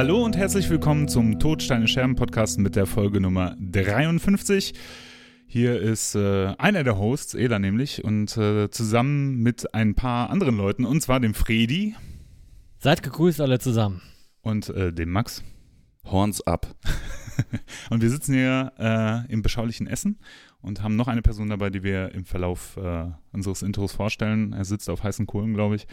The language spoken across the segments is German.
Hallo und herzlich willkommen zum Todsteine Scherben Podcast mit der Folge Nummer 53. Hier ist äh, einer der Hosts, Ela nämlich, und äh, zusammen mit ein paar anderen Leuten, und zwar dem Fredi. Seid gegrüßt alle zusammen. Und äh, dem Max. Horns ab. und wir sitzen hier äh, im beschaulichen Essen und haben noch eine Person dabei, die wir im Verlauf äh, unseres Intros vorstellen. Er sitzt auf heißen Kohlen, glaube ich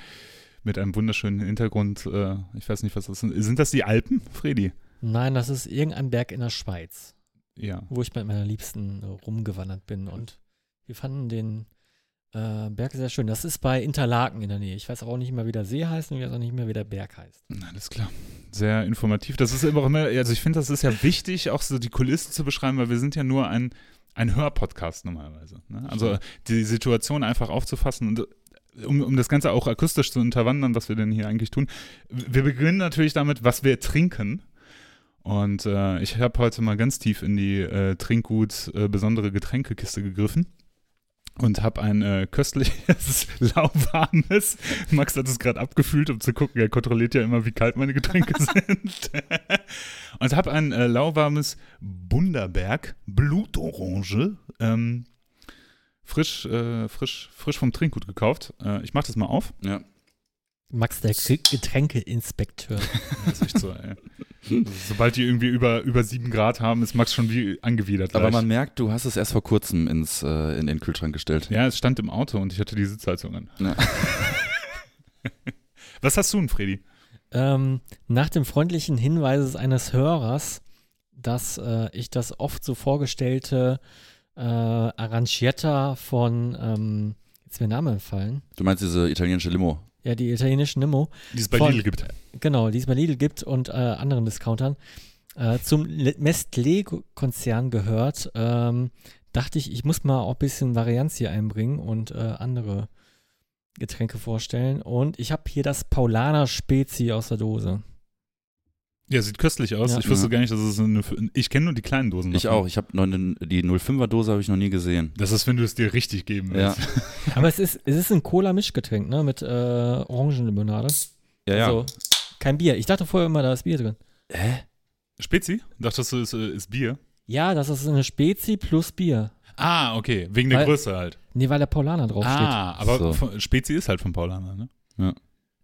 mit einem wunderschönen Hintergrund. Äh, ich weiß nicht, was das sind. Sind das die Alpen, Fredi? Nein, das ist irgendein Berg in der Schweiz. Ja. Wo ich mit meiner Liebsten rumgewandert bin und wir fanden den äh, Berg sehr schön. Das ist bei Interlaken in der Nähe. Ich weiß auch nicht mehr, wie der See heißt und ich weiß auch nicht mehr, wie der Berg heißt. Alles klar. Sehr informativ. Das ist immer immer, also ich finde, das ist ja wichtig, auch so die Kulissen zu beschreiben, weil wir sind ja nur ein, ein Hörpodcast normalerweise. Ne? Also die Situation einfach aufzufassen und um, um das Ganze auch akustisch zu unterwandern, was wir denn hier eigentlich tun. Wir beginnen natürlich damit, was wir trinken. Und äh, ich habe heute mal ganz tief in die äh, Trinkgut äh, besondere Getränkekiste gegriffen und habe ein äh, köstliches, lauwarmes, Max hat es gerade abgefühlt, um zu gucken, er kontrolliert ja immer, wie kalt meine Getränke sind. und habe ein äh, lauwarmes Bunderberg Blutorange ähm, frisch, äh, frisch, frisch vom Trinkgut gekauft. Äh, ich mache das mal auf. Ja. Max, der Getränkeinspekteur. das ist echt so, ey. Sobald die irgendwie über, über sieben Grad haben, ist Max schon wie angewidert. Aber man merkt, du hast es erst vor kurzem ins, äh, in den Kühlschrank gestellt. Ja, es stand im Auto und ich hatte die Sitzheizung an. Ja. Was hast du denn, Freddy? Ähm, nach dem freundlichen Hinweis eines Hörers, dass äh, ich das oft so vorgestellte äh, Arancietta von, ähm, jetzt ist mir der Name entfallen. Du meinst diese italienische Limo? Ja, die italienischen Limo. Die es bei von, Lidl gibt. Genau, die es bei Lidl gibt und äh, anderen Discountern. Äh, zum Nestlé-Konzern gehört, ähm, dachte ich, ich muss mal auch ein bisschen Varianz hier einbringen und äh, andere Getränke vorstellen. Und ich habe hier das Paulaner Spezi aus der Dose. Ja, sieht köstlich aus. Ja. Ich wusste gar nicht, dass es eine. Ich kenne nur die kleinen Dosen. Ich auch. Ich habe die 05er Dose habe ich noch nie gesehen. Das ist, wenn du es dir richtig geben willst. Ja. Aber es ist, es ist ein Cola-Mischgetränk, ne? Mit äh, Orangenlimonade. Ja, ja. Also, kein Bier. Ich dachte vorher immer, da ist Bier drin. Hä? Spezi? Dachtest du, es ist, ist Bier? Ja, das ist eine Spezi plus Bier. Ah, okay. Wegen der Größe halt. Nee, weil der Paulaner draufsteht. Ah, aber so. Spezi ist halt von Paulaner, ne? Ja.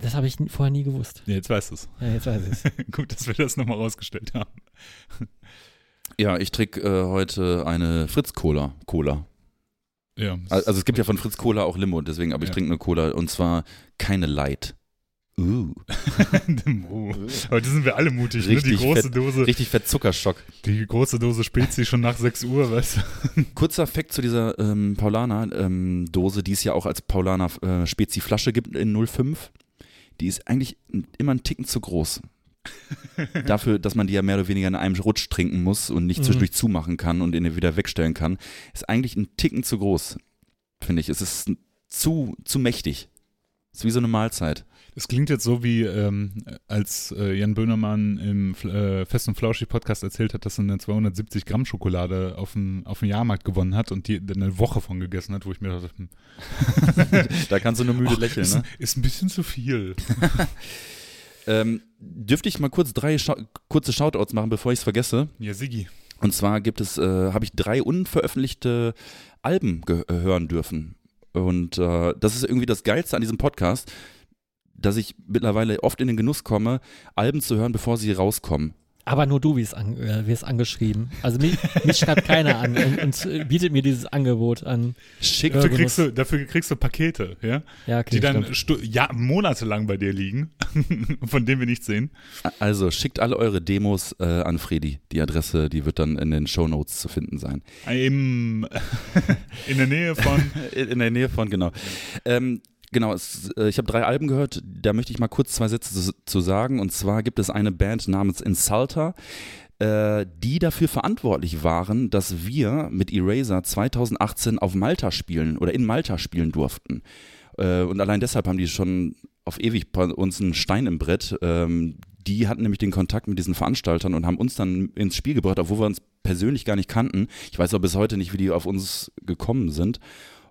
Das habe ich vorher nie gewusst. Ja, jetzt weißt du es. Ja, jetzt weiß ich es. Gut, dass wir das nochmal rausgestellt haben. Ja, ich trinke äh, heute eine Fritz-Cola. Cola. Ja. Also es gibt ja von Fritz Cola auch Limo, deswegen, aber ich trinke eine Cola und zwar keine Light. Uh. Heute sind wir alle mutig, richtig ne? Die große fett, Dose. Richtig fett Zuckerschock. Die große Dose Spezi schon nach 6 Uhr, weißt du? Kurzer Fakt zu dieser ähm, Paulaner-Dose, ähm, die es ja auch als Paulaner äh, Spezi-Flasche gibt in 05 die ist eigentlich immer einen Ticken zu groß. Dafür, dass man die ja mehr oder weniger in einem Rutsch trinken muss und nicht mhm. zwischendurch zumachen kann und ihn wieder wegstellen kann, ist eigentlich ein Ticken zu groß, finde ich. Es ist zu, zu mächtig. Ist wie so eine Mahlzeit. Es klingt jetzt so wie, ähm, als äh, Jan Böhmermann im äh, Fest und Flauschig Podcast erzählt hat, dass er eine 270 Gramm Schokolade auf dem, auf dem Jahrmarkt gewonnen hat und die eine Woche von gegessen hat, wo ich mir dachte, hm. da kannst du nur müde Och, lächeln, ist, ne? Ist ein bisschen zu viel. ähm, dürfte ich mal kurz drei Schau kurze Shoutouts machen, bevor ich es vergesse? Ja, Sigi. Und zwar gibt es, äh, habe ich drei unveröffentlichte Alben hören dürfen. Und äh, das ist irgendwie das Geilste an diesem Podcast dass ich mittlerweile oft in den Genuss komme, Alben zu hören, bevor sie rauskommen. Aber nur du wirst, an, äh, wirst angeschrieben. Also mich, mich schreibt keiner an und, und, bietet mir dieses Angebot an. Schick, dafür kriegst, du, dafür kriegst du Pakete, ja? ja okay, die dann ja, monatelang bei dir liegen, von denen wir nichts sehen. Also schickt alle eure Demos äh, an Fredi. Die Adresse, die wird dann in den Show Notes zu finden sein. Im, in der Nähe von. in der Nähe von, genau. Ähm, Genau, es, äh, ich habe drei Alben gehört, da möchte ich mal kurz zwei Sätze zu, zu sagen. Und zwar gibt es eine Band namens Insulter, äh, die dafür verantwortlich waren, dass wir mit Eraser 2018 auf Malta spielen oder in Malta spielen durften. Äh, und allein deshalb haben die schon auf ewig bei uns einen Stein im Brett. Ähm, die hatten nämlich den Kontakt mit diesen Veranstaltern und haben uns dann ins Spiel gebracht, obwohl wir uns persönlich gar nicht kannten. Ich weiß auch bis heute nicht, wie die auf uns gekommen sind.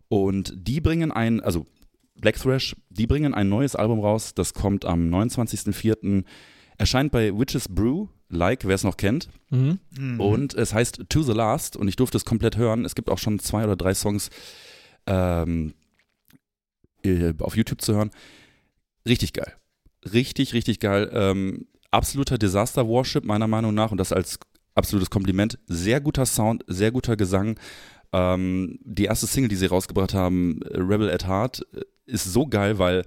Und die bringen ein, also Black Thrash, die bringen ein neues Album raus, das kommt am 29.04. Erscheint bei Witches Brew, like, wer es noch kennt. Mhm. Mhm. Und es heißt To the Last und ich durfte es komplett hören. Es gibt auch schon zwei oder drei Songs ähm, äh, auf YouTube zu hören. Richtig geil. Richtig, richtig geil. Ähm, absoluter Disaster Worship, meiner Meinung nach, und das als absolutes Kompliment. Sehr guter Sound, sehr guter Gesang. Ähm, die erste Single, die sie rausgebracht haben, Rebel at Heart, äh, ist so geil, weil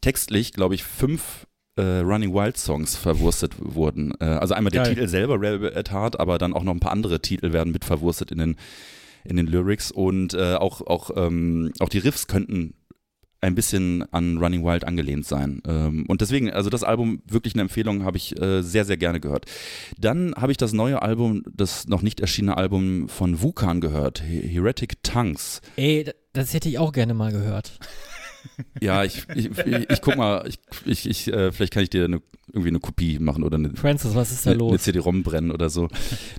textlich, glaube ich, fünf äh, Running Wild Songs verwurstet wurden. Äh, also einmal der Geil. Titel selber, Rebel at Heart, aber dann auch noch ein paar andere Titel werden mit verwurstet in den, in den Lyrics und äh, auch, auch, ähm, auch die Riffs könnten ein bisschen an Running Wild angelehnt sein. Ähm, und deswegen, also das Album, wirklich eine Empfehlung, habe ich äh, sehr, sehr gerne gehört. Dann habe ich das neue Album, das noch nicht erschienene Album von Vukan gehört, He- Heretic Tongues. Ey, das hätte ich auch gerne mal gehört. Ja, ich, ich, ich, ich guck mal, ich, ich, ich, äh, vielleicht kann ich dir eine, irgendwie eine Kopie machen oder eine, Francis, was ist da eine, eine los? CD-ROM brennen oder so.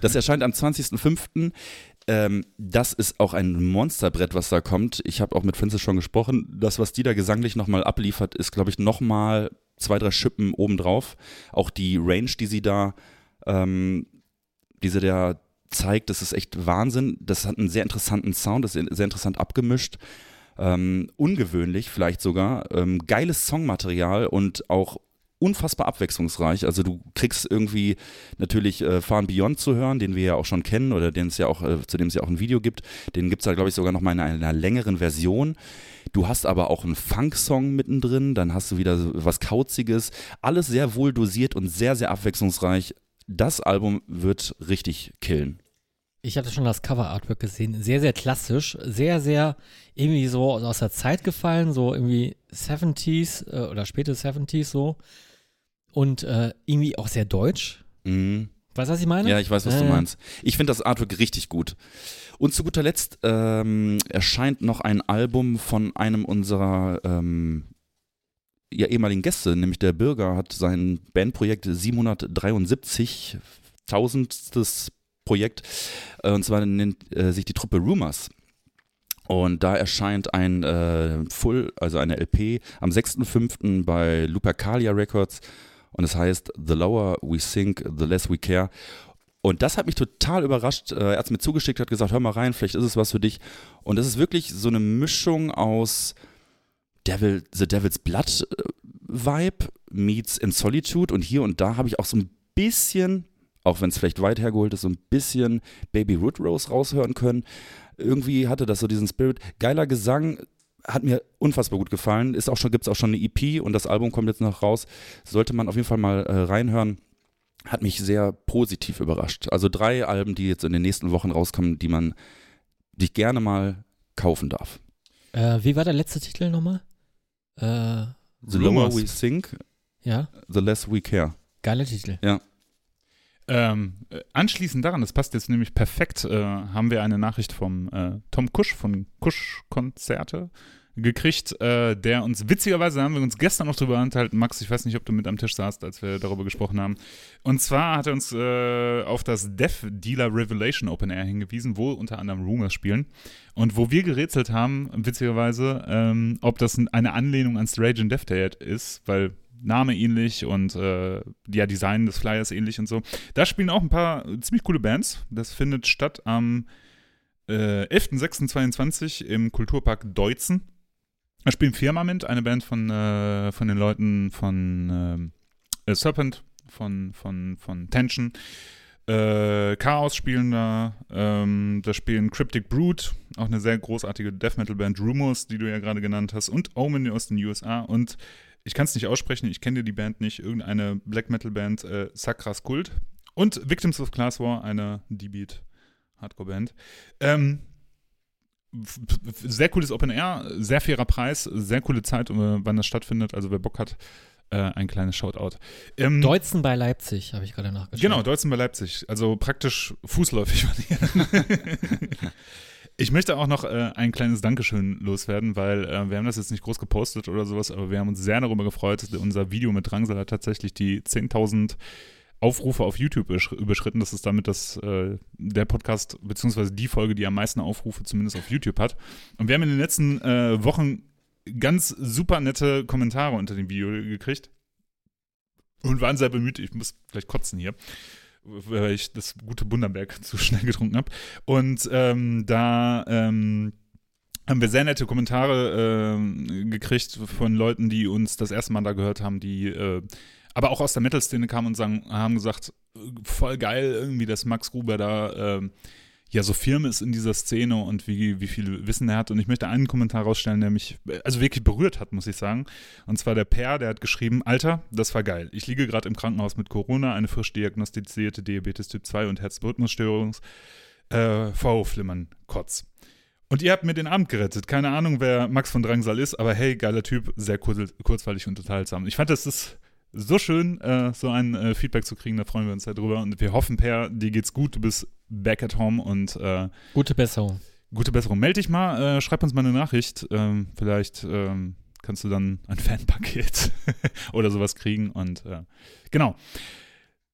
Das erscheint am 20.05. Ähm, das ist auch ein Monsterbrett, was da kommt. Ich habe auch mit Francis schon gesprochen. Das, was die da gesanglich nochmal abliefert, ist, glaube ich, nochmal zwei, drei Schippen obendrauf. Auch die Range, die sie da, ähm, die sie da zeigt, das ist echt Wahnsinn. Das hat einen sehr interessanten Sound, das ist sehr interessant abgemischt. Ähm, ungewöhnlich vielleicht sogar. Ähm, geiles Songmaterial und auch unfassbar abwechslungsreich. Also du kriegst irgendwie natürlich äh, Far and Beyond zu hören, den wir ja auch schon kennen oder den es ja auch, äh, zu dem es ja auch ein Video gibt. Den gibt es da, glaube ich, sogar noch mal in einer, längeren Version. Du hast aber auch einen Funk-Song mittendrin, dann hast du wieder was Kauziges. Alles sehr wohl dosiert und sehr, sehr abwechslungsreich. Das Album wird richtig killen. Ich hatte schon das Cover-Artwork gesehen. Sehr, sehr klassisch. Sehr, sehr irgendwie so aus der Zeit gefallen. So irgendwie 70s äh, oder späte 70s so. Und äh, irgendwie auch sehr deutsch. Mhm. Weißt du, was ich meine? Ja, ich weiß, was du Äh. meinst. Ich finde das Artwork richtig gut. Und zu guter Letzt ähm, erscheint noch ein Album von einem unserer ähm, ja, ehemaligen Gäste, nämlich der Bürger hat sein Bandprojekt 773, tausendstes Projekt, äh, und zwar nennt äh, sich die Truppe Rumors. Und da erscheint ein äh, Full, also eine LP am 6.5. bei Lupercalia Records und es heißt The Lower We Sink, The Less We Care. Und das hat mich total überrascht. Äh, Er hat es mir zugeschickt, hat gesagt, hör mal rein, vielleicht ist es was für dich. Und das ist wirklich so eine Mischung aus Devil, The Devil's Blood äh, Vibe meets In Solitude. Und hier und da habe ich auch so ein bisschen, auch wenn es vielleicht weit hergeholt ist, so ein bisschen Baby Root Rose raushören können. Irgendwie hatte das so diesen Spirit. Geiler Gesang, hat mir unfassbar gut gefallen. Ist auch schon, gibt es auch schon eine EP und das Album kommt jetzt noch raus. Sollte man auf jeden Fall mal äh, reinhören. Hat mich sehr positiv überrascht. Also drei Alben, die jetzt in den nächsten Wochen rauskommen, die man, die ich gerne mal kaufen darf. Äh, wie war der letzte Titel nochmal? Äh, The lower we sink, ja, the less we care. geiler Titel. Ähm, äh, anschließend daran, das passt jetzt nämlich perfekt, äh, haben wir eine Nachricht vom äh, Tom Kusch von Kusch-Konzerte gekriegt, äh, der uns witzigerweise haben wir uns gestern noch drüber unterhalten, Max, ich weiß nicht, ob du mit am Tisch saßt, als wir darüber gesprochen haben. Und zwar hat er uns äh, auf das Death Dealer Revelation Open Air hingewiesen, wo unter anderem Rumors spielen. Und wo wir gerätselt haben, witzigerweise, ähm, ob das eine Anlehnung an Strange and Death Dead ist, weil Name ähnlich und äh, ja, Design des Flyers ähnlich und so. Da spielen auch ein paar ziemlich coole Bands. Das findet statt am äh, 11.06.22 im Kulturpark Deutzen. Da spielen Firmament, eine Band von, äh, von den Leuten von ähm, äh, Serpent, von, von, von Tension. Äh, Chaos spielen da, ähm, da spielen Cryptic Brood, auch eine sehr großartige Death Metal Band, Rumors, die du ja gerade genannt hast, und Omen aus den USA und ich kann es nicht aussprechen, ich kenne die Band nicht, irgendeine Black Metal Band, äh, Sakras Kult und Victims of Class War, eine D-Beat Hardcore Band. Ähm, sehr cooles Open Air, sehr fairer Preis, sehr coole Zeit, äh, wann das stattfindet, also wer Bock hat, äh, ein kleines Shoutout. Ähm, Deutzen bei Leipzig, habe ich gerade nachgeschaut. Genau, Deutzen bei Leipzig. Also praktisch fußläufig von hier. Ich möchte auch noch äh, ein kleines Dankeschön loswerden, weil äh, wir haben das jetzt nicht groß gepostet oder sowas, aber wir haben uns sehr darüber gefreut. Unser Video mit Drangsal hat tatsächlich die 10.000 Aufrufe auf YouTube übersch- überschritten. Das ist damit das, äh, der Podcast, beziehungsweise die Folge, die am meisten Aufrufe zumindest auf YouTube hat. Und wir haben in den letzten äh, Wochen ganz super nette Kommentare unter dem Video gekriegt. und waren sehr bemüht. Ich muss gleich kotzen hier, weil ich das gute Bunderberg zu schnell getrunken habe. Und ähm, da ähm, haben wir sehr nette Kommentare äh, gekriegt von Leuten, die uns das erste Mal da gehört haben, die äh, aber auch aus der Metal-Szene kamen und sagen, haben gesagt, äh, voll geil irgendwie, dass Max Gruber da äh, ja so firm ist in dieser Szene und wie, wie viel Wissen er hat. Und ich möchte einen Kommentar rausstellen, der mich also wirklich berührt hat, muss ich sagen. Und zwar der Per, der hat geschrieben, Alter, das war geil. Ich liege gerade im Krankenhaus mit Corona, eine frisch diagnostizierte Diabetes Typ 2 und Herzrhythmusstörung, äh, V-Flimmern, Kotz. Und ihr habt mir den Abend gerettet. Keine Ahnung, wer Max von Drangsal ist, aber hey, geiler Typ, sehr kurz, kurzweilig und unterhaltsam. Ich fand, das ist so schön, äh, so ein äh, Feedback zu kriegen. Da freuen wir uns sehr drüber. Und wir hoffen, Per, dir geht's gut. Du bist back at home und äh, Gute Besserung. gute Besserung. Meld dich mal, äh, schreib uns mal eine Nachricht. Ähm, vielleicht ähm, kannst du dann ein Fanpaket oder sowas kriegen. Und äh, genau,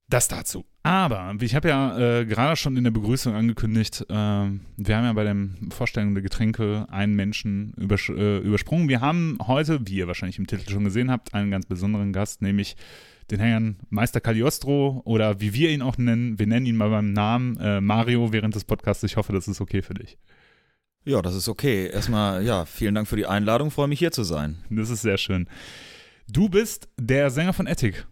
das dazu. Aber ich habe ja äh, gerade schon in der Begrüßung angekündigt, äh, wir haben ja bei der Vorstellung der Getränke einen Menschen übers äh, übersprungen. Wir haben heute, wie ihr wahrscheinlich im Titel schon gesehen habt, einen ganz besonderen Gast, nämlich den Herrn Meister Cagliostro oder wie wir ihn auch nennen. Wir nennen ihn mal beim Namen äh, Mario während des Podcasts. Ich hoffe, das ist okay für dich. Ja, das ist okay. Erstmal, ja, vielen Dank für die Einladung. Freue mich hier zu sein. Das ist sehr schön. Du bist der Sänger von Ethic.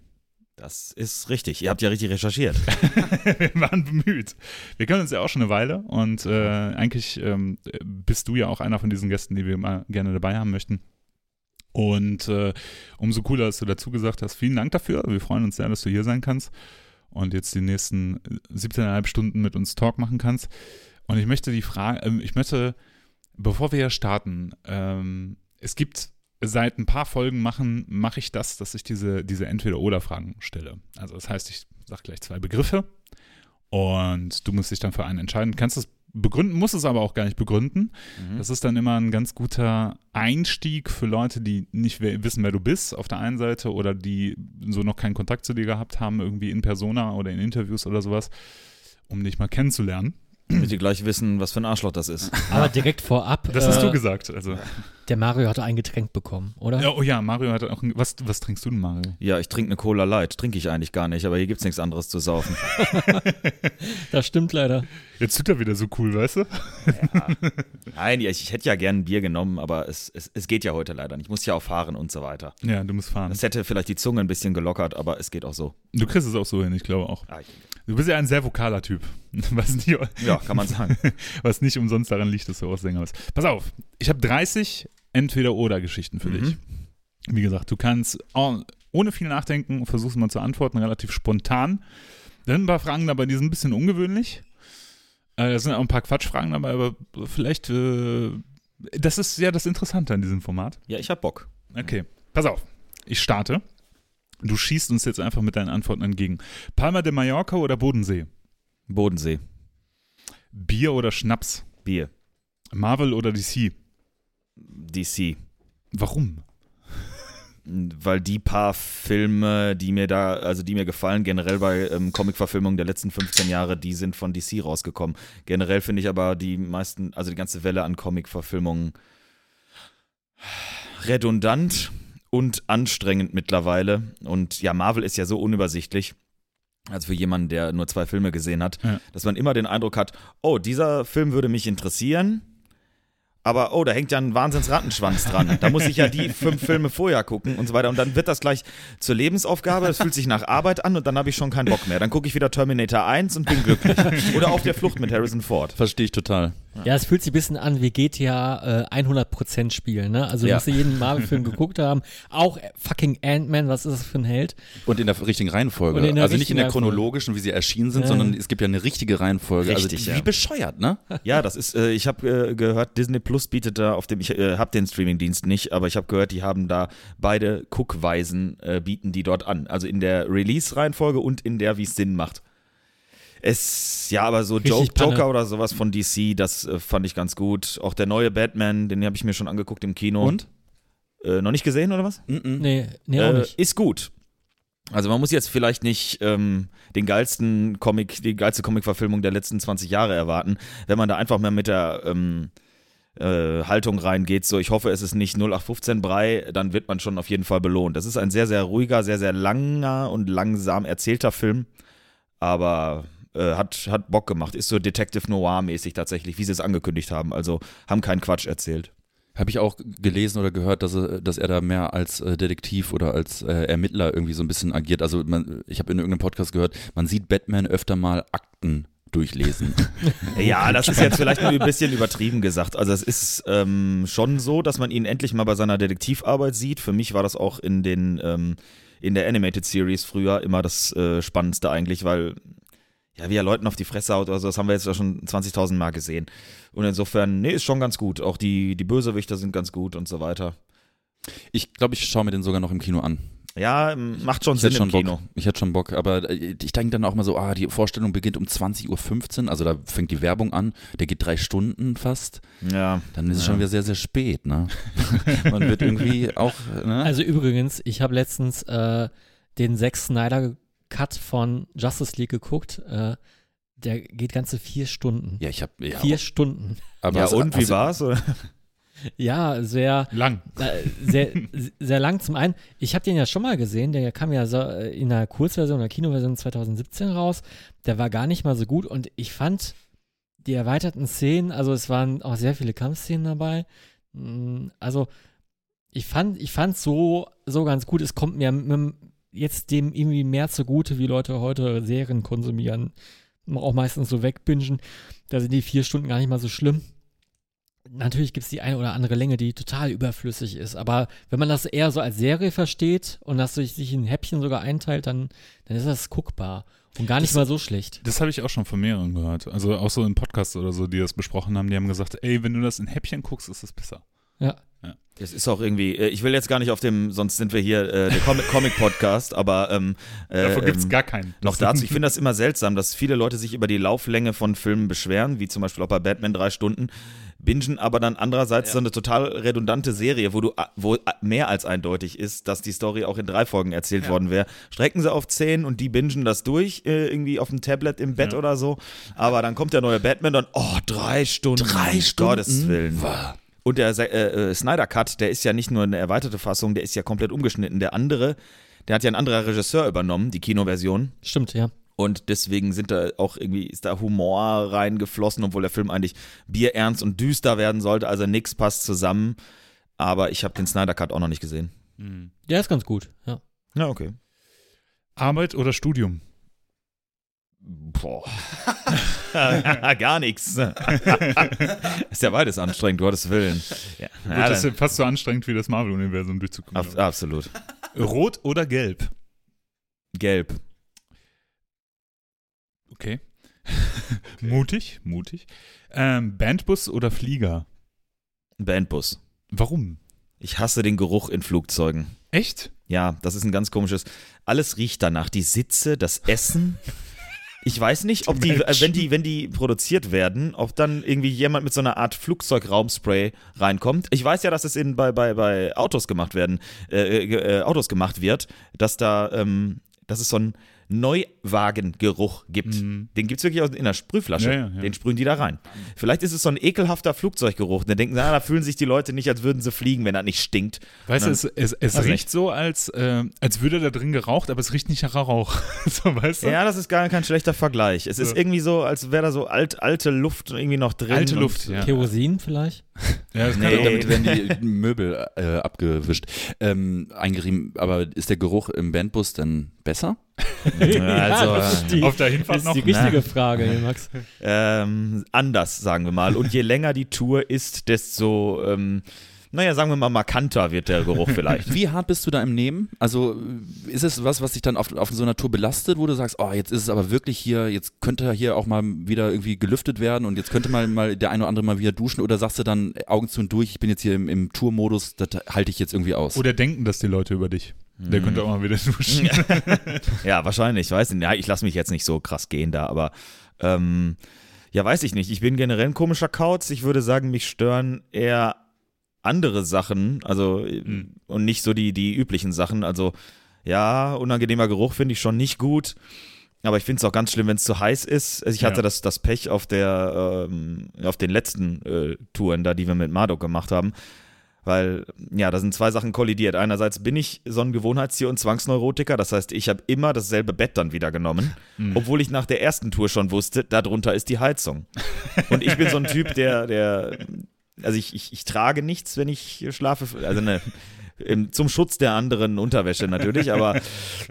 Das ist richtig. Ihr habt ja richtig recherchiert. wir waren bemüht. Wir kennen uns ja auch schon eine Weile und äh, eigentlich ähm, bist du ja auch einer von diesen Gästen, die wir mal gerne dabei haben möchten. Und äh, umso cooler, dass du dazu gesagt hast. Vielen Dank dafür. Wir freuen uns sehr, dass du hier sein kannst und jetzt die nächsten 17,5 Stunden mit uns Talk machen kannst. Und ich möchte die Frage, ähm, ich möchte, bevor wir starten, ähm, es gibt seit ein paar Folgen machen, mache ich das, dass ich diese, diese Entweder-Oder-Fragen stelle. Also das heißt, ich sage gleich zwei Begriffe und du musst dich dann für einen entscheiden. Du kannst es begründen, musst es aber auch gar nicht begründen. Mhm. Das ist dann immer ein ganz guter Einstieg für Leute, die nicht wissen, wer du bist auf der einen Seite oder die so noch keinen Kontakt zu dir gehabt haben, irgendwie in Persona oder in Interviews oder sowas, um dich mal kennenzulernen. Damit ihr gleich wissen, was für ein Arschloch das ist. Aber direkt vorab, Das hast äh, du gesagt. Also, der Mario hatte ein Getränk bekommen, oder? ja, oh ja, Mario hat auch. ein- Was, was trinkst du denn, Mario? Ja, ich trinke eine Cola Light. Trinke ich eigentlich gar nicht, aber hier gibt's nichts anderes zu saufen. Das stimmt leider. Jetzt tut er wieder so cool, weißt du? Ja. Nein, ja, ich, ich hätte ja gern ein Bier genommen, aber es, es, es geht ja heute leider nicht. Ich muss ja auch fahren und so weiter. Ja, du musst fahren. Das hätte vielleicht die Zunge ein bisschen gelockert, aber es geht auch so. Du kriegst es auch so hin, ich glaube auch. Ah, ich- Du bist ja ein sehr vokaler Typ. Was nicht, Ja, kann man sagen. was nicht umsonst daran liegt, dass du auch Sänger bist. Pass auf, ich habe 30 Entweder-Oder-Geschichten für Mhm. dich. Wie gesagt, du kannst oh, ohne viel Nachdenken versuchst mal zu antworten, relativ spontan. Da sind ein paar Fragen dabei, die sind ein bisschen ungewöhnlich. Äh, da sind auch ein paar Quatschfragen dabei, aber vielleicht, äh, das ist ja das Interessante an diesem Format. Ja, ich hab Bock. Okay, pass auf. Ich starte. Du schießt uns jetzt einfach mit deinen Antworten entgegen. Palma de Mallorca oder Bodensee? Bodensee. Bier oder Schnaps? Bier. Marvel oder DC? DC. Warum? Weil die paar Filme, die mir da, also die mir gefallen, generell bei ähm, Comic-Verfilmungen der letzten 15 Jahre, die sind von DC rausgekommen. Generell finde ich aber die meisten, also die ganze Welle an Comic-Verfilmungen redundant und anstrengend mittlerweile. Und ja, Marvel ist ja so unübersichtlich. Also für jemanden, der nur zwei Filme gesehen hat, Ja. dass man immer den Eindruck hat, oh, dieser Film würde mich interessieren, aber oh, da hängt ja ein Wahnsinns-Rattenschwanz dran. Da muss ich ja die fünf Filme vorher gucken und so weiter. Und dann wird das gleich zur Lebensaufgabe. Das fühlt sich nach Arbeit an und dann habe ich schon keinen Bock mehr. Dann gucke ich wieder Terminator 1 und bin glücklich. Oder auf der Flucht mit Harrison Ford. Verstehe ich total. Ja, es fühlt sich ein bisschen an wie GTA äh, 100% Spiel, ne? Also Ja. musst du jeden Marvel-Film geguckt haben. Auch äh, fucking Ant-Man, was ist das für ein Held? Und in der richtigen Reihenfolge. Der also nicht in der richtigen chronologischen, wie sie erschienen sind, Ja. sondern es gibt ja eine richtige Reihenfolge. Richtig, also ja. wie bescheuert, ne? Ja, das ist, äh, ich habe äh, gehört, Disney Plus bietet da auf dem, ich äh, habe den Streamingdienst nicht, aber ich habe gehört, die haben da beide Guckweisen, äh, bieten die dort an. Also in der Release-Reihenfolge und in der, wie es Sinn macht. Es, ja, aber so Joke. Joker oder sowas von DC, das äh, fand ich ganz gut. Auch der neue Batman, den habe ich mir schon angeguckt im Kino. Und? Äh, noch nicht gesehen oder was? Mhm. Nee, nee, auch äh, nicht. Ist gut. Also man muss jetzt vielleicht nicht ähm, den geilsten Comic, die geilste Comic-Verfilmung der letzten 20 Jahre erwarten, wenn man da einfach mal mit der ähm, äh, Haltung reingeht, so ich hoffe, es ist nicht 0815 Brei, dann wird man schon auf jeden Fall belohnt. Das ist ein sehr, sehr ruhiger, sehr, sehr langer und langsam erzählter Film, aber äh, hat, hat Bock gemacht. Ist so Detective Noir-mäßig tatsächlich, wie sie es angekündigt haben. Also haben keinen Quatsch erzählt. Habe ich auch gelesen oder gehört, dass er, dass er da mehr als äh, Detektiv oder als äh, Ermittler irgendwie so ein bisschen agiert. Also man, ich habe in irgendeinem Podcast gehört, man sieht Batman öfter mal Akten durchlesen. Ja, das ist jetzt vielleicht ein bisschen übertrieben gesagt. Also es ist ähm, schon so, dass man ihn endlich mal bei seiner Detektivarbeit sieht. Für mich war das auch in den ähm, in der Animated Series früher immer das äh, Spannendste eigentlich, weil ja, wie er Leuten auf die Fresse haut oder so, das haben wir jetzt ja schon 20.000 Mal gesehen. Und insofern, nee, ist schon ganz gut. Auch die, die Bösewichter sind ganz gut und so weiter. Ich glaube, ich schaue mir den sogar noch im Kino an. Ja, macht schon Ich Sinn schon im Kino. Bock. Ich hätte schon Bock, aber äh, ich denke dann auch mal so, ah, die Vorstellung beginnt um 20.15 Uhr, also da fängt die Werbung an, der geht drei Stunden fast, Ja. dann ist es Ja. schon wieder sehr, sehr spät, ne? Man wird irgendwie auch, ne? Also übrigens, ich habe letztens äh, den Zack Snyder Cut von Justice League geguckt. Äh, der geht ganze vier Stunden. ja, ich habe, ja, vier Stunden. aber ja, und wie du- war's? Ja, sehr, Lang. äh, sehr, sehr lang. Zum einen, ich habe den ja schon mal gesehen, der kam ja so äh, in der Kurzversion, der Kinoversion 2017 raus. Der war gar nicht mal so gut und ich fand die erweiterten Szenen, also es waren auch sehr viele Kampfszenen dabei. Mm, Also ich fand, ich fand so, so ganz gut. Es kommt mir m- jetzt dem irgendwie mehr zugute, wie Leute heute Serien konsumieren. Auch meistens so wegbingen. Da sind die vier Stunden gar nicht mal so schlimm. Natürlich gibt es die eine oder andere Länge, die total überflüssig ist. Aber wenn man das eher so als Serie versteht und das sich, in Häppchen sogar einteilt, dann, dann ist das guckbar. Und gar nicht Das- mal so schlecht. Das habe ich auch schon von mehreren gehört. Also auch so in Podcasts oder so, die das besprochen haben, die haben gesagt, ey, wenn du das in Häppchen guckst, ist es besser. Ja. Es ist auch irgendwie, äh, ich will jetzt gar nicht auf dem, sonst sind wir hier äh, der Comic- Comic-Podcast, aber ähm, äh, Davon gibt es ähm, gar keinen. noch Das- dazu, ich finde das immer seltsam, dass viele Leute sich über die Lauflänge von Filmen beschweren, wie zum Beispiel auch bei Batman drei Stunden, bingen aber dann andererseits so eine total redundante Serie, wo du wo mehr als eindeutig ist, dass die Story auch in drei Folgen erzählt worden wäre. Strecken sie auf zehn und die bingen das durch, äh, irgendwie auf dem Tablet im Bett Ja. oder so. Aber dann kommt der neue Batman dann, oh, drei Stunden. Drei Stunden? Gottes Willen. Und der äh, äh, Snyder Cut, der ist ja nicht nur eine erweiterte Fassung, der ist ja komplett umgeschnitten. Der andere, der hat ja ein anderer Regisseur übernommen, die Kinoversion. Stimmt, ja. Und deswegen sind da auch irgendwie, ist da Humor reingeflossen, obwohl der Film eigentlich bierernst und düster werden sollte. Also nix passt zusammen. Aber ich habe den Snyder Cut auch noch nicht gesehen. Hm. Der ist ganz gut, ja. Ja, okay. Arbeit oder Studium? Boah. Gar nichts. ist ja beides anstrengend, Gottes Willen. Ja, Gut, ja, das ist fast so anstrengend wie das Marvel-Universum durchzugucken. ab, absolut. Rot oder gelb? Gelb. Okay. mutig, mutig. Ähm, Bandbus oder Flieger? Bandbus. Warum? Ich hasse den Geruch in Flugzeugen. Echt? Ja, das ist ein ganz komisches. Alles riecht danach. Die Sitze, das Essen. Ich weiß nicht, ob die, äh, Menschen. wenn die, wenn die produziert werden, ob dann irgendwie jemand mit so einer Art Flugzeugraumspray reinkommt. Ich weiß ja, dass es in, bei, bei, bei Autos gemacht werden, äh, äh, Autos gemacht wird, dass da, ähm, dass es so einen Neuwagengeruch gibt. Mhm. Den gibt es wirklich aus- in der Sprühflasche. Ja, ja, ja. Den sprühen die da rein. Vielleicht ist es so ein ekelhafter Flugzeuggeruch. Dann denken sie, ah, da fühlen sich die Leute nicht, als würden sie fliegen, wenn das nicht stinkt. Weißt du, Nein. es, es, es Weiß riecht nicht. so, als, äh, als würde da drin geraucht, aber es riecht nicht nach Rauch. so, weißt du? Ja, das ist gar kein schlechter Vergleich. Es ist irgendwie so, als wäre da so alt, alte Luft irgendwie noch drin. Alte Luft, ja. Kerosin vielleicht? Ja, das kann Nee. auch- Damit werden die Möbel äh, abgewischt, ähm, eingerieben. Aber ist der Geruch im Bandbus dann besser? Also, das ist die, auf der Hinfahrt ist noch. die richtige Na. Frage, hier, Max. Ähm, anders, sagen wir mal. Und je länger die Tour ist, desto, ähm, naja, sagen wir mal, markanter wird der Geruch vielleicht. Wie hart bist du da im Nehmen? Also ist es was, was dich dann auf, auf so einer Tour belastet, wo du sagst, oh, jetzt ist es aber wirklich hier, jetzt könnte hier auch mal wieder irgendwie gelüftet werden und jetzt könnte mal, mal der eine oder andere mal wieder duschen oder sagst du dann Augen zu und durch, ich bin jetzt hier im, im Tourmodus, das halte ich jetzt irgendwie aus. Oder denken das die Leute über dich? Der könnte auch mal wieder duschen. ja, wahrscheinlich. Ich weiß nicht. Ja, ich lasse mich jetzt nicht so krass gehen da, aber ähm, ja, weiß ich nicht. Ich bin generell ein komischer Kauz. Ich würde sagen, mich stören eher andere Sachen, also Mhm. und nicht so die, die üblichen Sachen. Also ja, unangenehmer Geruch finde ich schon nicht gut. Aber ich finde es auch ganz schlimm, wenn es zu heiß ist. Also ich hatte Ja. das, das Pech auf der ähm, auf den letzten äh, Touren da, die wir mit Marduk gemacht haben. Weil, ja, da sind zwei Sachen kollidiert. Einerseits bin ich so ein Gewohnheitstier und Zwangsneurotiker. Das heißt, ich habe immer dasselbe Bett dann wieder genommen. Obwohl ich nach der ersten Tour schon wusste, darunter ist die Heizung. Und ich bin so ein Typ, der, der, also ich, ich, ich trage nichts, wenn ich schlafe. Also ne, im, zum Schutz der anderen Unterwäsche natürlich, aber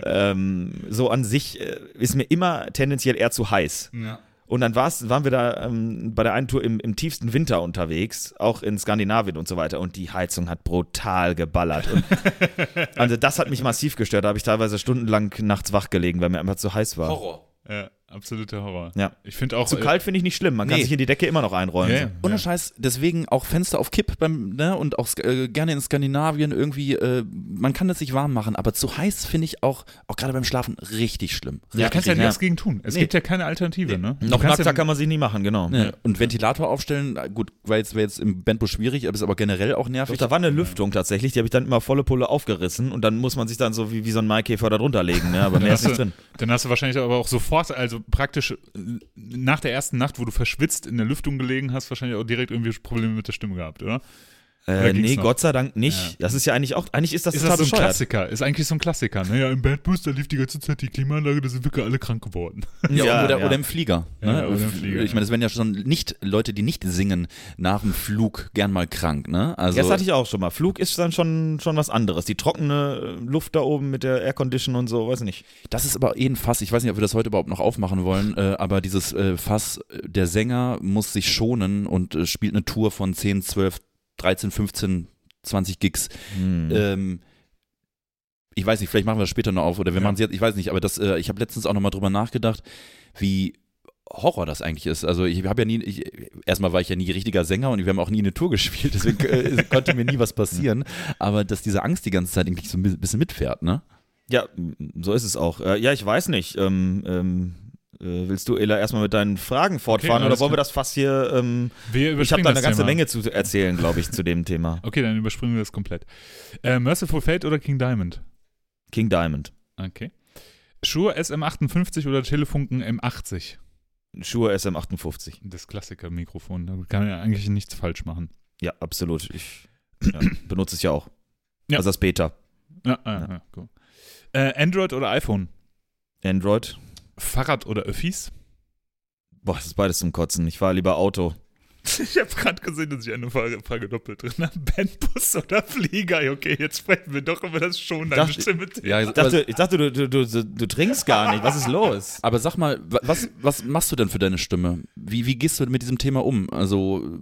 ähm, so an sich äh, ist mir immer tendenziell eher zu heiß. Ja. Und dann war's, waren wir da ähm, bei der einen Tour im, im tiefsten Winter unterwegs, auch in Skandinavien und so weiter. Und die Heizung hat brutal geballert. Und, also das hat mich massiv gestört. Da habe ich teilweise stundenlang nachts wach gelegen, weil mir einfach zu heiß war. Horror. Ja, absoluter Horror. Ja. Ich finde auch. Zu kalt finde ich nicht schlimm. Man kann Nee. sich in die Decke immer noch einrollen. Ja, ja. Ohne Scheiß, deswegen auch Fenster auf Kipp beim, ne, und auch äh, gerne in Skandinavien irgendwie, äh, man kann das sich warm machen, aber zu heiß finde ich auch, auch gerade beim Schlafen, richtig schlimm. Ja, kannst ja ja. nichts gegen tun. Es Nee. gibt ja keine Alternative, ne? Du Noch nackter ja, kann man sich nie machen, genau. Ne, Und Ventilator aufstellen, äh, gut, war jetzt, wäre jetzt im Bandbus schwierig, aber ist aber generell auch Doch, nervig. da war eine Lüftung tatsächlich, die habe ich dann immer volle Pulle aufgerissen und dann muss man sich dann so wie, wie so ein Maikäfer da drunter legen, ne? aber mehr ist nicht du, drin. dann hast du wahrscheinlich aber auch sofort, also praktisch äh, nach der ersten Nacht, wo du verschwitzt in der Lüftung gelegen hast, wahrscheinlich auch direkt irgendwie Probleme mit der Stimme gehabt, oder? Äh, nee, noch? Gott sei Dank nicht. Ja. Das ist ja eigentlich auch, eigentlich ist das Ist total das so ein bescheuert. Klassiker? Ist eigentlich so ein Klassiker. Naja, im Bandbus, da lief die ganze Zeit die Klimaanlage, da sind wirklich alle krank geworden. Ja, oder, ja. oder im Flieger. Ja, Ne? oder im Flieger, ich meine, es werden ja schon nicht Leute, die nicht singen, nach dem Flug gern mal krank. Ne? Also, das hatte ich auch schon mal. Flug ist dann schon, schon was anderes. Die trockene Luft da oben mit der Aircondition und so, weiß nicht. Das ist aber eh ein Fass. Ich weiß nicht, ob wir das heute überhaupt noch aufmachen wollen, äh, aber dieses äh, Fass, äh, der Sänger muss sich schonen und äh, spielt eine Tour von 10, 12, 13, 15, 20 Gigs. Hm. Ähm, ich weiß nicht, vielleicht machen wir das später noch auf oder wir Ja. machen es jetzt, ich weiß nicht, aber das, äh, ich habe letztens auch nochmal drüber nachgedacht, wie Horror das eigentlich ist. Also ich habe ja nie, ich, erstmal war ich ja nie richtiger Sänger und wir haben auch nie eine Tour gespielt, deswegen äh, konnte mir nie was passieren. Aber dass diese Angst die ganze Zeit eigentlich so ein bisschen mitfährt, ne? Ja, so ist es auch. Äh, ja, ich weiß nicht. Ähm, ähm, äh, willst du, Ela, erstmal mit deinen Fragen fortfahren alles oder wollen wir das fast hier. Ähm, Wir ich habe da eine ganze Thema. Menge zu erzählen, glaube ich, zu dem Thema. Okay, dann überspringen wir das komplett. Äh, Merciful Fate oder King Diamond? King Diamond. Okay. Shure SM58 oder Telefunken M80? Shure SM58. Das Klassiker-Mikrofon. Da kann man ja eigentlich nichts falsch machen. Ja, absolut. Ich ja, benutze es ja auch. Ja. Also das Beta. Ja, ah, ja. cool. Äh, Android oder iPhone? Android. Fahrrad oder Öffis? Boah, das ist beides zum Kotzen. Ich fahre lieber Auto. Ich habe gerade gesehen, dass ich eine Frage, Frage doppelt drin habe. Bandbus oder Flieger? Okay, jetzt sprechen wir doch über das schon Stimme. Ja, Ich dachte, ich dachte du, du, du, du trinkst gar nicht. Was ist los? Aber sag mal, wa- was, was machst du denn für deine Stimme? Wie, wie gehst du mit diesem Thema um? Also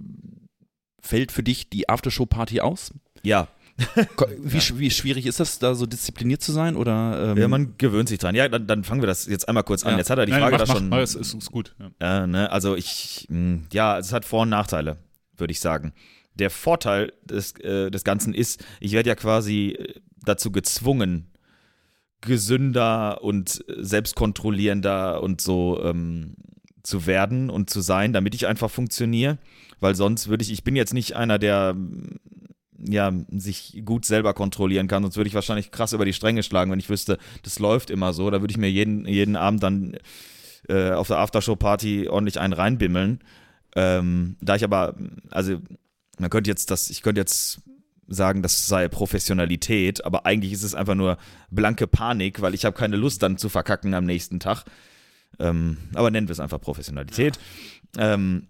fällt für dich die Aftershow-Party aus? Ja, Wie, sch- wie schwierig ist das, da so diszipliniert zu sein? Oder, ähm, ja man gewöhnt sich dran. Ja, dann, dann fangen wir das jetzt einmal kurz an. Ja. Jetzt hat er die Nein, Frage mach, da mach, schon. mach, es ist, ist gut. Ja. Ja, ne, also ich, mh, ja, es hat Vor- und Nachteile, würde ich sagen. Der Vorteil des, äh, des Ganzen ist, ich werde ja quasi äh, dazu gezwungen, gesünder und äh, selbstkontrollierender und so ähm, zu werden und zu sein, damit ich einfach funktioniere. Weil sonst würde ich, ich bin jetzt nicht einer, der ja, sich gut selber kontrollieren kann, sonst würde ich wahrscheinlich krass über die Stränge schlagen, wenn ich wüsste, das läuft immer so. Da würde ich mir jeden, jeden Abend dann äh, auf der Aftershow-Party ordentlich einen reinbimmeln. Ähm, da ich aber, also man könnte jetzt das, ich könnte jetzt sagen, das sei Professionalität, aber eigentlich ist es einfach nur blanke Panik, weil ich habe keine Lust dann zu verkacken am nächsten Tag. Ähm, aber nennen wir es einfach Professionalität. Ähm,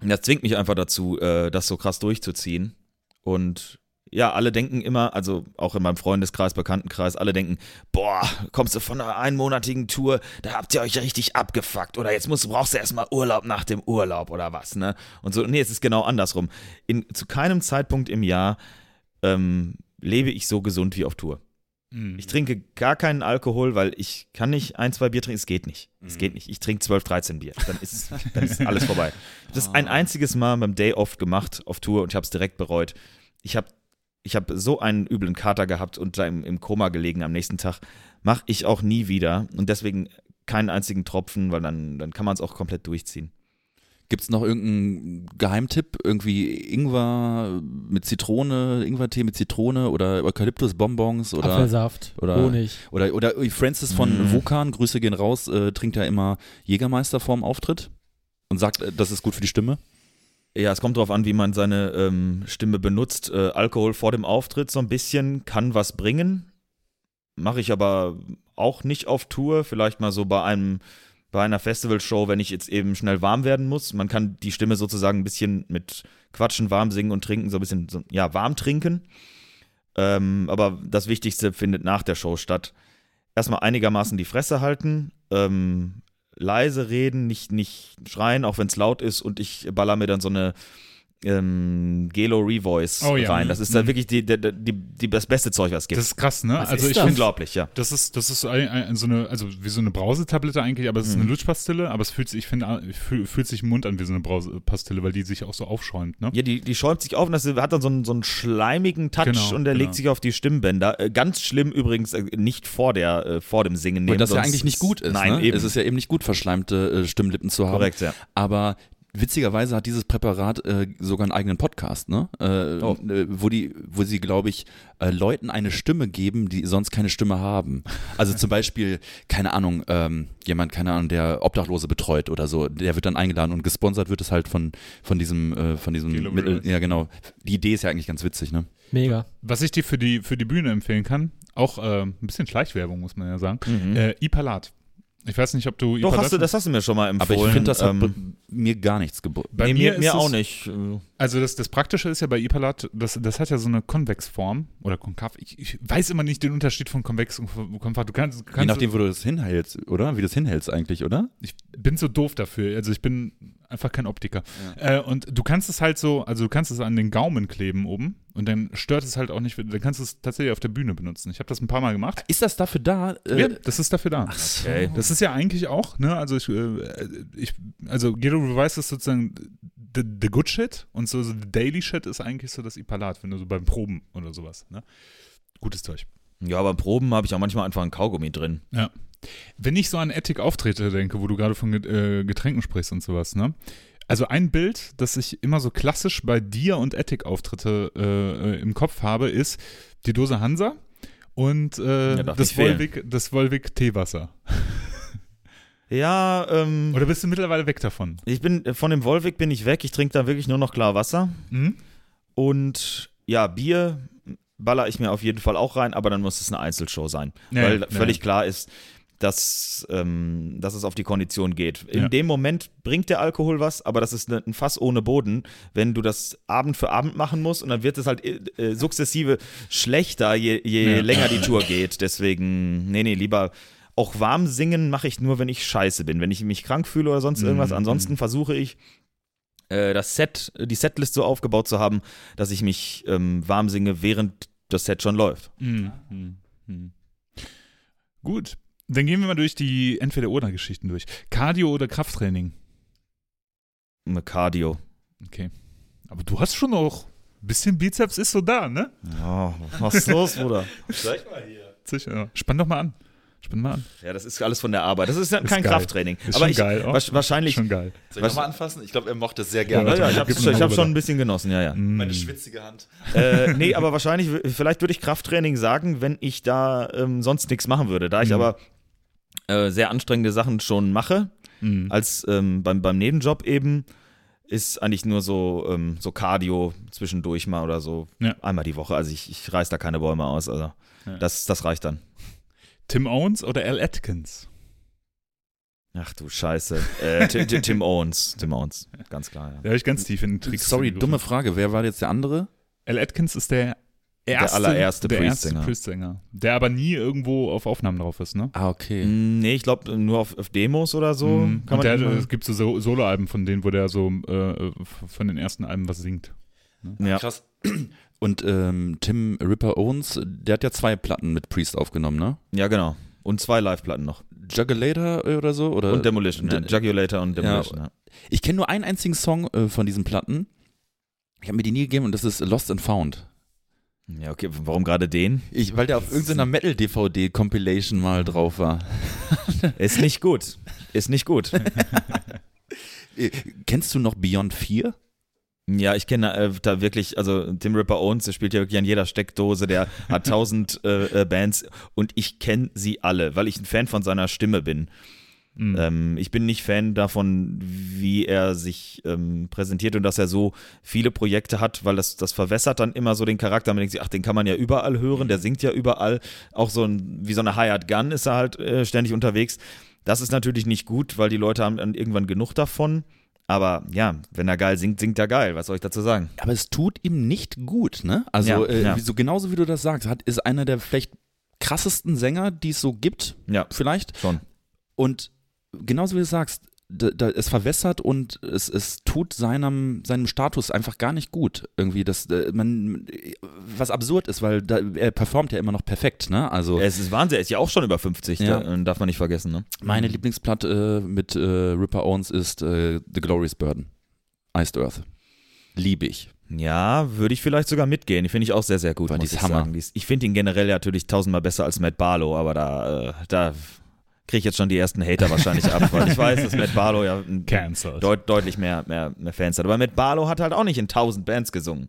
das zwingt mich einfach dazu, äh, das so krass durchzuziehen. Und ja, alle denken immer, also auch in meinem Freundeskreis, Bekanntenkreis, alle denken, boah, kommst du von einer einmonatigen Tour, da habt ihr euch richtig abgefuckt oder jetzt musst, brauchst du erstmal Urlaub nach dem Urlaub oder was, ne? Und so, nee, es ist genau andersrum. In, zu keinem Zeitpunkt im Jahr ähm, lebe ich so gesund wie auf Tour. Mhm. Ich trinke gar keinen Alkohol, weil ich kann nicht ein, zwei Bier trinken. Es geht nicht. Es geht nicht. Ich trinke 12, 13 Bier. Dann ist, dann ist alles vorbei. Ich habe das ein einziges Mal beim Day Off gemacht auf Tour und ich habe es direkt bereut. Ich habe ich hab so einen üblen Kater gehabt und da im, im Koma gelegen am nächsten Tag. Mache ich auch nie wieder. Und deswegen keinen einzigen Tropfen, weil dann, dann kann man es auch komplett durchziehen. Gibt es noch irgendeinen Geheimtipp? Irgendwie Ingwer mit Zitrone, Ingwertee mit Zitrone oder Eukalyptusbonbons oder Apfelsaft, oder- Honig. oder oder Francis von Mm. Vulkan, Grüße gehen raus, äh, trinkt ja immer Jägermeister vorm Auftritt und sagt, äh, das ist gut für die Stimme. Ja, es kommt darauf an, wie man seine ähm, Stimme benutzt. Äh, Alkohol vor dem Auftritt so ein bisschen kann was bringen. Mache ich aber auch nicht auf Tour. Vielleicht mal so bei einem bei einer Festivalshow, wenn ich jetzt eben schnell warm werden muss. Man kann die Stimme sozusagen ein bisschen mit Quatschen, warm singen und trinken, so ein bisschen so, ja, warm trinken. Ähm, aber das Wichtigste findet nach der Show statt. Erstmal einigermaßen die Fresse halten, ähm, leise reden, nicht, nicht schreien, auch wenn es laut ist und ich baller mir dann so eine ähm, Gelo Revoice Oh ja. rein. Das ist dann Mhm. wirklich die, die, die, die, das beste Zeug, was es gibt. Das ist krass, ne? Was also ist ich das? finde, unglaublich, ja. das ist, das ist so, ein, ein, so eine, also wie so eine Brausetablette eigentlich, aber es ist eine Mhm. Lutschpastille, aber es fühlt sich, ich finde, fühl, fühlt sich im Mund an wie so eine Brausepastille, weil die sich auch so aufschäumt, ne? Ja, die, die schäumt sich auf und das hat dann so einen, so einen schleimigen Touch Genau, und der genau. legt sich auf die Stimmbänder. Äh, ganz schlimm übrigens, äh, nicht vor, der, äh, vor dem Singen Weil nehmen. das ja eigentlich nicht gut ist. Nein, ne? eben. Es ist ja eben nicht gut, verschleimte äh, Stimmlippen zu haben. korrekt, ja. Aber witzigerweise hat dieses Präparat äh, sogar einen eigenen Podcast, ne? Äh, Oh. äh, wo die, wo sie, glaube ich, äh, Leuten eine Stimme geben, die sonst keine Stimme haben. Also zum Beispiel, keine Ahnung, ähm, jemand, keine Ahnung, der Obdachlose betreut oder so, der wird dann eingeladen und gesponsert wird es halt von, von diesem, äh, von diesem Kilo Mittel. Ja, genau. Die Idee ist ja eigentlich ganz witzig, ne? Mega. Was ich dir für die, für die Bühne empfehlen kann, auch äh, ein bisschen Schleichwerbung, muss man ja sagen, Mhm. äh, Ipalat. Ich weiß nicht, ob du Doch, hast du, das hast du mir schon mal empfohlen. Aber ich finde, das hat ähm, mir gar nichts geboten. Bei nee, mir, ist mir es- auch nicht. Also das, das Praktische ist ja bei Ipalat, das, das hat ja so eine Konvexform oder konkav. Ich, ich weiß immer nicht den Unterschied von konvex und konkav. Du kannst, du Je kannst nachdem, wo du das hinhältst, oder? Wie du das hinhältst eigentlich, oder? ich bin so doof dafür. Also ich bin einfach kein Optiker. Äh, und du kannst es halt so, also du kannst es an den Gaumen kleben oben und dann stört es halt auch nicht. Dann kannst du es tatsächlich auf der Bühne benutzen. Ich habe das ein paar Mal gemacht. Ist das dafür da? Äh, ja, das ist dafür da. Okay. Das ist ja eigentlich auch, ne, also ich, äh, ich also Gero Revice ist sozusagen the, the good shit und so the daily shit ist eigentlich so das Ipalat, wenn du so beim Proben oder sowas, ne. Gutes Zeug. Ja, aber Proben habe ich auch manchmal einfach ein Kaugummi drin. Wenn ich so an Ethik-Auftritte denke, wo du gerade von äh, Getränken sprichst und sowas, ne. Also ein Bild, das ich immer so klassisch bei dir und Ethik-Auftritte äh, äh, im Kopf habe, ist die Dose Hansa und äh, Ja, das. Volvic, das Volvic Teewasser. Ja, ähm, Oder bist du mittlerweile weg davon? ich bin, von dem Wolwig bin ich weg. Ich trinke da wirklich nur noch klar Wasser. Mhm. Und ja, Bier baller ich mir auf jeden Fall auch rein, aber dann muss es eine Einzelshow sein. Ja, weil ja, völlig klar ist, dass, ähm, dass es auf die Kondition geht. In Ja. dem Moment bringt der Alkohol was, aber das ist ne- ein Fass ohne Boden, wenn du das Abend für Abend machen musst und dann wird es halt äh, äh, sukzessive schlechter, je, je Ja. länger die Tour geht. Deswegen, nee, nee, lieber auch warm singen mache ich nur, wenn ich scheiße bin, wenn ich mich krank fühle oder sonst irgendwas. Mhm. Ansonsten versuche ich äh, das Set, die Setlist so aufgebaut zu haben, dass ich mich ähm, warm singe, während das Set schon läuft. Mhm. Mhm. Mhm. Gut, dann gehen wir mal durch die Entweder-Oder-Geschichten durch. Cardio oder Krafttraining? Mit Cardio. Okay. Aber du hast schon auch ein bisschen Bizeps ist so da, ne? Ja, was ist los, Bruder? Sicher. Spann doch mal an. Spann mal an. Ja, das ist alles von der Arbeit. Das ist ja Ist kein geil. Krafttraining. Ist Aber schon ich, geil. Wasch- wahrscheinlich. Schon geil. Soll ich nochmal anfassen? Ich glaube, er mochte es sehr gerne. Ja, ja, ich habe ich hab schon ein bisschen genossen, ja, ja. Mhm. Meine schwitzige Hand. äh, nee, aber wahrscheinlich, vielleicht würde ich Krafttraining sagen, wenn ich da ähm, sonst nichts machen würde. Da ich Mhm. aber äh, sehr anstrengende Sachen schon mache, Mhm. als ähm, beim, beim Nebenjob eben, ist eigentlich nur so, ähm, so Cardio zwischendurch mal oder so Ja. einmal die Woche. Also ich, ich reiß da keine Bäume aus. Also Ja. das, das reicht dann. Tim Owens oder Al Atkins? Ach du Scheiße. Äh, Tim, Tim, Tim Owens. Tim Owens, ganz klar. Ja. Da habe ich ganz tief in den Tricks. Sorry, dumme Frage. Wer war jetzt der andere? Al Atkins ist der erste, allererste der Priest-Sänger. Priest-Sänger. Der aber nie irgendwo auf Aufnahmen drauf ist, ne? Ah, okay. Mm, Nee, ich glaube nur auf, auf Demos oder so. Mhm. Kann Und man der, es gibt so So- Soloalben von denen, wo der so äh, von den ersten Alben was singt. ja. Krass. Und ähm, Tim Ripper Owens, der hat ja zwei Platten mit Priest aufgenommen, ne? ja, genau. Und zwei Live-Platten noch. Juggulator oder so? Oder? Und Demolition. Ne- Jugulator und Demolition. Ja. Ich kenne nur einen einzigen Song äh, von diesen Platten. Ich habe mir die nie gegeben und das ist Lost and Found. ja, okay. Warum gerade den? Ich, weil der auf irgendeiner Metal-DVD-Compilation mal drauf war. Ist nicht gut. Ist nicht gut. Äh, Kennst du noch Beyond 4? Ja, ich kenne äh, da wirklich, also Tim Ripper Owens, der spielt ja wirklich an jeder Steckdose, der hat tausend äh, äh, Bands und ich kenne sie alle, weil ich ein Fan von seiner Stimme bin. Mhm. Ähm, ich bin nicht Fan davon, wie er sich ähm, präsentiert und dass er so viele Projekte hat, weil das, das verwässert dann immer so den Charakter. Man denkt sich, ach, den kann man ja überall hören, der singt ja überall. Auch so ein, wie so eine Hired Gun ist er halt äh, ständig unterwegs. Das ist natürlich nicht gut, weil die Leute haben dann irgendwann genug davon. Aber ja, wenn er geil singt, singt er geil. Was soll ich dazu sagen? Aber es tut ihm nicht gut, ne? Also Ja, äh, ja. so genauso wie du das sagst, hat, ist einer der vielleicht krassesten Sänger, die es so gibt, Ja, vielleicht. schon. Und genauso wie du sagst, da, da, es verwässert und es, es tut seinem, seinem Status einfach gar nicht gut. Irgendwie, das, äh, man, was absurd ist, weil da, er performt ja immer noch perfekt, ne? Also Es ist Wahnsinn, er ist ja auch schon über 50, Ja. da, darf man nicht vergessen, ne? meine Lieblingsplatte äh, mit äh, Ripper Owens ist äh, The Glorious Burden. Iced Earth. Liebe ich. Ja, würde ich vielleicht sogar mitgehen. Die finde ich auch sehr, sehr gut. Boah, die muss ist ich Hammer. sagen. Ich finde ihn generell natürlich tausendmal besser als Matt Barlow, aber da, äh, da kriege ich jetzt schon die ersten Hater wahrscheinlich ab, weil ich weiß, dass Matt Barlow ja deut deutlich mehr, mehr, mehr Fans hat. Aber Matt Barlow hat halt auch nicht in tausend Bands gesungen.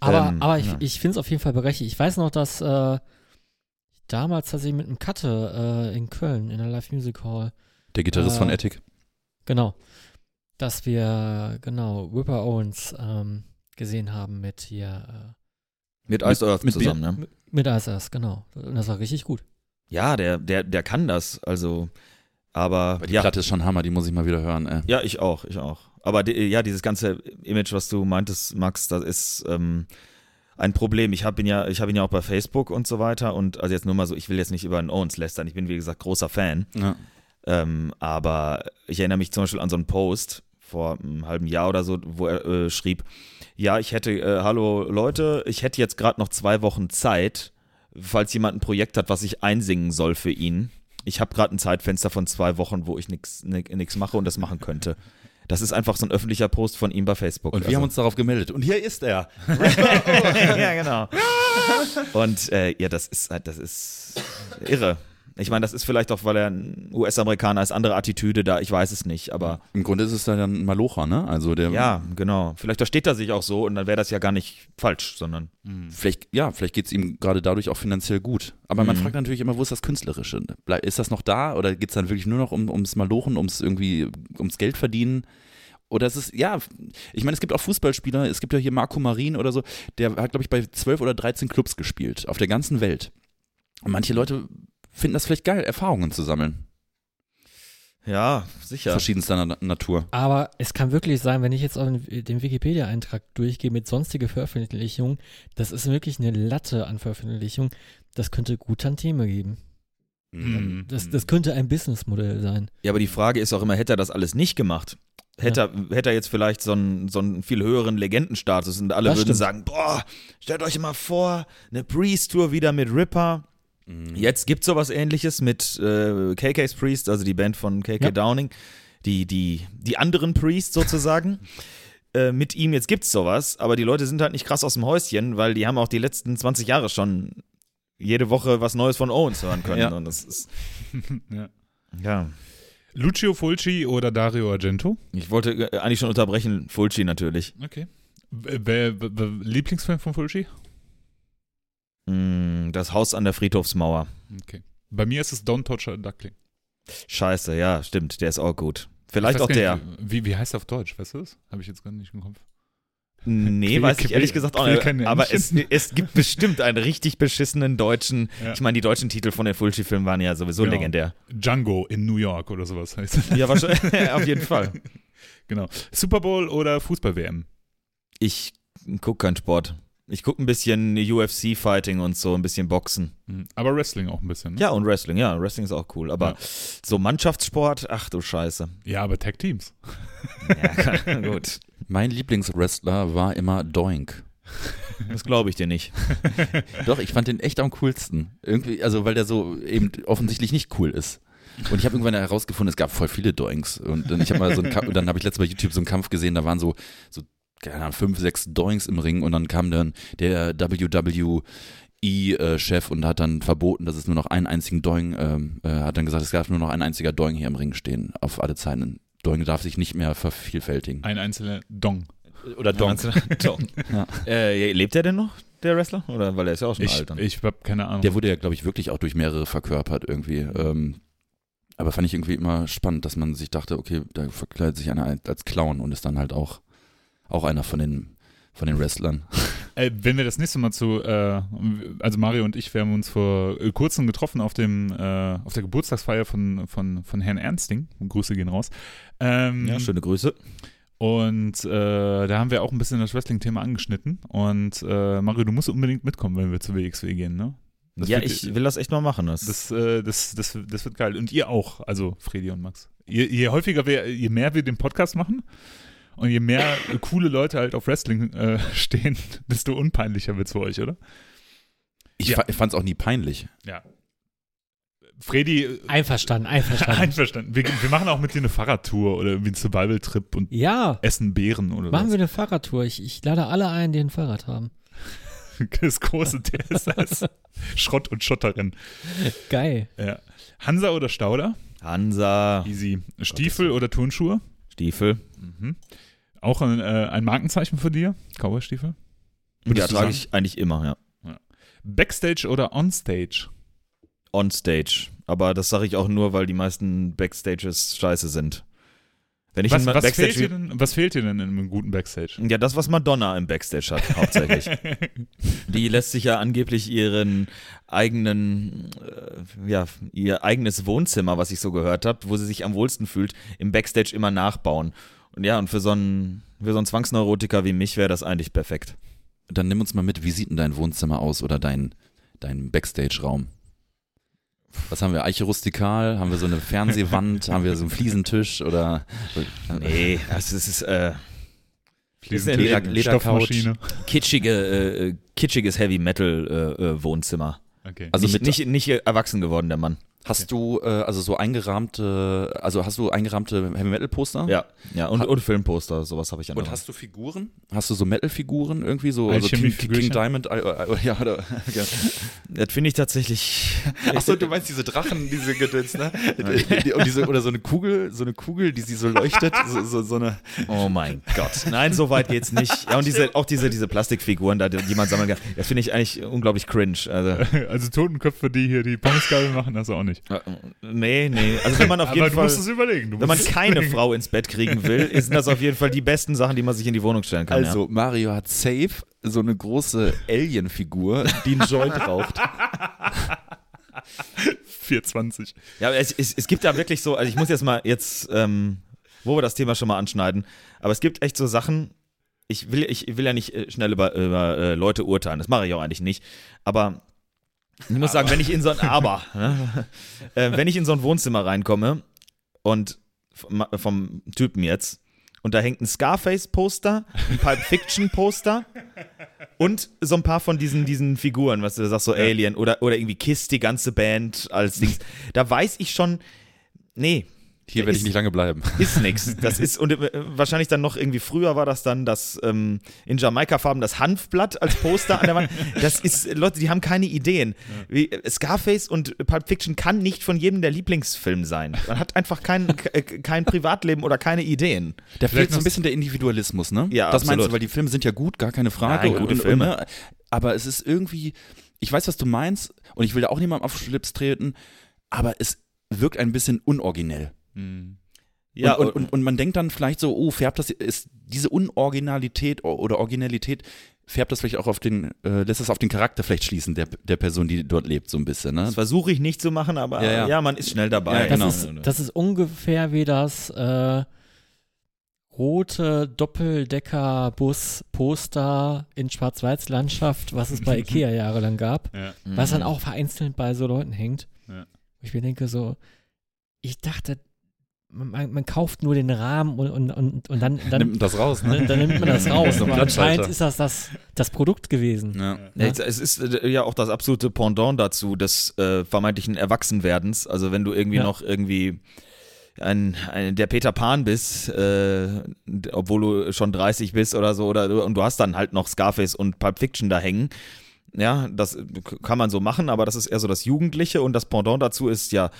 Aber, Ähm, aber ich, ja. ich finde es auf jeden Fall berechtigt. Ich weiß noch, dass äh, damals tatsächlich mit einem Cutte äh, in Köln in der Live Music Hall, Der Gitarrist Äh, von Ethic. genau, dass wir, genau, Ripper Owens ähm, gesehen haben mit hier, Mit Mit- Iced Earth mit zusammen, äh, ne? mit ISS, genau. Und das war richtig gut. Ja, der, der, der kann das. Also, aber Aber die ja, Platte ist schon Hammer, die muss ich mal wieder hören. Ey. Ja, ich auch, ich auch. Aber die, ja, dieses ganze Image, was du meintest, Max, das ist ähm, ein Problem. Ich habe ihn ja, ich habe ihn ja auch bei Facebook und so weiter und also jetzt nur mal so, ich will jetzt nicht über einen Owens lästern. Ich bin wie gesagt großer Fan, Ja. ähm, aber ich erinnere mich zum Beispiel an so einen Post vor einem halben Jahr oder so, wo er äh, schrieb, ja, ich hätte, äh, hallo Leute, ich hätte jetzt gerade noch zwei Wochen Zeit, falls jemand ein Projekt hat, was ich einsingen soll für ihn. Ich habe gerade ein Zeitfenster von zwei Wochen, wo ich nichts mache und das machen könnte. Das ist einfach so ein öffentlicher Post von ihm bei Facebook. Und wir Also- haben uns darauf gemeldet. Und hier ist er. ja, genau. Und äh, ja, das ist halt, das ist irre. Ich meine, das ist vielleicht auch, weil er ein US-Amerikaner ist, andere Attitüde da, ich weiß es nicht, aber Im Grunde ist es dann ein Malocher, ne? Also der ja, genau. Vielleicht versteht er sich auch so und dann wäre das ja gar nicht falsch, sondern vielleicht, ja, vielleicht geht es ihm gerade dadurch auch finanziell gut. Aber man Mhm. fragt natürlich immer, wo ist das Künstlerische? Ist das noch da oder geht es dann wirklich nur noch um, ums Malochen, ums irgendwie, ums Geld verdienen? Oder es ist, ja, ich meine, es gibt auch Fußballspieler, es gibt ja hier Marco Marin oder so, der hat, glaube ich, bei 12 oder 13 Clubs gespielt, auf der ganzen Welt. Und manche Leute finden das vielleicht geil, Erfahrungen zu sammeln. ja, sicher. Verschiedenster Na Natur. Aber es kann wirklich sein, wenn ich jetzt auch den Wikipedia-Eintrag durchgehe mit sonstige Veröffentlichungen, das ist wirklich eine Latte an Veröffentlichungen. Das könnte gut Tanteme geben. Mhm. Das, das könnte ein Businessmodell sein. Ja, aber die Frage ist auch immer, hätte er das alles nicht gemacht? Hätte, er, hätte er jetzt vielleicht so einen, so einen viel höheren Legendenstatus und alle Das würden stimmt. sagen, boah, stellt euch mal vor, eine Priest-Tour wieder mit Ripper. Mhm. Jetzt gibt es sowas ähnliches mit äh, KK's Priest, also die Band von KK Ja. Downing, die, die, die anderen Priest sozusagen. äh, mit ihm, jetzt gibt's sowas, aber die Leute sind halt nicht krass aus dem Häuschen, weil die haben auch die letzten 20 Jahre schon jede Woche was Neues von Owens hören können. Ja. Und das ist, ja. ja. Lucio Fulci oder Dario Argento? Ich wollte äh, eigentlich schon unterbrechen, Fulci natürlich. Okay. Lieblingsfilm von Fulci? Mm, Das Haus an der Friedhofsmauer. Okay. Bei mir ist es Don't Touch a Duckling. Scheiße, ja, stimmt, der ist auch gut. Vielleicht auch der. nicht, Wie, wie heißt er auf Deutsch? Weißt du das? Habe ich jetzt gar nicht im Kopf. Nee, Quäl- weiß ich ehrlich gesagt auch nicht. Aber es, es gibt bestimmt einen richtig beschissenen deutschen. Ja. Ich meine, die deutschen Titel von den Fulci-Filmen waren ja sowieso Genau. legendär. Django in New York oder sowas heißt es. Ja, wahrscheinlich. auf jeden Fall. Genau. Super Bowl oder Fußball-WM? Ich gucke keinen Sport. Ich gucke ein bisschen UFC-Fighting und so, ein bisschen Boxen. Mhm. Aber Wrestling auch ein bisschen. Ne? Ja, und Wrestling, ja, Wrestling ist auch cool. Aber Ja. so Mannschaftssport, ach du Scheiße. Ja, aber Tag Teams. Ja, gut. Mein Lieblingswrestler war immer Doink. Das glaube ich dir nicht. Doch, ich fand den echt am coolsten. Irgendwie, also weil der so eben offensichtlich nicht cool ist. Und ich habe irgendwann herausgefunden, es gab voll viele Doinks. Und dann, ich hab mal so einen dann habe ich letztes Mal bei YouTube so einen Kampf gesehen, da waren so, so keine Ahnung, fünf, sechs Doinks im Ring und dann kam dann der WWE-Chef und hat dann verboten, dass es nur noch einen einzigen Doing, ähm, äh, hat dann gesagt, es darf nur noch ein einziger Doing hier im Ring stehen, auf alle Zeiten. Dong darf sich nicht mehr vervielfältigen. Ein einzelner Dong. Oder Dong. Dong. Ja. Äh, lebt der denn noch, der Wrestler? Oder weil er ist ja auch schon Ich, alt. dann. ich habe keine Ahnung. Der wurde ja, glaube ich, wirklich auch durch mehrere verkörpert irgendwie. Ähm, aber fand ich irgendwie immer spannend, dass man sich dachte, okay, da verkleidet sich einer als Clown und ist dann halt auch, auch einer von den, von den Wrestlern. Äh, wenn wir das nächste Mal zu, äh, also Mario und ich, wir haben uns vor äh, kurzem getroffen auf dem, äh, auf der Geburtstagsfeier von, von, von Herrn Ernsting. Grüße gehen raus. Ähm, ja, schöne Grüße. Und äh, da haben wir auch ein bisschen das Wrestling-Thema angeschnitten. Und äh, Mario, du musst unbedingt mitkommen, wenn wir zur WXW gehen, ne? Das ja, wird- ich will das echt mal machen. Das, Das, äh, das, das, das wird geil. Und ihr auch, also Fredi und Max. Je, je häufiger wir, je mehr wir den Podcast machen und je mehr coole Leute halt auf Wrestling äh, stehen, desto unpeinlicher wird es für euch, oder? Ich, Ja. fand es auch nie peinlich. Ja. Fredi, äh, Einverstanden, einverstanden. einverstanden. Wir, wir machen auch mit dir eine Fahrradtour oder irgendwie einen Survival-Trip und ja, essen Beeren oder machen wir was. eine Fahrradtour. Ich, ich lade alle ein, die ein Fahrrad haben. Das große TSS. Schrott- und Schotterrennen. Geil. Ja. Hansa oder Stauder? Hansa, Easy. Stiefel oder Turnschuhe? Stiefel. Mhm. Auch ein, äh, ein Markenzeichen von dir? Cowboy-Stiefel? Ja, trage ich eigentlich immer, ja. Backstage oder Onstage? On Stage. Aber das sage ich auch nur, weil die meisten Backstages scheiße sind. Wenn ich Was, was, fehlt dir denn, was fehlt dir denn in einem guten Backstage? Ja, das, was Madonna im Backstage hat, hauptsächlich. Die lässt sich ja angeblich ihren eigenen, äh, ja, ihr eigenes Wohnzimmer, was ich so gehört habe, wo sie sich am wohlsten fühlt, im Backstage immer nachbauen. Und ja, und für so einen, für so einen Zwangsneurotiker wie mich wäre das eigentlich perfekt. Dann nimm uns mal mit, wie sieht denn dein Wohnzimmer aus oder dein, dein Backstage-Raum? Was haben wir? Eiche rustikal? Haben wir so eine Fernsehwand? haben wir so einen Fliesentisch oder Nee, das ist, ist äh, Fliesentisch, Leder- Ledercouch. Kitschige, äh, äh, kitschiges Heavy Metal äh, äh, Wohnzimmer. Okay. Also nicht, mit- nicht, nicht erwachsen geworden, der Mann. Hast du äh, also so eingerahmte, also hast du eingerahmte Heavy Metal Poster? Ja, ja und, Ha- und Filmposter, sowas habe ich ja Und hast du Figuren? Hast du so Metal-Figuren irgendwie so? Also King? King Diamond? äh, äh, ja, oder, Das finde ich tatsächlich. Achso, du meinst diese Drachen, diese Gedöns, ne? Die- Und diese, oder so eine Kugel, so eine Kugel, die sie so leuchtet, so, so, so eine. Oh mein Gott. Nein, so weit geht's nicht. Ja, und diese, auch diese, diese Plastikfiguren, da, die man sammeln kann, das finde ich eigentlich unglaublich cringe. Also, Also Totenköpfe, die hier die Pommesgabel machen, das auch nicht. Äh, nee, nee. Also wenn man auf jeden du Fall, musst es überlegen. Du wenn man keine überlegen. Frau ins Bett kriegen will, sind das auf jeden Fall die besten Sachen, die man sich in die Wohnung stellen kann. Also, Mario hat safe so eine große Alien-Figur, die einen Joint raucht. 420. Ja, ja es, es, es gibt da wirklich so, also ich muss jetzt mal jetzt, ähm, wo wir das Thema schon mal anschneiden, aber es gibt echt so Sachen, ich will, ich will ja nicht äh, schnell über, über äh, Leute urteilen, das mache ich auch eigentlich nicht, aber ich muss sagen, wenn ich in so ein Aber, ne, äh, wenn ich in so ein Wohnzimmer reinkomme und vom, vom Typen jetzt und da hängt ein Scarface-Poster, ein Pulp Fiction-Poster und so ein paar von diesen, diesen Figuren, was du sagst, so Alien oder, oder irgendwie Kiss, die ganze Band als Dings. Da weiß ich schon, nee, Hier werde ich nicht lange bleiben. ist nix. Das ist, und äh, wahrscheinlich dann noch irgendwie früher war das dann das ähm, in Jamaika-Farben das Hanfblatt als Poster an der Wand. Das ist, Leute, die haben keine Ideen. Wie, äh, Scarface und Pulp Fiction kann nicht von jedem der Lieblingsfilm sein. Man hat einfach kein, äh, kein Privatleben oder keine Ideen. Da Vielleicht fehlt so ein bisschen der Individualismus, ne? Ja, Das meinst absolut. du, weil die Filme sind ja gut, gar keine Frage. Nein, gute und, Filme. Und, ne, aber es ist irgendwie, ich weiß, was du meinst und ich will da auch niemandem auf den Schlips treten, aber es wirkt ein bisschen unoriginell. Ja, und, und, und, und man denkt dann vielleicht so, oh, färbt das, ist diese Unoriginalität oder Originalität, färbt das vielleicht auch auf den, äh, lässt das auf den Charakter vielleicht schließen, der, der Person, die dort lebt, so ein bisschen, ne? das versuche ich nicht zu machen, aber Ja, ja, ja. man ist schnell dabei. Ja, Das, genau. ist, das ist ungefähr wie das äh, rote Doppeldecker-Bus-Poster in Schwarz-Weiß-Landschaft, was es bei Ikea jahrelang gab, Ja. was dann auch vereinzelt bei so Leuten hängt. Ich mir denke so, ich dachte, man, man kauft nur den Rahmen und, und, und, und dann, dann, Nimmt das raus, ne? dann, dann nimmt man das raus. Aber anscheinend ist das, das das Produkt gewesen. Ja. Ja, es- ist äh, ja auch das absolute Pendant dazu, des äh, vermeintlichen Erwachsenwerdens. Also wenn du irgendwie Ja. noch irgendwie ein, ein, der Peter Pan bist, äh, obwohl du schon 30 bist oder so, oder und du hast dann halt noch Scarface und Pulp Fiction da hängen. Ja, das kann man so machen, aber das ist eher so das Jugendliche und das Pendant dazu ist ja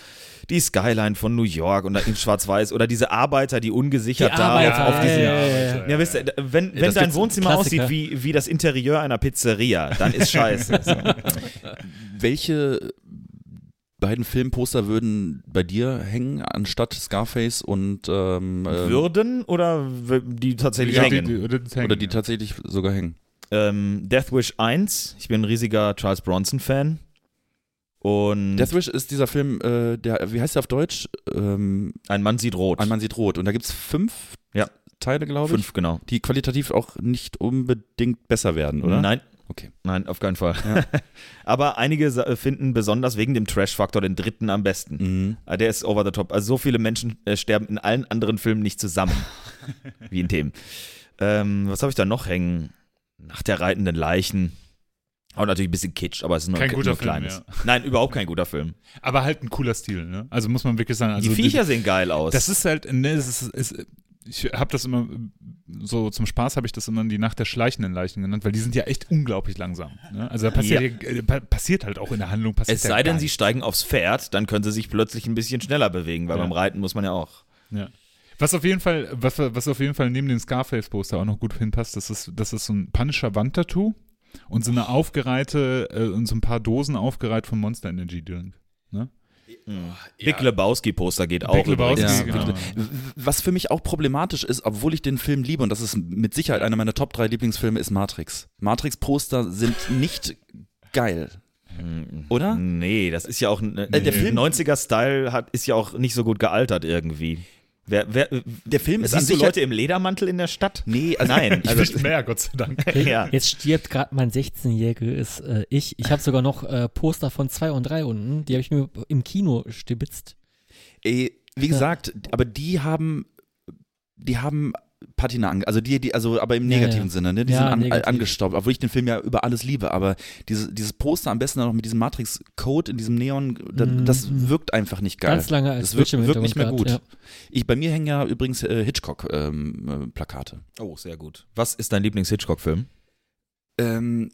die Skyline von New York und in Schwarz-Weiß oder diese Arbeiter, die ungesichert Die da Arbeiter, auf diesen. ja, Ja, ja, ja. wisst ihr, wenn, wenn dein Wohnzimmer aussieht wie, wie das Interieur einer Pizzeria, dann ist scheiße. So. Welche beiden Filmposter würden bei dir hängen, anstatt Scarface und ähm, ähm, Würden oder die tatsächlich Ja, die, hängen? die, oder die, hängen, oder die ja. tatsächlich sogar hängen? Ähm, Death Wish 1, ich bin ein riesiger Charles Bronson-Fan. Und Death Wish ist dieser Film, äh, der, wie heißt der auf Deutsch? Ähm, ein Mann sieht rot. Ein Mann sieht rot. Und da gibt es fünf Ja. Teile, glaube ich, Fünf, genau. die qualitativ auch nicht unbedingt besser werden, oder? Nein. Okay. Nein, auf keinen Fall. Ja. Aber einige sa- finden besonders wegen dem Trash-Faktor den dritten am besten. Mhm. Ah, Der ist over the top. Also so viele Menschen äh, sterben in allen anderen Filmen nicht zusammen. wie in dem. Ähm, was habe ich da noch hängen? Nach der reitenden Leichen. Auch natürlich ein bisschen kitsch, aber es ist nur, Kein nur guter Film, kleines. ja. Nein, überhaupt kein guter Film. Aber halt ein cooler Stil, ne? Also muss man wirklich sagen. Also die Viecher sehen geil aus. Das ist halt, ne, das ist, ist, ich habe das immer, so zum Spaß habe ich das immer die Nacht der schleichenden Leichen genannt, weil die sind ja echt unglaublich langsam. Ne? Also da passiert, ja. pa- passiert halt auch in der Handlung. Passiert es ja sei denn, sie steigen aufs Pferd, dann können sie sich plötzlich ein bisschen schneller bewegen, weil Ja. beim Reiten muss man ja auch. Ja. Was auf jeden Fall, was, was auf jeden Fall neben dem Scarface-Poster auch noch gut hinpasst, das ist, das ist so ein Punisher Wandtattoo und so eine aufgereihte äh, und so ein paar Dosen aufgereiht von Monster Energy Drink. Ne? Big Lebowski-Poster geht auch. Big Lebowski, übrigens. Ja, genau. Was für mich auch problematisch ist, obwohl ich den Film liebe, und das ist mit Sicherheit einer meiner Top 3 Lieblingsfilme, ist Matrix. Matrix-Poster sind nicht geil. Oder? Nee, das ist ja auch ein, Äh, der der Film- 90er-Style hat, ist ja auch nicht so gut gealtert irgendwie. Wer, wer, Der Film ist an siehst du sich Leute im Ledermantel in der Stadt? Nee, also Nein, also, Nicht mehr, Gott sei Dank. ja. Jetzt stirbt gerade mein 16-jähriges äh, Ich. Ich habe sogar noch äh, Poster von 2 und 3 unten. Die habe ich mir im Kino stibitzt. Ey, wie gesagt, aber die haben, die haben Patina, also die, die, also aber im Ja, negativen ja. Sinne, ne? Die Ja, sind an, negativ. angestaubt, obwohl ich den Film ja über alles liebe, aber diese, dieses Poster am besten noch mit diesem Matrix-Code in diesem Neon, da, Mhm. das wirkt einfach nicht geil. Ganz lange als das wirkt, wirkt nicht mehr Hintergrund gut. Ich, bei mir hängen ja übrigens äh, Hitchcock-Plakate. Oh, sehr gut. Was ist dein Lieblings-Hitchcock-Film? ähm,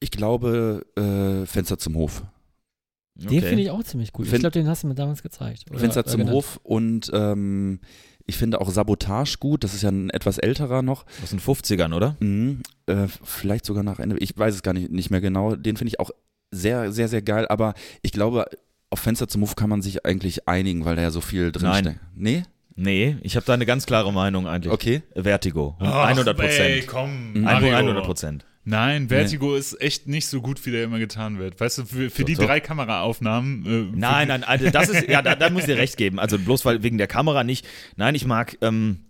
ich glaube, äh, Fenster zum Hof. ja. Den finde ich auch ziemlich gut. ich Fin- glaube, den hast du mir damals gezeigt. Oder, Fenster äh, zum genannt. Hof und ähm, ich finde auch Sabotage gut. Das ist ja ein etwas älterer noch. Aus den 50ern, oder? Mhm, äh, vielleicht sogar nach Ende. Ich weiß es gar nicht, nicht mehr genau. Den finde ich auch sehr, sehr, sehr geil. Aber ich glaube, auf Fenster zum Hof kann man sich eigentlich einigen, weil da ja so viel drin Nein. Nee? Nee, ich habe da eine ganz klare Meinung eigentlich. Okay. Vertigo. Ach, 100 Ey, Prozent. komm, Mhm. Mario. 100 Prozent. Nein, Vertigo ist echt nicht so gut, wie der immer getan wird. Weißt du, für, für Doch, die doch. drei Kameraaufnahmen. Äh, Nein, nein, also das ist, ja, da, da muss ich dir recht geben. Also bloß weil wegen der Kamera nicht. Nein, ich mag ähm,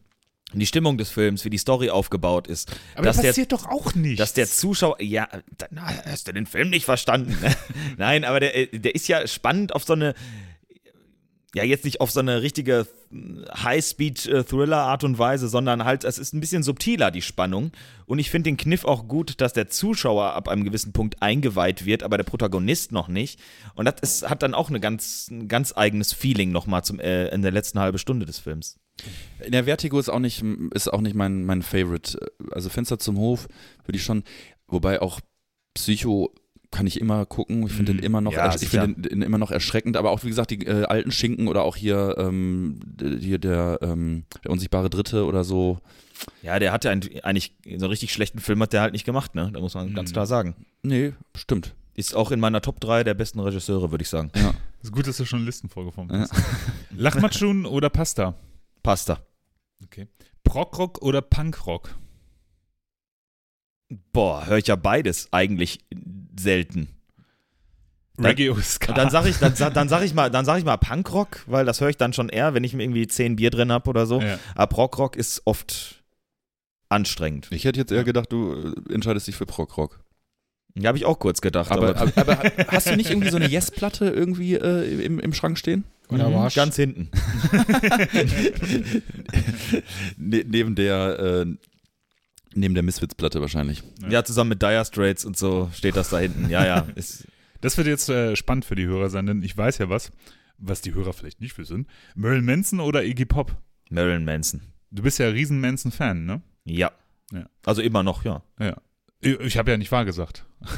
die Stimmung des Films, wie die Story aufgebaut ist. Aber dass da der, passiert doch auch nichts. dass der Zuschauer, ja, na, hast du den Film nicht verstanden? Nein, aber der, äh, der ist ja spannend auf so eine, ja, jetzt nicht auf so eine richtige High-Speed-Thriller-Art und Weise, sondern halt, es ist ein bisschen subtiler, die Spannung. Und ich finde den Kniff auch gut, dass der Zuschauer ab einem gewissen Punkt eingeweiht wird, aber der Protagonist noch nicht. Und das ist, hat dann auch eine ganz, ein ganz eigenes Feeling nochmal zum, äh, in der letzten halben Stunde des Films. Der Vertigo ist auch nicht, ist auch nicht mein, mein Favorite. Also Fenster zum Hof würde ich schon, wobei auch Psycho kann ich immer gucken. Ich finde Mhm. den immer noch, Ja, ersch- ich finde den, den immer noch erschreckend, aber auch wie gesagt die äh, alten Schinken oder auch hier, ähm, hier der, ähm, der unsichtbare Dritte oder so. Ja, der hatte einen, eigentlich so einen richtig schlechten Film hat der halt nicht gemacht, ne? Da muss man ganz Mhm. klar sagen. Nee, stimmt. Ist auch in meiner Top 3 der besten Regisseure, würde ich sagen. Ja. ist gut, dass du schon Listen vorgeformt Ja. hast. Lachmatschun oder Pasta? Pasta. Prog-Rock oder Punkrock? Boah, höre ich ja beides eigentlich selten. Dann- Reggae Ska? Dann sag ich, dann, dann sag ich mal, dann sag ich mal Punkrock, weil das höre ich dann schon eher, wenn ich mir irgendwie zehn Bier drin habe oder so. ja. Aber Prog-Rock ist oft anstrengend. Ich hätte jetzt eher gedacht, du äh, entscheidest dich für Prog-Rock. Ja, habe ich auch kurz gedacht. Aber, Aber, aber, aber hast du nicht irgendwie so eine Yes-Platte irgendwie äh, im, im Schrank stehen? Oder Mhm, ganz hinten. Ne, neben der, äh, neben der Misfits-Platte wahrscheinlich. Ja. Ja, zusammen mit Dire Straits und so steht das da hinten. Ja, ja. Ist, Das wird jetzt äh, spannend für die Hörer sein, denn ich weiß ja was, was die Hörer vielleicht nicht wissen. Marilyn Manson oder Iggy Pop? Marilyn Manson. Du bist ja riesen Manson-Fan, ne? Ja. Ja. Also immer noch, ja. Ja. Ich habe ja nicht wahr gesagt.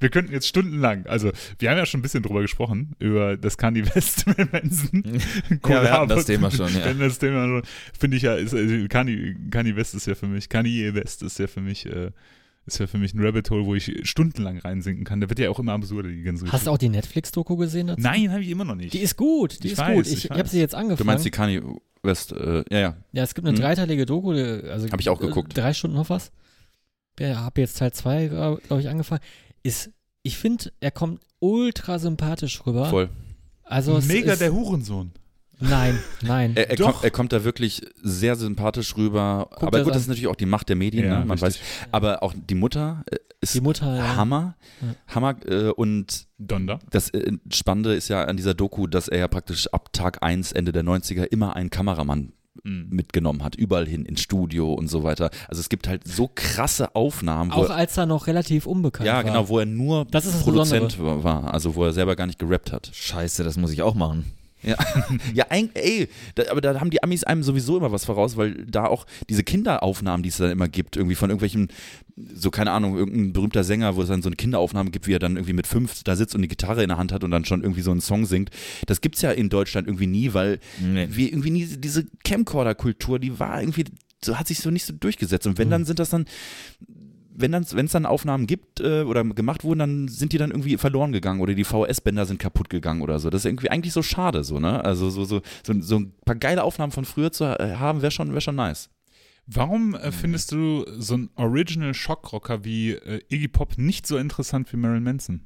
wir könnten jetzt stundenlang, also wir haben ja schon ein bisschen drüber gesprochen, über das Kanye West Manson. Ja, wir hatten das Thema schon, ja. Das Thema schon, finde ich ja, ist, also Kanye, Kanye West ist ja für mich, Kanye West ist ja für mich, äh, ist ja für mich ein Rabbit Hole, wo ich stundenlang reinsinken kann. Der wird ja auch immer absurder, die ganze Hast du auch die Netflix-Doku gesehen dazu? Nein, habe ich immer noch nicht. Die ist gut, die Ich ist weiß, gut. ich Ich, habe sie jetzt angefangen. Du meinst die Kanye West, äh, ja, ja. Ja, es gibt eine Hm. dreiteilige Doku, die- also Hab ich auch geguckt. Drei Stunden noch was. Ja, habe jetzt Teil 2, glaube ich, angefangen. Ist, ich finde, er kommt ultra sympathisch rüber. Voll. Also Mega ist, der Hurensohn. Nein, nein. Er, er, Doch. kommt, er kommt da wirklich sehr sympathisch rüber. Guck aber gut, an. das ist natürlich auch die Macht der Medien, Ja, ne? man richtig. weiß. Aber auch die Mutter äh, ist die Mutter. Hammer. Ja. Hammer. Äh, und Donda. das äh, Spannende ist ja an dieser Doku, dass er ja praktisch ab Tag 1, Ende der 90er, immer einen Kameramann. Mitgenommen hat, überall hin, ins Studio und so weiter. Also es gibt halt so krasse Aufnahmen, wo Auch er, als er noch relativ unbekannt ja war. genau, wo er nur Das ist das Produzent war, also wo er selber gar nicht gerappt hat. Scheiße, das muss ich auch machen. Ja, ja ein, ey, da, aber da haben die Amis einem sowieso immer was voraus, weil da auch diese Kinderaufnahmen, die es dann immer gibt, irgendwie von irgendwelchen, so keine Ahnung, irgendein berühmter Sänger, wo es dann so eine Kinderaufnahme gibt, wie er dann irgendwie mit fünf da sitzt und die Gitarre in der Hand hat und dann schon irgendwie so einen Song singt. Das gibt's ja in Deutschland irgendwie nie, weil Nee. wir irgendwie nie diese Camcorder-Kultur, die war irgendwie, so hat sich so nicht so durchgesetzt. Und wenn Mhm. dann sind das dann, wenn dann, wenn es dann Aufnahmen gibt äh, oder gemacht wurden, dann sind die dann irgendwie verloren gegangen oder die VHS-Bänder sind kaputt gegangen oder so. Das ist irgendwie eigentlich so schade, so, ne? Also so, so, so, so ein paar geile Aufnahmen von früher zu haben, wäre schon, wär schon nice. Warum äh, findest du so einen Original Shockrocker wie äh, Iggy Pop nicht so interessant wie Marilyn Manson?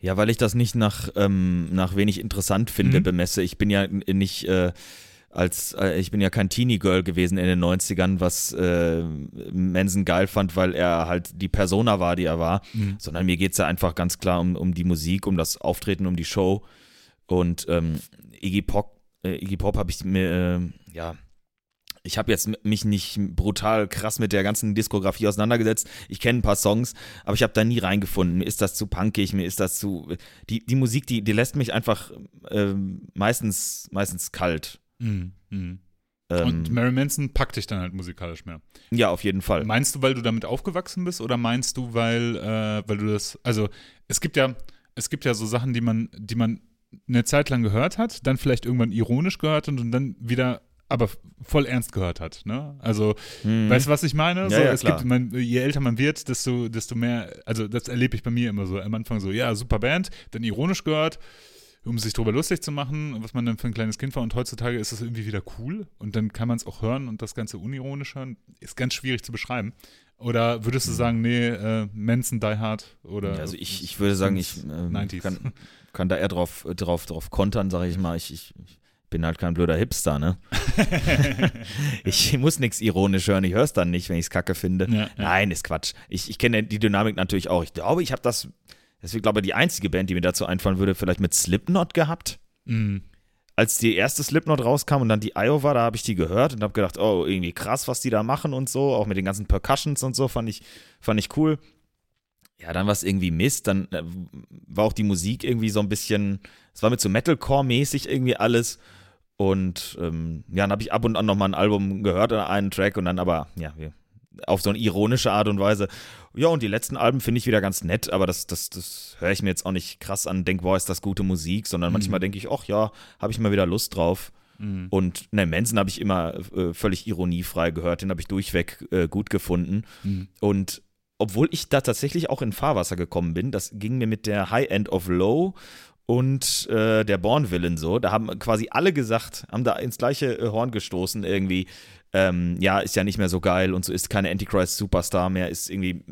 Ja, weil ich das nicht nach, ähm, nach wenig interessant finde, Mhm. bemesse. Ich bin ja nicht äh, als, äh, ich bin ja kein Teenie-Girl gewesen in den 90ern, was äh, Manson geil fand, weil er halt die Persona war, die er war. sondern mir geht es ja einfach ganz klar um, um die Musik, um das Auftreten, um die Show. Und ähm, Iggy Pop, äh, Iggy Pop habe ich mir, äh, ja, ich habe jetzt mich nicht brutal krass mit der ganzen Diskografie auseinandergesetzt. Ich kenne ein paar Songs, aber ich habe da nie reingefunden. Mir ist das zu punkig, mir ist das zu. Die, die Musik, die, die lässt mich einfach ähm, meistens, meistens kalt. Mhm. Mhm. Ähm, Und Marilyn Manson packt dich dann halt musikalisch mehr. ja, auf jeden Fall. Meinst du, weil du damit aufgewachsen bist oder meinst du, weil, äh, weil du das, also es gibt ja, es gibt ja so Sachen, die man, die man eine Zeit lang gehört hat, dann vielleicht irgendwann ironisch gehört hat und dann wieder aber voll ernst gehört hat. Ne? Also, Mhm. weißt du, was ich meine? Ja, so, ja, es klar. gibt, man, je älter man wird, desto, desto mehr, also das erlebe ich bei mir immer so. Am Anfang so, ja, super Band, dann ironisch gehört, um sich drüber lustig zu machen, was man dann für ein kleines Kind war. Und heutzutage ist es irgendwie wieder cool und dann kann man es auch hören und das Ganze unironisch hören. Ist ganz schwierig zu beschreiben. Oder würdest du sagen, nee, äh, Manson Die Hard oder. Ja, also ich, ich würde sagen, ich 90s. kann, kann da eher drauf, drauf, drauf kontern, sage ich mal. Ich, ich, ich bin halt kein blöder Hipster, ne? ich muss nichts ironisch hören, ich höre es dann nicht, wenn ich es kacke finde. Ja. Nein, ist Quatsch. Ich, ich kenne die Dynamik natürlich auch. Ich glaube, ich habe das, das ist, glaube ich, die einzige Band, die mir dazu einfallen würde, vielleicht mit Slipknot gehabt. Mm. Als die erste Slipknot rauskam und dann die Iowa, da habe ich die gehört und habe gedacht, oh, irgendwie krass, was die da machen und so, auch mit den ganzen Percussions und so, fand ich, fand ich cool. Ja, dann war es irgendwie Mist, dann äh, war auch die Musik irgendwie so ein bisschen, es war mit so Metalcore-mäßig irgendwie alles. Und ähm, ja, dann habe ich ab und an nochmal ein Album gehört, einen Track und dann aber, ja, auf so eine ironische Art und Weise. Ja, und die letzten Alben finde ich wieder ganz nett, aber das, das, das höre ich mir jetzt auch nicht krass an, denke, boah, ist das gute Musik, sondern manchmal denke ich, ach ja, habe ich mal wieder Lust drauf. Mm. Und ne, Manson habe ich immer äh, völlig ironiefrei gehört, den habe ich durchweg äh, gut gefunden. Mm. Und obwohl ich da tatsächlich auch in Fahrwasser gekommen bin, das ging mir mit der High End of Low und äh, der Born Villain so, da haben quasi alle gesagt, haben da ins gleiche äh, Horn gestoßen irgendwie, ähm, ja, ist ja nicht mehr so geil und so ist keine Antichrist Superstar mehr, ist irgendwie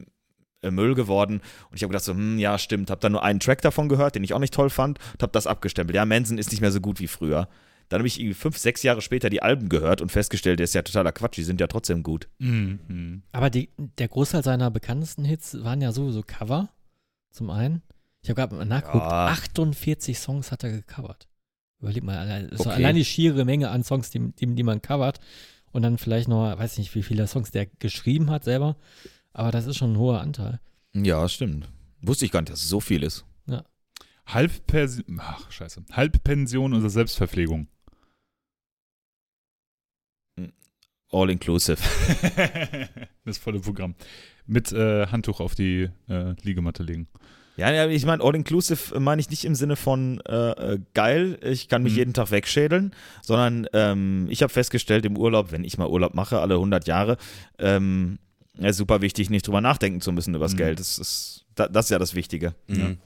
Müll geworden und ich habe gedacht so, hm, ja, stimmt, habe dann nur einen Track davon gehört, den ich auch nicht toll fand und habe das abgestempelt. Ja, Manson ist nicht mehr so gut wie früher. Dann habe ich irgendwie fünf, sechs Jahre später die Alben gehört und festgestellt, der ist ja totaler Quatsch, die sind ja trotzdem gut. Mm. Aber die, der Großteil seiner bekanntesten Hits waren ja sowieso Cover. Zum einen. Ich habe gerade nachgeguckt. Ja. 48 Songs hat er gecovert. Überleg mal, allein, Okay. allein die schiere Menge an Songs, die, die, die man covert. Und dann vielleicht noch, weiß nicht, wie viele Songs der geschrieben hat selber. Aber das ist schon ein hoher Anteil. Ja, stimmt. Wusste ich gar nicht, dass es so viel ist. Halbpension, ach scheiße, Halbpension oder Selbstverpflegung. All inclusive. das volle Programm. mit äh, Handtuch auf die äh, Liegematte legen. Ja, ja, ich meine, All-Inclusive meine ich nicht im Sinne von äh, äh, geil, ich kann mich Mhm. jeden Tag wegschädeln, sondern ähm, ich habe festgestellt im Urlaub, wenn ich mal Urlaub mache, alle 100 Jahre, ähm, ja, super wichtig, nicht drüber nachdenken zu müssen übers Mhm. Geld. Das ist, da, das ist ja das Wichtige. Mhm.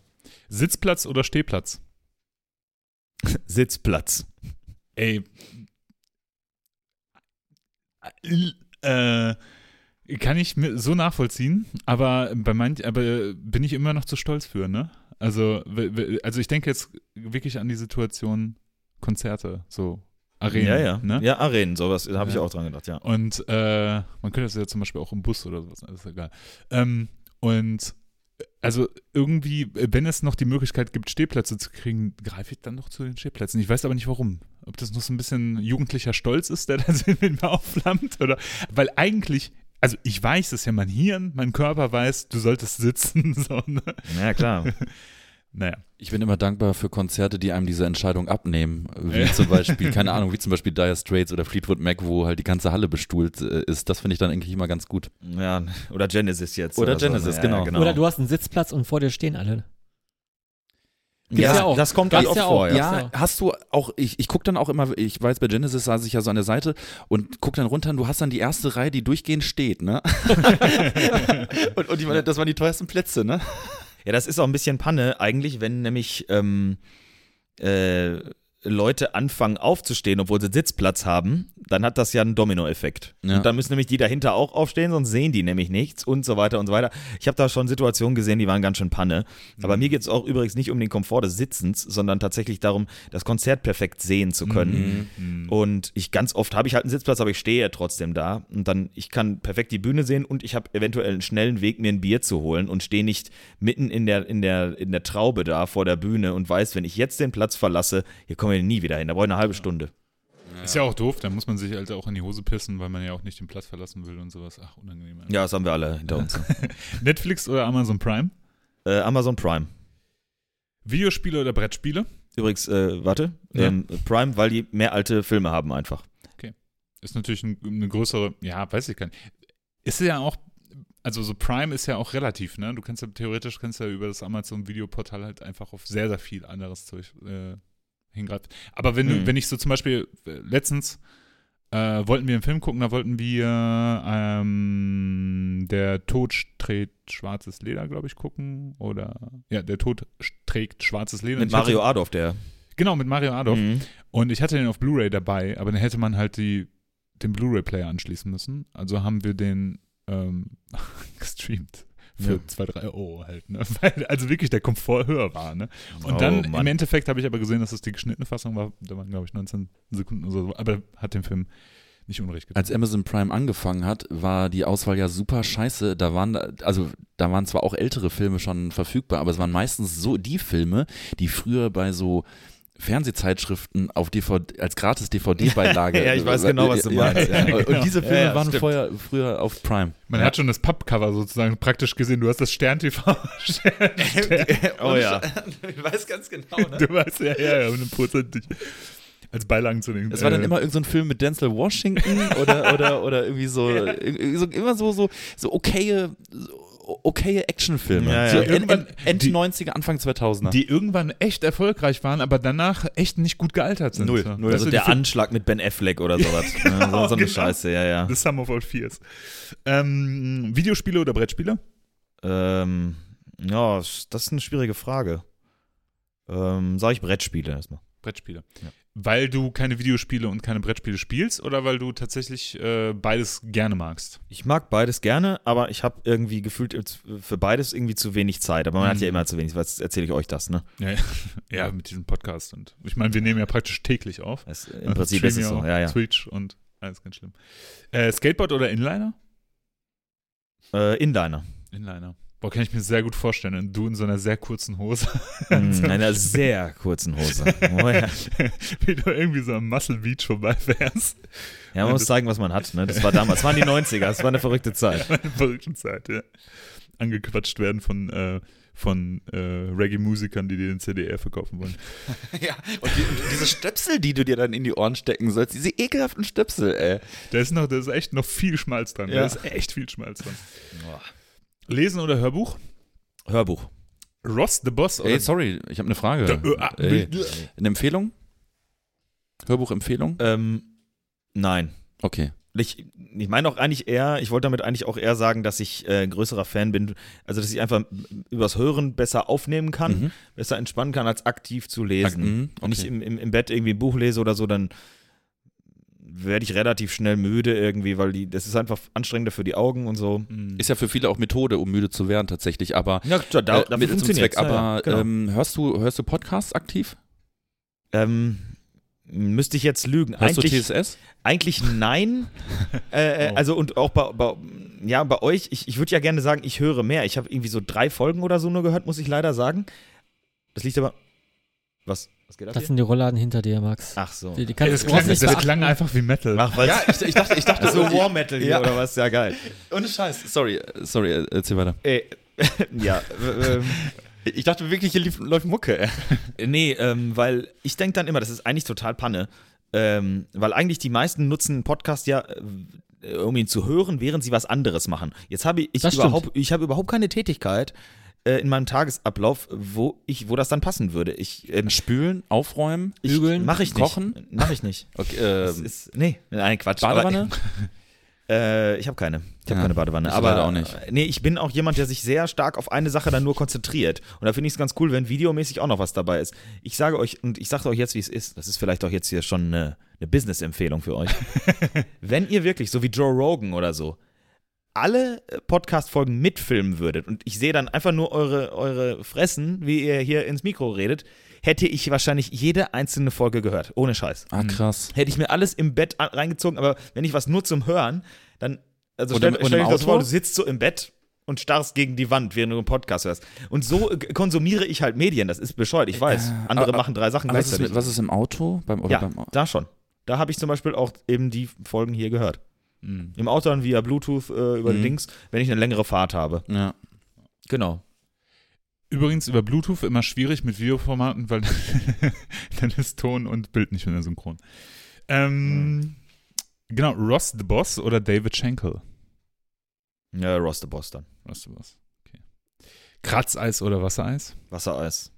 Sitzplatz oder Stehplatz? Sitzplatz. Ey. Äh, kann ich mir so nachvollziehen, aber bei manch, aber bin ich immer noch zu stolz für, ne? Also, also ich denke jetzt wirklich an die Situation Konzerte, so Arenen, ja, ja. ne? Ja, Arenen, sowas, da habe ich Ja. auch dran gedacht, ja. Und äh, man könnte das ja zum Beispiel auch im Bus oder sowas, alles egal. Ähm, und also irgendwie, wenn es noch die Möglichkeit gibt, Stehplätze zu kriegen, greife ich dann noch zu den Stehplätzen. Ich weiß aber nicht warum. Ob das noch so ein bisschen jugendlicher Stolz ist, der da in mir aufflammt oder weil eigentlich, also ich weiß es ja, mein Hirn, mein Körper weiß, du solltest sitzen. So, ne? Ja, klar. Naja. Ich bin immer dankbar für Konzerte, die einem diese Entscheidung abnehmen. Wie Ja. zum Beispiel, keine Ahnung, wie zum Beispiel Dire Straits oder Fleetwood Mac, wo halt die ganze Halle bestuhlt äh, ist. Das finde ich dann eigentlich immer ganz gut. ja, oder Genesis jetzt. Oder so. Genesis, Ja, genau. genau. Oder du hast einen Sitzplatz und vor dir stehen alle. Gibt's ja, ja auch. das kommt ganz oft ja auch, vor, ja. ja. Ja, hast du auch, ich, ich gucke dann auch immer, ich weiß, bei Genesis saß ich ja so an der Seite und guck dann runter und du hast dann die erste Reihe, die durchgehend steht, ne? und, und meine, das waren die teuersten Plätze, ne? Ja, das ist auch ein bisschen Panne. Eigentlich, wenn nämlich ähm, äh, Leute anfangen aufzustehen, obwohl sie Sitzplatz haben, dann hat das ja einen Dominoeffekt. Ja. Und dann müssen nämlich die dahinter auch aufstehen, sonst sehen die nämlich nichts und so weiter und so weiter. Ich habe da schon Situationen gesehen, die waren ganz schön Panne. Aber Mhm. mir geht es auch übrigens nicht um den Komfort des Sitzens, sondern tatsächlich darum, das Konzert perfekt sehen zu können. Mhm. Und ich ganz oft habe ich halt einen Sitzplatz, aber ich stehe ja trotzdem da. Und dann, ich kann perfekt die Bühne sehen und ich habe eventuell einen schnellen Weg, mir ein Bier zu holen und stehe nicht mitten in der, in der, in der Traube da vor der Bühne und weiß, wenn ich jetzt den Platz verlasse, hier kommen wir nie wieder hin. Da brauche ich eine halbe Stunde. Ist ja auch doof, da muss man sich halt auch in die Hose pissen, weil man ja auch nicht den Platz verlassen will und sowas. Ach, unangenehm. Ja, das haben wir alle hinter uns. Netflix oder Amazon Prime? äh, Amazon Prime. Videospiele oder Brettspiele? Übrigens, äh, warte, Ja. ähm, Prime, weil die mehr alte Filme haben einfach. Ist natürlich ein, eine größere, ja, weiß ich gar nicht. Ist ja auch, also so Prime ist ja auch relativ, ne? Du kannst ja theoretisch kannst ja über das Amazon Videoportal halt einfach auf sehr, sehr viel anderes Zeug äh, hingreifen. Aber wenn, Mhm. wenn ich so zum Beispiel letztens äh, wollten wir einen Film gucken, da wollten wir ähm, Der Tod trägt schwarzes Leder, glaube ich, gucken. Oder ja, Der Tod trägt schwarzes Leder. Mit Ich hatte- Mario Adolf, der. Genau, mit Mario Adolf. Mhm. Und ich hatte den auf Blu-ray dabei, aber dann hätte man halt die, den Blu-ray-Player anschließen müssen. Also haben wir den ähm, gestreamt. Für Ja. 2, 3 Euro halt. Ne? Weil also wirklich der Komfort höher war. Ne? Und Oh, dann Mann. im Endeffekt habe ich aber gesehen, dass es die geschnittene Fassung war. Da waren, glaube ich, 19 Sekunden oder so. Aber hat dem Film nicht unrecht getan. Als Amazon Prime angefangen hat, war die Auswahl ja super scheiße. Da waren, also da waren zwar auch ältere Filme schon verfügbar, aber es waren meistens so die Filme, die früher bei so Fernsehzeitschriften auf DVD, als gratis DVD-Beilage. Ja, ich weiß genau, was du meinst, ja. Und Genau. diese Filme Ja, ja, waren vorher, früher auf Prime. Man Ja. hat schon das Pappcover sozusagen praktisch gesehen. Du hast das Stern-TV. Oh ja. Ich weiß ganz genau, du weißt ja, ja, ja, hundertprozentig. Als Beilagen zu den. Es war dann äh, immer irgendein so ein Film mit Denzel Washington oder, oder, oder irgendwie so, so immer so, so, so okaye, so okaye Actionfilme. Ja, ja. So Die irgendwann- Ende, Ende die- 90er, Anfang 2000er. die irgendwann echt erfolgreich waren, aber danach echt nicht gut gealtert sind. Null. So. Null. Also du, der Anschlag mit Ben Affleck oder sowas. Ja, so, so eine genau. Scheiße, ja, ja. The Sum of All Fears. Ähm, Videospiele oder Brettspiele? Ähm, ja, das ist eine schwierige Frage. Ähm, sag ich Brettspiele erstmal. Brettspiele. Ja. Weil du keine Videospiele und keine Brettspiele spielst oder weil du tatsächlich äh, beides gerne magst? Ich mag beides gerne, aber ich habe irgendwie gefühlt für beides irgendwie zu wenig Zeit. Aber man hat Mhm. ja immer zu wenig. Was erzähle ich euch das, ne? Ja, ja, mit diesem Podcast. Und ich meine, wir nehmen ja praktisch täglich auf. Das, Im Also Prinzip ist es ja so. Ja, ja. Twitch und alles ganz schlimm. Äh, Skateboard oder Inliner? Äh, Inliner. Inliner. Boah, kann ich mir sehr gut vorstellen. Und du in so einer sehr kurzen Hose. In einer sehr kurzen Hose. Oh, ja. Wie du irgendwie so am Muscle Beach vorbeifährst. ja, man muss zeigen, was man hat. Ne? Das war damals. Das waren die 90er. Das war eine verrückte Zeit. Eine verrückte Zeit, ja. Angequatscht werden von, äh, von äh, Reggae-Musikern, die dir den CDR verkaufen wollen. ja, und, die, und diese Stöpsel, die du dir dann in die Ohren stecken sollst, diese ekelhaften Stöpsel, ey. Da ist noch, da ist echt noch viel Schmalz dran. Ja. Da ist echt viel Schmalz dran. Lesen oder Hörbuch? Hörbuch. Ross the Boss oder Ey, sorry, ich habe eine Frage. Äh, ah, Ey, eine Empfehlung? Hörbuchempfehlung? Ähm, nein. Okay. Ich, ich meine auch eigentlich eher, ich wollte damit eigentlich auch eher sagen, dass ich äh, ein größerer Fan bin, also dass ich einfach übers Hören besser aufnehmen kann, Mhm. besser entspannen kann, als aktiv zu lesen. Mhm, Wenn ich okay. im, im, im Bett irgendwie ein Buch lese oder so, dann werde ich relativ schnell müde irgendwie, weil die, das ist einfach anstrengender für die Augen und so. Ist ja für viele auch Methode, um müde zu werden tatsächlich, aber Ja, da, da, äh, Mittel zum Zweck. ja, ja, Aber genau. ähm, hörst du hörst du Podcasts aktiv? ähm, müsste ich jetzt lügen. Hörst eigentlich, du TSS? Eigentlich nein. äh, äh, Oh. Also und auch bei, bei, ja, bei euch, ich, ich würde ja gerne sagen, ich höre mehr. Ich habe irgendwie so drei Folgen oder so nur gehört, muss ich leider sagen. Das liegt aber. Was? Was geht ab Das hier? sind die Rollladen hinter dir, Max. Ach so. Die, die kannst das, du klang, das beachten. klang einfach wie Metal. Ach, was? Ja, ich, ich dachte, ich dachte so War Metal hier Ja. oder was? Ja, geil. Ohne Scheiß. Sorry, äh, sorry, äh, erzähl weiter. Ey, ja, äh, ähm, Ich dachte wirklich, hier lief, läuft Mucke. Nee, ähm, weil ich denke dann immer, das ist eigentlich total Panne. Ähm, weil eigentlich die meisten nutzen einen Podcast ja, äh, um ihn zu hören, während sie was anderes machen. Jetzt habe ich, ich überhaupt, ich habe überhaupt keine Tätigkeit äh, in meinem Tagesablauf, wo ich, wo das dann passen würde. Ich, ähm, Spülen, aufräumen, ich Bügeln, mache ich nicht. kochen? Mache ich nicht. okay, ähm, ist, nee, nein, Quatsch. Badewanne? Aber, äh, ich habe keine. Ich habe Ja, keine Badewanne. aber auch nicht. äh, Nee, ich bin auch jemand, der sich sehr stark auf eine Sache dann nur konzentriert. Und da finde ich es ganz cool, wenn videomäßig auch noch was dabei ist. Ich sage euch, und ich sage euch jetzt, wie es ist, das ist vielleicht auch jetzt hier schon eine, eine Business-Empfehlung für euch. wenn ihr wirklich, so wie Joe Rogan oder so, alle äh, Podcast-Folgen mitfilmen würdet und ich sehe dann einfach nur eure, eure Fressen, wie ihr hier ins Mikro redet, hätte ich wahrscheinlich jede einzelne Folge gehört. Ohne Scheiß. ah, krass. Hätte ich mir alles im Bett reingezogen, aber wenn ich was nur zum Hören, dann, also Und stell, und stell dir das Auto? vor, du sitzt so im Bett und starrst gegen die Wand, während du einen Podcast hörst. Und so äh, konsumiere ich halt Medien, das ist bescheuert, ich weiß. Äh, Andere aber- machen drei Sachen Was ist, gleichzeitig. mit, was ist im Auto? Beim, oder ja, beim, da schon. Da habe ich zum Beispiel auch eben die Folgen hier gehört. Mhm. Im Auto dann via Bluetooth äh, über Mhm. Dings, wenn ich eine längere Fahrt habe. ja. Genau. Übrigens über Bluetooth immer schwierig mit Videoformaten, weil dann ist Ton und Bild nicht mehr synchron. Ähm, Genau, Ross the Boss oder David Schenkel? Ja, Ross the Boss dann. Ross the Boss. Okay. Kratzeis oder Wassereis? Wassereis.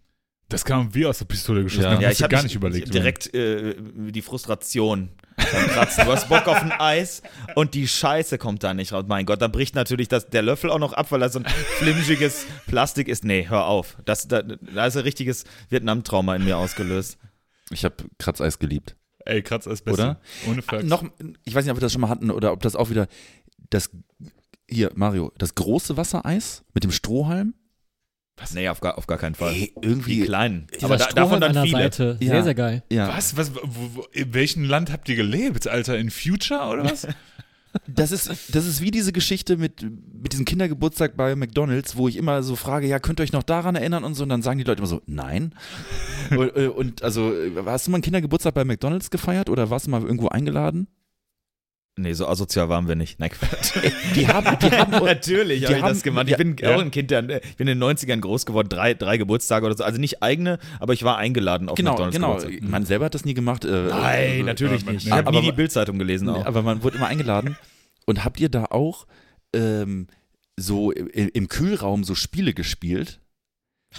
Das kam wie aus der Pistole geschossen. Ja. Ja, ich habe gar nicht überlegt. direkt äh, die Frustration beim Kratzen. Du hast Bock auf ein Eis und die Scheiße kommt da nicht raus. Mein Gott, da bricht natürlich das, der Löffel auch noch ab, weil da so ein flimsiges Plastik ist. Nee, hör auf. Das, da, da ist ein richtiges Vietnam-Trauma in mir ausgelöst. Ich habe Kratzeis geliebt. Ey, Kratzeis besser. Oder? Ohne Flachs. Noch, ich weiß nicht, ob wir das schon mal hatten oder ob das auch wieder das hier Mario, das große Wassereis mit dem Strohhalm. Nee, auf gar, auf gar keinen Fall. Ey, Die irgendwie kleinen. Dieser Aber da, davon dann der viele. Seite. Sehr, Ja. sehr geil. ja, Was? was wo, wo, in welchem Land habt ihr gelebt, Alter? In Future oder was? das ist das ist wie diese Geschichte mit mit diesem Kindergeburtstag bei McDonald's, wo ich immer so frage, ja, könnt ihr euch noch daran erinnern und so und dann sagen die Leute immer so, nein. und, äh, und also äh, hast du mal einen Kindergeburtstag bei McDonald's gefeiert oder warst du mal irgendwo eingeladen? Nee, so asozial waren wir nicht. Nein, Quatsch. Die haben die haben Natürlich die habe ich haben- das gemacht. Ich bin ja. auch ein Kind, der, ich bin in den 90ern groß geworden, drei, drei Geburtstage oder so. Also nicht eigene, aber ich war eingeladen auf genau, McDonalds genau. Geburtstag. Man selber hat das nie gemacht. Äh, Nein, äh, natürlich äh, nicht. Ich nee. habe nie die Bildzeitung gelesen auch. aber man wurde immer eingeladen. Und habt ihr da auch ähm, so im, im Kühlraum so Spiele gespielt?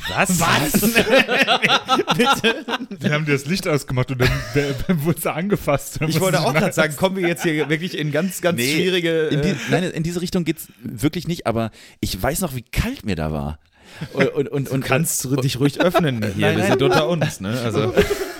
Was? Was? Bitte? Dann haben die das Licht ausgemacht und dann wurde es angefasst. Ich wollte auch gerade sagen, kommen wir jetzt hier wirklich in ganz, ganz Nee, schwierige. In, die, Äh, nein, in diese Richtung geht's wirklich nicht, aber ich weiß noch, wie kalt mir da war. Und, und, und, du und, kannst dich ruhig öffnen hier. Nein, wir nein. sind unter uns. Ne? Also,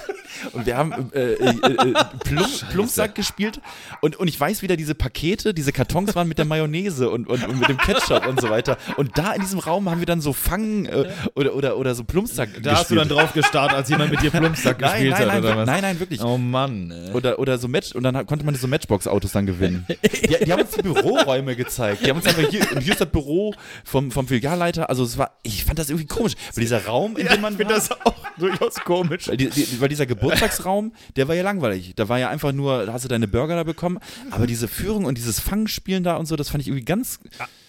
und wir haben äh, äh, äh, Plum, Plumpsack gespielt und, und ich weiß wieder, diese Pakete, diese Kartons waren mit der Mayonnaise und, und, und mit dem Ketchup und so weiter. Und da in diesem Raum haben wir dann so Fangen äh, oder, oder, oder so Plumpsack da gespielt. hast du dann drauf gestarrt, als jemand mit dir Plumpsack nein, gespielt nein, hat, nein, oder was? nein, nein, wirklich. Oh Mann. ey. Oder, oder so Match, und dann hat- konnte man so Matchbox-Autos dann gewinnen. Die, die haben uns die Büroräume gezeigt. Die haben uns einfach hier, und hier ist das Büro vom, vom Filialleiter. Also es war, ich fand das irgendwie komisch. Weil dieser Raum, in Ja, dem man ich finde war, das auch durchaus komisch. weil, die, die, weil dieser Geburtstagsraum, der war ja langweilig. Da war ja einfach nur, da hast du deine Burger da bekommen. Aber diese Führung und dieses Fangspielen da und so, das fand ich irgendwie ganz,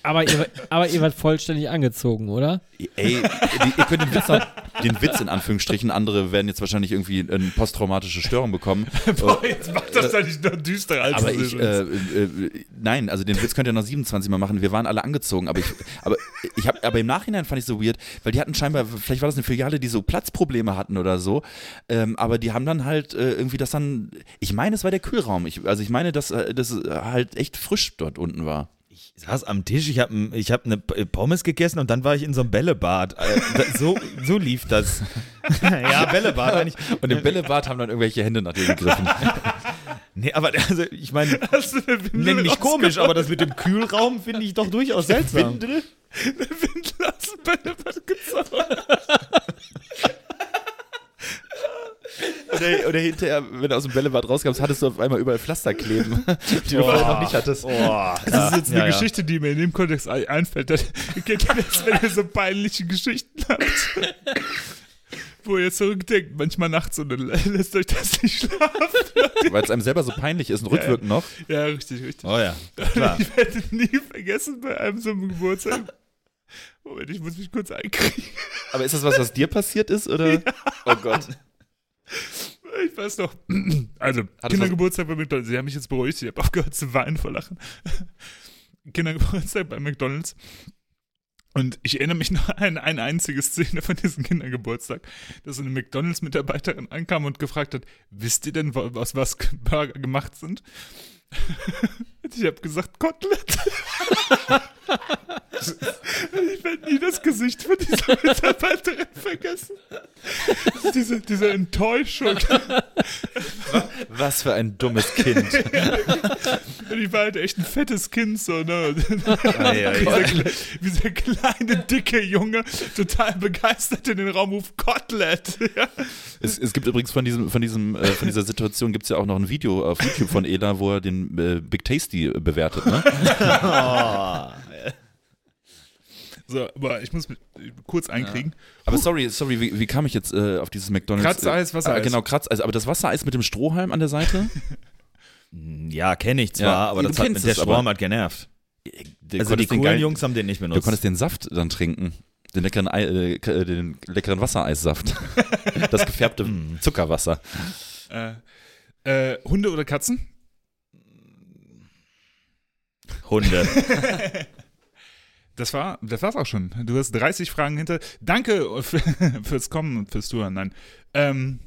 Aber ihr, aber ihr wart vollständig angezogen, oder? Ey, ihr könnt den Witz, den Witz in Anführungsstrichen, andere werden jetzt wahrscheinlich irgendwie eine posttraumatische Störung bekommen. Boah, jetzt macht das doch nicht noch düsterer als Aber ich, äh, äh, nein, also den Witz könnt ihr noch 27 Mal machen. Wir waren alle angezogen, aber ich, aber ich habe, aber im Nachhinein fand ich so weird, weil die hatten scheinbar, vielleicht war das eine Filiale, die so Platzprobleme hatten oder so, ähm, aber die haben dann halt äh, irgendwie das dann, ich meine, es war der Kühlraum. Ich, also ich meine, dass äh, das halt echt frisch dort unten war. Ich saß am Tisch, ich habe ich hab eine Pommes gegessen und dann war ich in so einem Bällebad. Äh, So, so lief das. ja, Bällebad. Wenn ich, Und im Bällebad haben dann irgendwelche Hände nach dir gegriffen. nee, aber also, ich meine, Hast du eine Windel nenn mich komisch, aber das mit dem Kühlraum finde ich doch durchaus seltsam. Windel? Eine Windel aus dem Bällebad gezogen. Oder, oder hinterher, wenn du aus dem Bällebad rauskamst, hattest du auf einmal überall Pflaster kleben, die du vorher noch nicht hattest. Boah, Das ist jetzt eine ja, ja. Geschichte, die mir in dem Kontext ein- einfällt. Das, kennt ihr das, wenn ihr so peinliche Geschichten habt? Wo ihr zurückdenkt, manchmal nachts und dann lässt euch das nicht schlafen. Weil es einem selber so peinlich ist und rückwirkend noch. Ja, richtig, richtig. Oh ja, klar. Ich werde nie vergessen bei einem so einem Geburtstag. Moment, ich muss mich kurz einkriegen. Aber ist das was, was dir passiert ist, oder? Oh Gott. Ich weiß noch. Also, was- Kindergeburtstag bei McDonalds. Sie haben mich jetzt beruhigt. Ich habe aufgehört zu weinen vor Lachen. Kindergeburtstag bei McDonalds. Und ich erinnere mich noch an eine einzige Szene von diesem Kindergeburtstag, dass eine McDonalds-Mitarbeiterin ankam und gefragt hat, wisst ihr denn, aus was Burger gemacht sind? Ich habe gesagt, Kotelett. ich werde nie das Gesicht von dieser Mitarbeiterin vergessen. Diese, diese Enttäuschung. Was für ein dummes Kind. Und ich war halt echt ein fettes Kind, so, ne? Ei, dieser, ei. kle- dieser kleine, dicke Junge, total begeistert in den Raum ruft, Kotelett. Ja. Es, es gibt übrigens von diesem, von diesem, äh, von dieser Situation gibt es ja auch noch ein Video auf YouTube von Ela, wo er den äh, Big Tasty äh, bewertet, ne? So, aber ich muss kurz einkriegen. Aber sorry, sorry, wie, wie kam ich jetzt äh, auf dieses McDonalds? Kratzeis, Wassereis. Ah, genau, Kratzeis. Aber das Wassereis mit dem Strohhalm an der Seite? Ja, kenne ich zwar, Ja, aber du das hat, der Strom hat genervt. Du Also die coolen geilen- Jungs haben den nicht Du benutzt. konntest den Saft dann trinken. Den leckeren, Ei, äh, äh, den leckeren Wassereissaft. das gefärbte Zuckerwasser. Äh, äh, Hunde oder Katzen? Hunde. Das war, das war's auch schon. Du hast 30 Fragen hinter. Danke für, fürs Kommen und fürs Zuhören. Nein. Ähm,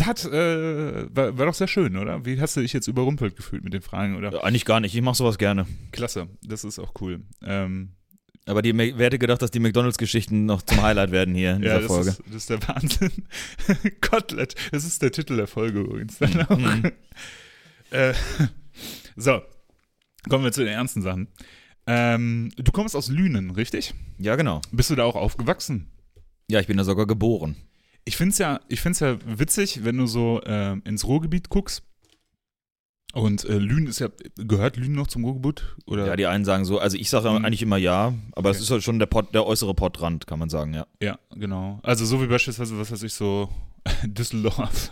hat, äh, war, war doch sehr schön, oder? Wie hast du dich jetzt überrumpelt gefühlt mit den Fragen, oder? Ja, Eigentlich gar nicht, ich mache sowas gerne. Klasse, das ist auch cool. Ähm, Aber die, wer hätte gedacht, dass die McDonalds-Geschichten noch zum Highlight werden hier in ja, dieser das Folge. ist, das ist der Wahnsinn. Kotelett, das ist der Titel der Folge übrigens. Dann auch. Mhm. Äh, so, kommen wir zu den ernsten Sachen. Ähm, du kommst aus Lünen, richtig? Ja, genau. Bist du da auch aufgewachsen? Ja, ich bin da sogar geboren. Ich finde es ja, ich find's ja witzig, wenn du so ähm, ins Ruhrgebiet guckst. Und äh, Lünen ist ja, gehört Lünen noch zum Ruhrgebiet? Oder? Ja, die einen sagen so, also ich sage Mhm. eigentlich immer ja, aber es Okay. ist halt schon der, Pott, der äußere Pottrand, kann man sagen, ja. ja, genau. Also so wie beispielsweise, was weiß ich, so Düsseldorf.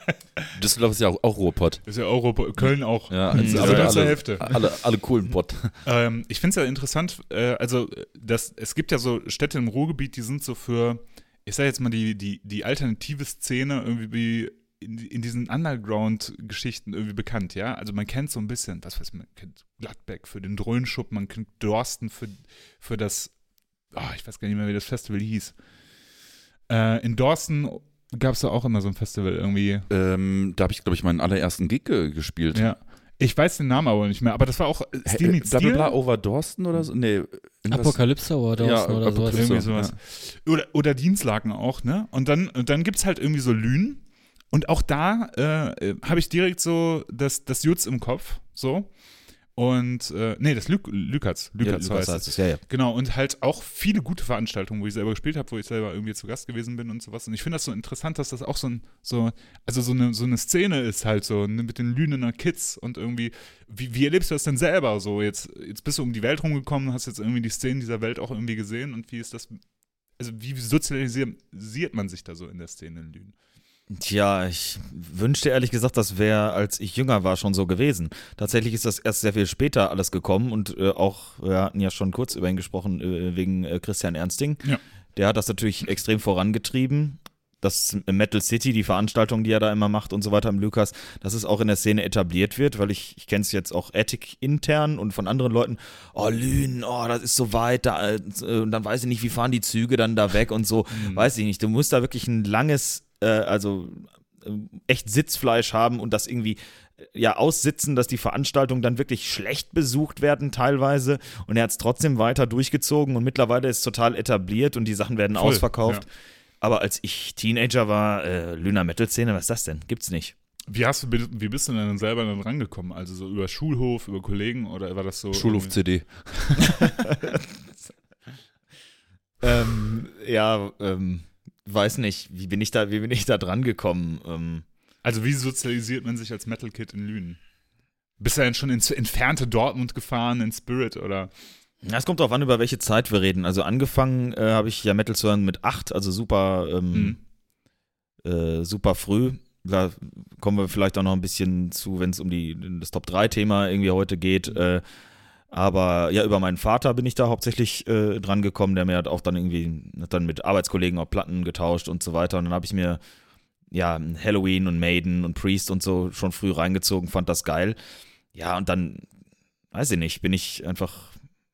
Düsseldorf ist ja auch, auch Ruhrpott. ist ja Europa, Köln auch. Ja, Mhm. also aber alle, Hälfte. alle, alle coolen Pott. Ähm, ich finde es ja interessant, äh, also das, es gibt ja so Städte im Ruhrgebiet, die sind so für, ich sage jetzt mal, die, die, die alternative Szene irgendwie in, in diesen Underground-Geschichten irgendwie bekannt, ja. Also man kennt so ein bisschen, was weiß man, kennt Gladbeck für den Dröhnschuppen, man kennt Dorsten für, für das, ah, ich weiß gar nicht mehr, wie das Festival hieß. Äh, in Dorsten gab es da auch immer so ein Festival irgendwie. Ähm, da habe ich, glaube ich, meinen allerersten Gig äh, gespielt. Ja. Ich weiß den Namen aber nicht mehr, aber das war auch äh, Äh, mit Double Stil. Bla over Dorsten oder so? Nee. irgendwas- Apokalypse oder Dawson Ja, oder sowas. Apokalypse. Irgendwie sowas. Oder, oder Dienstlaken auch, ne? Und dann, und dann gibt es halt irgendwie so Lünen. Und auch da äh, äh, habe ich direkt so das, das Jutz im Kopf, so. Und, äh, nee, das Lü Lükatz. ja, Lükatz Lukas heißt es. heißt es, ja, ja. Genau, und halt auch viele gute Veranstaltungen, wo ich selber gespielt habe, wo ich selber irgendwie zu Gast gewesen bin und sowas. Und ich finde das so interessant, dass das auch so ein, so, also so eine, so eine Szene ist halt so, ne, mit den Lünener Kids und irgendwie, wie, wie erlebst du das denn selber so? Jetzt, jetzt bist du um die Welt rumgekommen, hast jetzt irgendwie die Szenen dieser Welt auch irgendwie gesehen und wie ist das, also wie sozialisiert man sich da so in der Szene in Lünen? Tja, ich wünschte ehrlich gesagt, das wäre, als ich jünger war, schon so gewesen. Tatsächlich ist das erst sehr viel später alles gekommen und äh, auch, wir hatten ja schon kurz über ihn gesprochen, äh, wegen äh, Christian Ernsting. Ja. Der hat das natürlich extrem vorangetrieben. Das Metal City, die Veranstaltung, die er da immer macht und so weiter im Lukas, dass es auch in der Szene etabliert wird, weil ich, ich kenne es jetzt auch Attic intern und von anderen Leuten, oh Lünen, oh, das ist so weit, da, äh, und dann weiß ich nicht, wie fahren die Züge dann da weg und so, weiß ich nicht. Du musst da wirklich ein langes äh, also äh, echt Sitzfleisch haben und das irgendwie äh, ja aussitzen, dass die Veranstaltungen dann wirklich schlecht besucht werden teilweise und er hat es trotzdem weiter durchgezogen und mittlerweile ist es total etabliert und die Sachen werden Voll, ausverkauft. ja. Aber als ich Teenager war, äh, Lüner Metal Szene, was ist das denn? Gibt's nicht. Wie, hast du, wie bist du denn dann selber dann rangekommen? Also so über Schulhof, über Kollegen oder war das so? Schulhof-CD. Ähm, ja, ähm, weiß nicht, wie bin ich da, wie bin ich da dran gekommen? Ähm, Also wie sozialisiert man sich als Metal Kid in Lünen? Bist du denn schon ins entfernte Dortmund gefahren, in Spirit oder? Ja, es kommt darauf an, über welche Zeit wir reden. Also angefangen äh, habe ich ja Metal zu hören mit acht, also super, ähm, äh, super früh. Da kommen wir vielleicht auch noch ein bisschen zu, wenn es um die, das Top-3-Thema irgendwie heute geht. Äh, aber ja, über meinen Vater bin ich da hauptsächlich äh, dran gekommen, der mir hat auch dann irgendwie, hat dann mit Arbeitskollegen auch Platten getauscht und so weiter. Und dann habe ich mir ja Halloween und Maiden und Priest und so schon früh reingezogen, fand das geil. Ja, und dann, weiß ich nicht, bin ich einfach,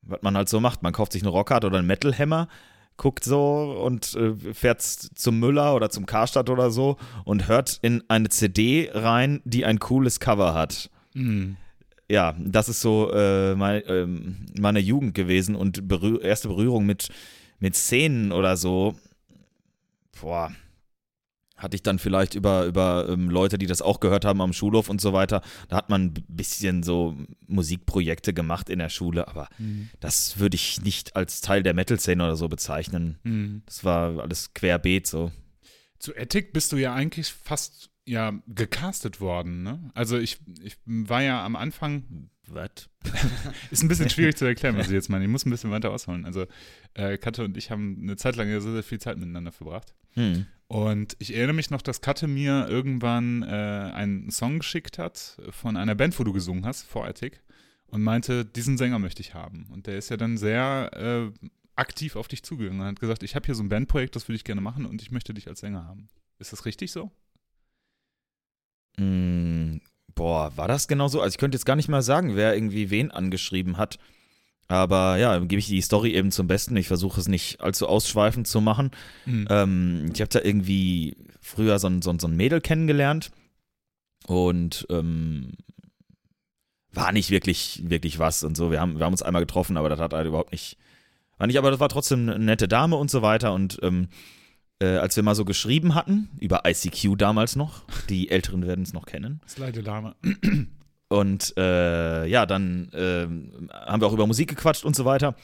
was man halt so macht. Man kauft sich eine Rockhard oder einen Metal Hammer, guckt so und äh, fährt zum Müller oder zum Karstadt oder so und hört in eine CD rein, die ein cooles Cover hat. Mhm. Ja, das ist so äh, mein, ähm, meine Jugend gewesen und berühr erste Berührung mit, mit Szenen oder so. Boah, hatte ich dann vielleicht über, über ähm, Leute, die das auch gehört haben am Schulhof und so weiter. Da hat man ein bisschen so Musikprojekte gemacht in der Schule, aber Mhm. das würde ich nicht als Teil der Metal-Szene oder so bezeichnen. Mhm. Das war alles querbeet so. Zu Ethic bist du ja eigentlich fast ja gecastet worden, ne? Also ich, ich war ja am Anfang, Was? ist ein bisschen schwierig zu erklären, was ich jetzt meine. Ich muss ein bisschen weiter ausholen. Also äh, Katja und ich haben eine Zeit lang ja sehr, sehr viel Zeit miteinander verbracht. Hm. Und ich erinnere mich noch, dass Katja mir irgendwann äh, einen Song geschickt hat von einer Band, wo du gesungen hast, vor Ethic, und meinte, diesen Sänger möchte ich haben. Und der ist ja dann sehr äh, aktiv auf dich zugegangen und hat gesagt, ich habe hier so ein Bandprojekt, das würde ich gerne machen und ich möchte dich als Sänger haben. Ist das richtig so? Mm, boah, war das genau so? Also ich könnte jetzt gar nicht mal sagen, wer irgendwie wen angeschrieben hat. Aber ja, gebe ich die Story eben zum Besten. Ich versuche es nicht allzu ausschweifend zu machen. Mhm. Ähm, ich habe da irgendwie früher so ein, so, ein, so ein Mädel kennengelernt und ähm, war nicht wirklich, wirklich was und so. Wir haben, wir haben uns einmal getroffen, aber das hat halt überhaupt nicht, war nicht, aber das war trotzdem eine nette Dame und so weiter. Und ähm, äh, als wir mal so geschrieben hatten, über ICQ damals noch, die Älteren werden es noch kennen. Das leide Dame. Und äh, ja, dann ähm, haben wir auch über Musik gequatscht und so weiter.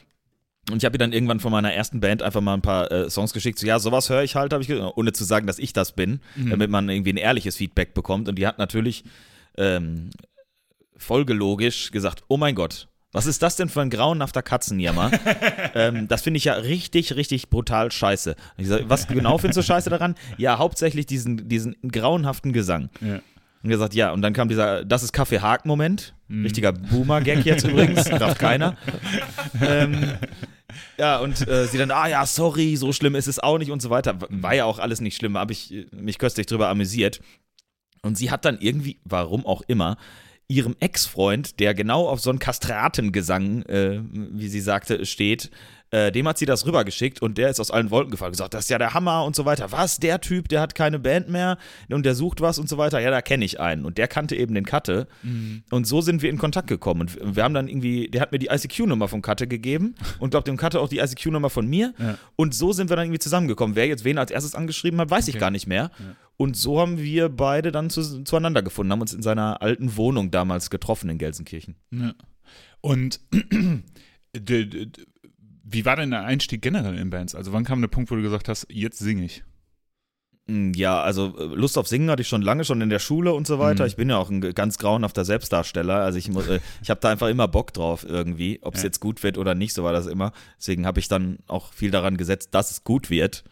Und ich habe ihr dann irgendwann von meiner ersten Band einfach mal ein paar äh, Songs geschickt. So, ja, sowas höre ich halt, habe ich gesagt, ohne zu sagen, dass ich das bin, damit man irgendwie ein ehrliches Feedback bekommt. Und die hat natürlich ähm, folgelogisch gesagt: Oh mein Gott, was ist das denn für ein grauenhafter Katzenjammer? ähm, das finde ich ja richtig, richtig brutal scheiße. Und ich sag, was genau findest du scheiße daran? Ja, hauptsächlich diesen, diesen grauenhaften Gesang. Ja. Und gesagt, ja, und dann kam dieser, das ist Kaffee-Haag-Moment. Richtiger Boomer-Gag jetzt übrigens, darf keiner. ähm, ja, und äh, sie dann, ah ja, sorry, so schlimm ist es auch nicht und so weiter. War ja auch alles nicht schlimm, habe ich äh, mich köstlich drüber amüsiert. Und sie hat dann irgendwie, warum auch immer, ihrem Ex-Freund, der genau auf so einen Kastratengesang, äh, wie sie sagte, steht, äh, dem hat sie das rübergeschickt und der ist aus allen Wolken gefallen. Gesagt, das ist ja der Hammer und so weiter. Was, der Typ, der hat keine Band mehr und der sucht was und so weiter. Ja, da kenne ich einen. Und der kannte eben den Katte. Und so sind wir in Kontakt gekommen. Und wir haben dann irgendwie, der hat mir die ICQ-Nummer von Katte gegeben und glaubt dem Katte auch die ICQ-Nummer von mir. Ja. Und so sind wir dann irgendwie zusammengekommen. Wer jetzt wen als erstes angeschrieben hat, weiß ich Okay. gar nicht mehr. Und so haben wir beide dann zu, zueinander gefunden, haben uns in seiner alten Wohnung damals getroffen in Gelsenkirchen. Ja. Und wie war denn der Einstieg generell in Bands? Also wann kam der Punkt, wo du gesagt hast, jetzt singe ich? Mm, Ja, also äh, Lust auf Singen hatte ich schon lange, schon in der Schule und so weiter. Mhm. Ich bin ja auch ein ganz grauenhafter Selbstdarsteller. Also ich, mu- äh, ich habe da einfach immer Bock drauf irgendwie. Ob es Ja. jetzt gut wird oder nicht, so war das immer. Deswegen habe ich dann auch viel daran gesetzt, dass es gut wird.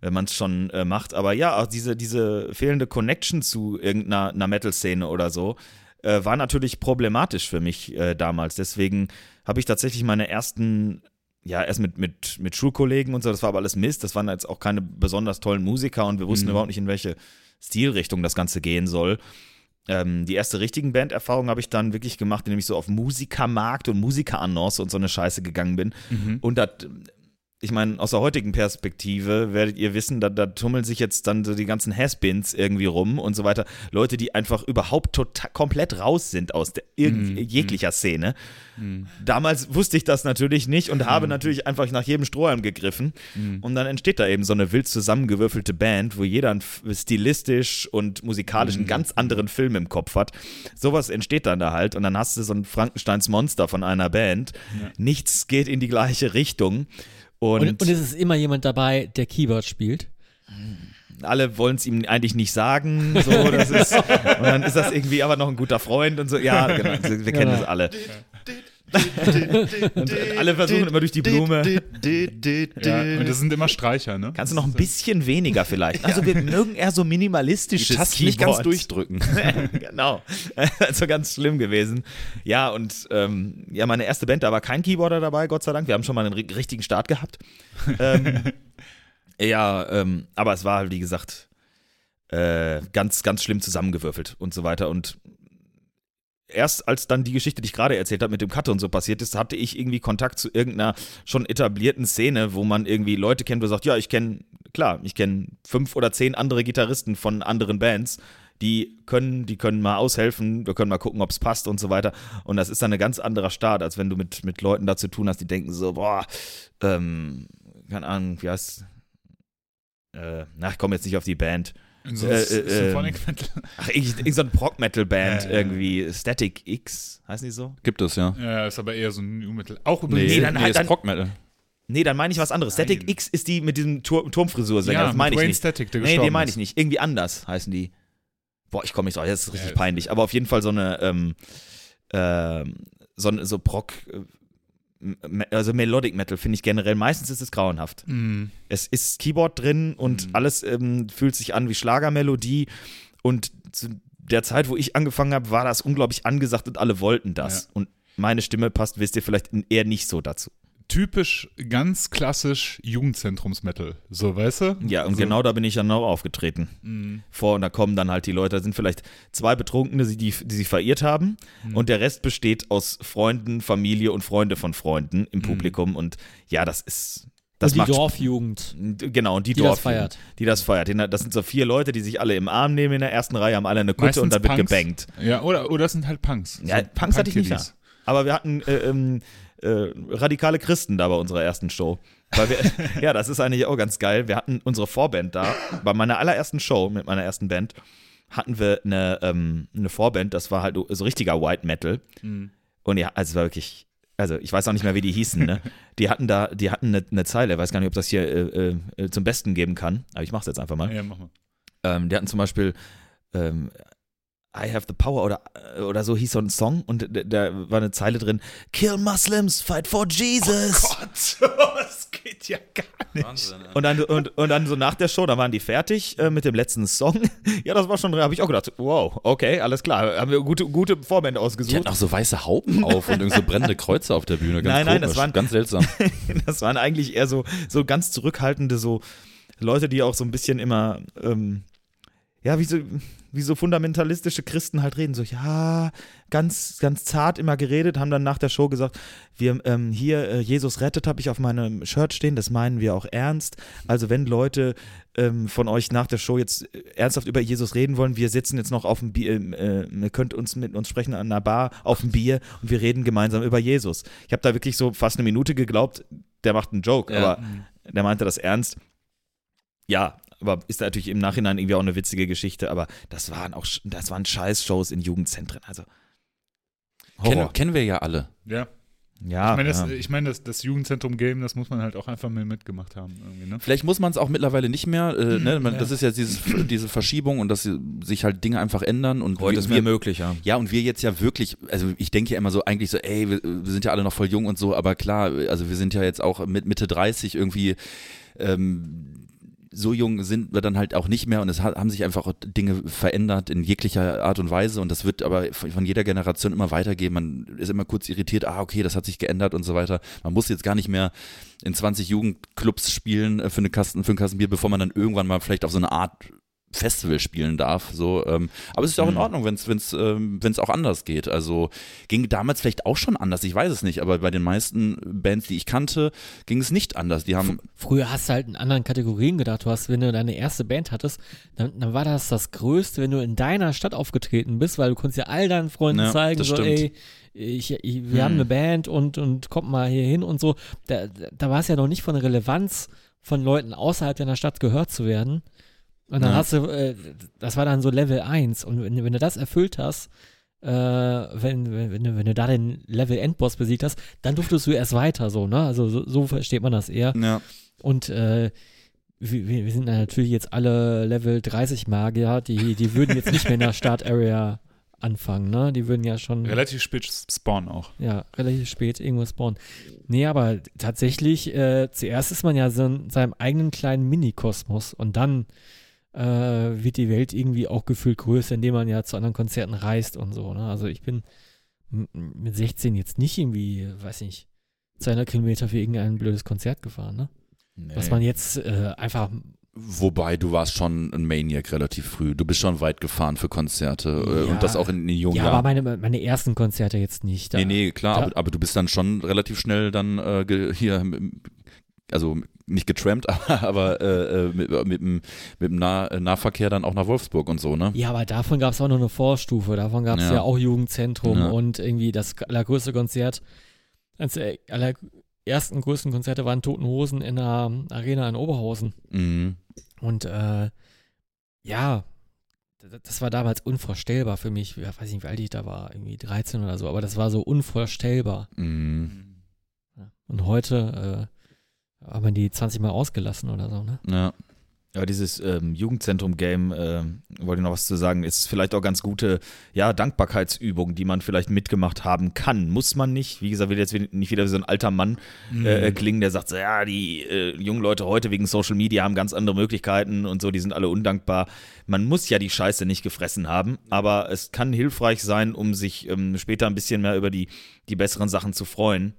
wenn man es schon äh, macht. Aber ja, auch diese, diese fehlende Connection zu irgendeiner einer Metal-Szene oder so äh, war natürlich problematisch für mich äh, damals. Deswegen habe ich tatsächlich meine ersten, ja, erst mit, mit, mit Schulkollegen und so, das war aber alles Mist. Das waren jetzt auch keine besonders tollen Musiker und wir wussten Mhm. überhaupt nicht, in welche Stilrichtung das Ganze gehen soll. Ähm, die erste richtigen Banderfahrung habe ich dann wirklich gemacht, indem ich so auf Musikermarkt und Musikerannonce und so eine Scheiße gegangen bin. Mhm. Und das, ich meine, aus der heutigen Perspektive werdet ihr wissen, da, da tummeln sich jetzt dann so die ganzen Haspins irgendwie rum und so weiter. Leute, die einfach überhaupt total, komplett raus sind aus der, irgend, Mhm. jeglicher Szene. Mhm. Damals wusste ich das natürlich nicht und habe natürlich einfach nach jedem Strohhalm gegriffen. Mhm. Und dann entsteht da eben so eine wild zusammengewürfelte Band, wo jeder stilistisch und musikalisch einen ganz anderen Film im Kopf hat. Sowas entsteht dann da halt und dann hast du so ein Frankensteins Monster von einer Band. Ja. Nichts geht in die gleiche Richtung. Und, Und, und es ist immer jemand dabei, der Keyboard spielt. alle wollen es ihm eigentlich nicht sagen. So, das ist, und dann ist das irgendwie aber noch ein guter Freund und so. Ja, genau, wir kennen Genau. das alle. Und alle versuchen immer durch die Blume. Ja, und das sind immer Streicher, ne? Kannst du noch ein bisschen weniger vielleicht? Also wir mögen eher so minimalistisches Tasten nicht ganz Keyboard. durchdrücken. genau. Also ganz schlimm gewesen. Ja, und ähm, ja, meine erste Band, da war kein Keyboarder dabei, Gott sei Dank. Wir haben schon mal einen ri- richtigen Start gehabt. ähm, ja, ähm, aber es war, wie gesagt, äh, ganz, ganz schlimm zusammengewürfelt und so weiter. Und erst als dann die Geschichte, die ich gerade erzählt habe, mit dem Cutter und so passiert ist, hatte ich irgendwie Kontakt zu irgendeiner schon etablierten Szene, wo man irgendwie Leute kennt, wo sagt, ja, ich kenne, klar, ich kenne fünf oder zehn andere Gitarristen von anderen Bands, die können, die können mal aushelfen, wir können mal gucken, ob es passt und so weiter. Und das ist dann ein ganz anderer Start, als wenn du mit, mit Leuten da zu tun hast, die denken so, boah, ähm, keine Ahnung, wie heißt äh, na, ich komme jetzt nicht auf die Band. So, Äh, äh, äh, Symphonic Metal. Ach, irgend irgend so ein Prog-Metal-Band Ja, ja, ja. irgendwie. Static X, heißen die so? Gibt es, ja. Ja, ist aber eher so ein New Metal. Auch Nee, übrigens. Nee, dann nee, halt ist dann- Prog Metal. Nee, dann meine ich was anderes. Static Nein. X ist die mit diesem Tur Turmfrisur-Sänger, ja, das meine ich Wayne nicht. Static, der Nee, den meine ich ist. nicht. Irgendwie anders heißen die. Boah, ich komme nicht drauf, das ist richtig Ja, peinlich. Aber auf jeden Fall so eine, ähm, ähm, so, so Prog, äh, me- also Melodic Metal finde ich generell, meistens ist es grauenhaft. Mhm. Es ist Keyboard drin und Mhm. alles ähm, fühlt sich an wie Schlagermelodie. Und zu der Zeit, wo ich angefangen habe, war das unglaublich angesagt und alle wollten das. Ja. Und meine Stimme passt, wisst ihr, vielleicht eher nicht so dazu. Typisch, ganz klassisch Jugendzentrums-Metal. So, weißt du? Ja, und so. genau da bin ich dann auch aufgetreten. Mhm. Vor und da kommen dann halt die Leute, da sind vielleicht zwei Betrunkene, die, die, die sich verirrt haben. Mhm. Und der Rest besteht aus Freunden, Familie und Freunde von Freunden im Mhm. Publikum. Und ja, das ist. Das und die Dorfjugend, Genau, und die, die Dorf das feiert. Die das feiert. Das sind so vier Leute, die sich alle im Arm nehmen in der ersten Reihe, haben alle eine Kutte Meistens und dann wird gebankt. Ja, oder, oder es sind halt Punks. Ja, Punks hatte ich nicht. Aber wir hatten äh, ähm, äh, radikale Christen da bei unserer ersten Show. Weil wir, ja, das ist eigentlich auch ganz geil. Wir hatten unsere Vorband da. Bei meiner allerersten Show mit meiner ersten Band hatten wir eine, ähm, eine Vorband, das war halt so richtiger White Metal. Mhm. Und ja, also es war wirklich, also ich weiß auch nicht mehr, wie die hießen, ne? Die hatten da, die hatten eine, eine Zeile, weiß gar nicht, ob das hier äh, äh, zum Besten geben kann, aber ich mach's jetzt einfach mal. Ja, mach mal. Ähm, die hatten zum Beispiel ähm, I have the power oder, oder so hieß so ein Song und da- da war eine Zeile drin: Kill Muslims, fight for Jesus. Oh Gott, das geht ja gar nicht. Wahnsinn. und, dann, und, und dann so nach der Show, da waren die fertig äh, mit dem letzten Song. ja, das war schon, habe ich auch gedacht, wow, okay, alles klar, haben wir gute, gute Vorband Die ausgesucht. hatten auch so weiße Hauben auf und irgend so brennende Kreuze auf der Bühne. Ganz Nein, nein, komisch. das waren- ganz seltsam. Das waren eigentlich eher so, so ganz zurückhaltende, so Leute, die auch so ein bisschen immer, ähm, ja, wie so, wie so fundamentalistische Christen halt reden. So, ja, ganz, ganz zart immer geredet, haben dann nach der Show gesagt, wir ähm, hier, äh, Jesus rettet, habe ich auf meinem Shirt stehen, das meinen wir auch ernst. Also wenn Leute ähm, von euch nach der Show jetzt äh, ernsthaft über Jesus reden wollen, wir sitzen jetzt noch auf dem Bier, ähm, äh, ihr könnt uns mit uns sprechen an einer Bar auf dem Bier und wir reden gemeinsam über Jesus. Ich habe da wirklich so fast eine Minute geglaubt, der macht einen Joke, Ja. aber der meinte das ernst. Ja, aber ist natürlich im Nachhinein irgendwie auch eine witzige Geschichte, aber das waren auch, das waren Scheiß-Shows in Jugendzentren, also Kennen, Horror. kennen wir ja alle. Ja, Ja, ich meine, das, ja. ich mein, das, das Jugendzentrum-Game, das muss man halt auch einfach mal mitgemacht haben. Irgendwie, ne? Vielleicht muss man es auch mittlerweile nicht mehr. Äh, ne? man, Ja. Das ist ja dieses, diese Verschiebung und dass sich halt Dinge einfach ändern. Und heute wir, ist mehr wir, möglich, ja. Ja, und wir jetzt ja wirklich, also ich denke ja immer so, eigentlich so, ey, wir, wir sind ja alle noch voll jung und so, aber klar, also wir sind ja jetzt auch mit Mitte 30 irgendwie, ähm, so jung sind wir dann halt auch nicht mehr und es haben sich einfach Dinge verändert in jeglicher Art und Weise und das wird aber von, jeder Generation immer weitergehen. Man ist immer kurz irritiert, ah, okay, das hat sich geändert und so weiter. Man muss jetzt gar nicht mehr in 20 Jugendclubs spielen äh, für, eine Kasten, für ein Kastenbier, bevor man dann irgendwann mal vielleicht auf so eine Art Festival spielen darf. So, ähm, aber es ist ja auch in Mhm. Ordnung, wenn es wenn's, ähm, wenn's auch anders geht. Also ging damals vielleicht auch schon anders, ich weiß es nicht, aber bei den meisten Bands, die ich kannte, ging es nicht anders. Die haben Früher hast du halt in anderen Kategorien gedacht. Du hast, wenn du deine erste Band hattest, dann, dann war das das Größte, wenn du in deiner Stadt aufgetreten bist, weil du konntest ja all deinen Freunden Ja, zeigen, so, stimmt. ey, ich, ich, wir Hm. haben eine Band und, und kommt mal hier hin und so. Da, da- da war es ja noch nicht von der Relevanz von Leuten außerhalb deiner Stadt gehört zu werden. Und dann Ja. hast du, äh, das war dann so Level 1. Und wenn, wenn du das erfüllt hast, äh, wenn, wenn, wenn, du, wenn du da den Level Endboss besiegt hast, dann durftest du erst weiter so, ne? Also so, so versteht man das eher. ja, Und äh, wir, wir sind natürlich jetzt alle Level 30 Magier, die, die würden jetzt nicht mehr in der Start-Area anfangen, ne? Die würden ja schon Relativ spät spawnen auch. ja, relativ spät irgendwo spawnen. Nee, aber tatsächlich, äh, zuerst ist man ja so in seinem eigenen kleinen Mini-Kosmos und dann äh, wird die Welt irgendwie auch gefühlt größer, indem man ja zu anderen Konzerten reist und so. Ne? Also ich bin mit 16 jetzt nicht irgendwie, weiß nicht, 200 Kilometer für irgendein blödes Konzert gefahren, ne? Was man jetzt äh, einfach Wobei du warst schon ein Maniac relativ früh. Du bist schon weit gefahren für Konzerte äh, Ja. und das auch in den jungen ja, aber Jahren. meine, meine ersten Konzerte jetzt nicht. Da, nee, nee, klar, da- aber, aber du bist dann schon relativ schnell dann äh, hier, also nicht getrampt, aber, aber äh, äh, mit, mit, dem- mit dem nah äh, Nahverkehr dann auch nach Wolfsburg und so, ne? Ja, aber davon gab es auch noch eine Vorstufe. Davon gab es ja. Ja. auch Jugendzentrum Ja. und irgendwie das allergrößte Konzert, eines der allerersten größten Konzerte waren Toten Hosen in der Arena in Oberhausen. Mhm. Und äh, ja, das war damals unvorstellbar für mich. Ich weiß nicht, wie alt ich da war, irgendwie 13 oder so, aber das war so unvorstellbar. Mhm. Und heute äh, haben wir die 20 Mal ausgelassen oder so, ne? Ja. Ja, dieses ähm, Jugendzentrum-Game, äh, wollte ich noch was zu sagen, ist vielleicht auch ganz gute, ja, Dankbarkeitsübung, die man vielleicht mitgemacht haben kann. Muss man nicht. Wie gesagt, will jetzt nicht wieder wie so ein alter Mann äh, äh, klingen, der sagt so, ja, die äh, jungen Leute heute wegen Social Media haben ganz andere Möglichkeiten und so, die sind alle undankbar. Man muss ja die Scheiße nicht gefressen haben, aber es kann hilfreich sein, um sich ähm, später ein bisschen mehr über die, die besseren Sachen zu freuen.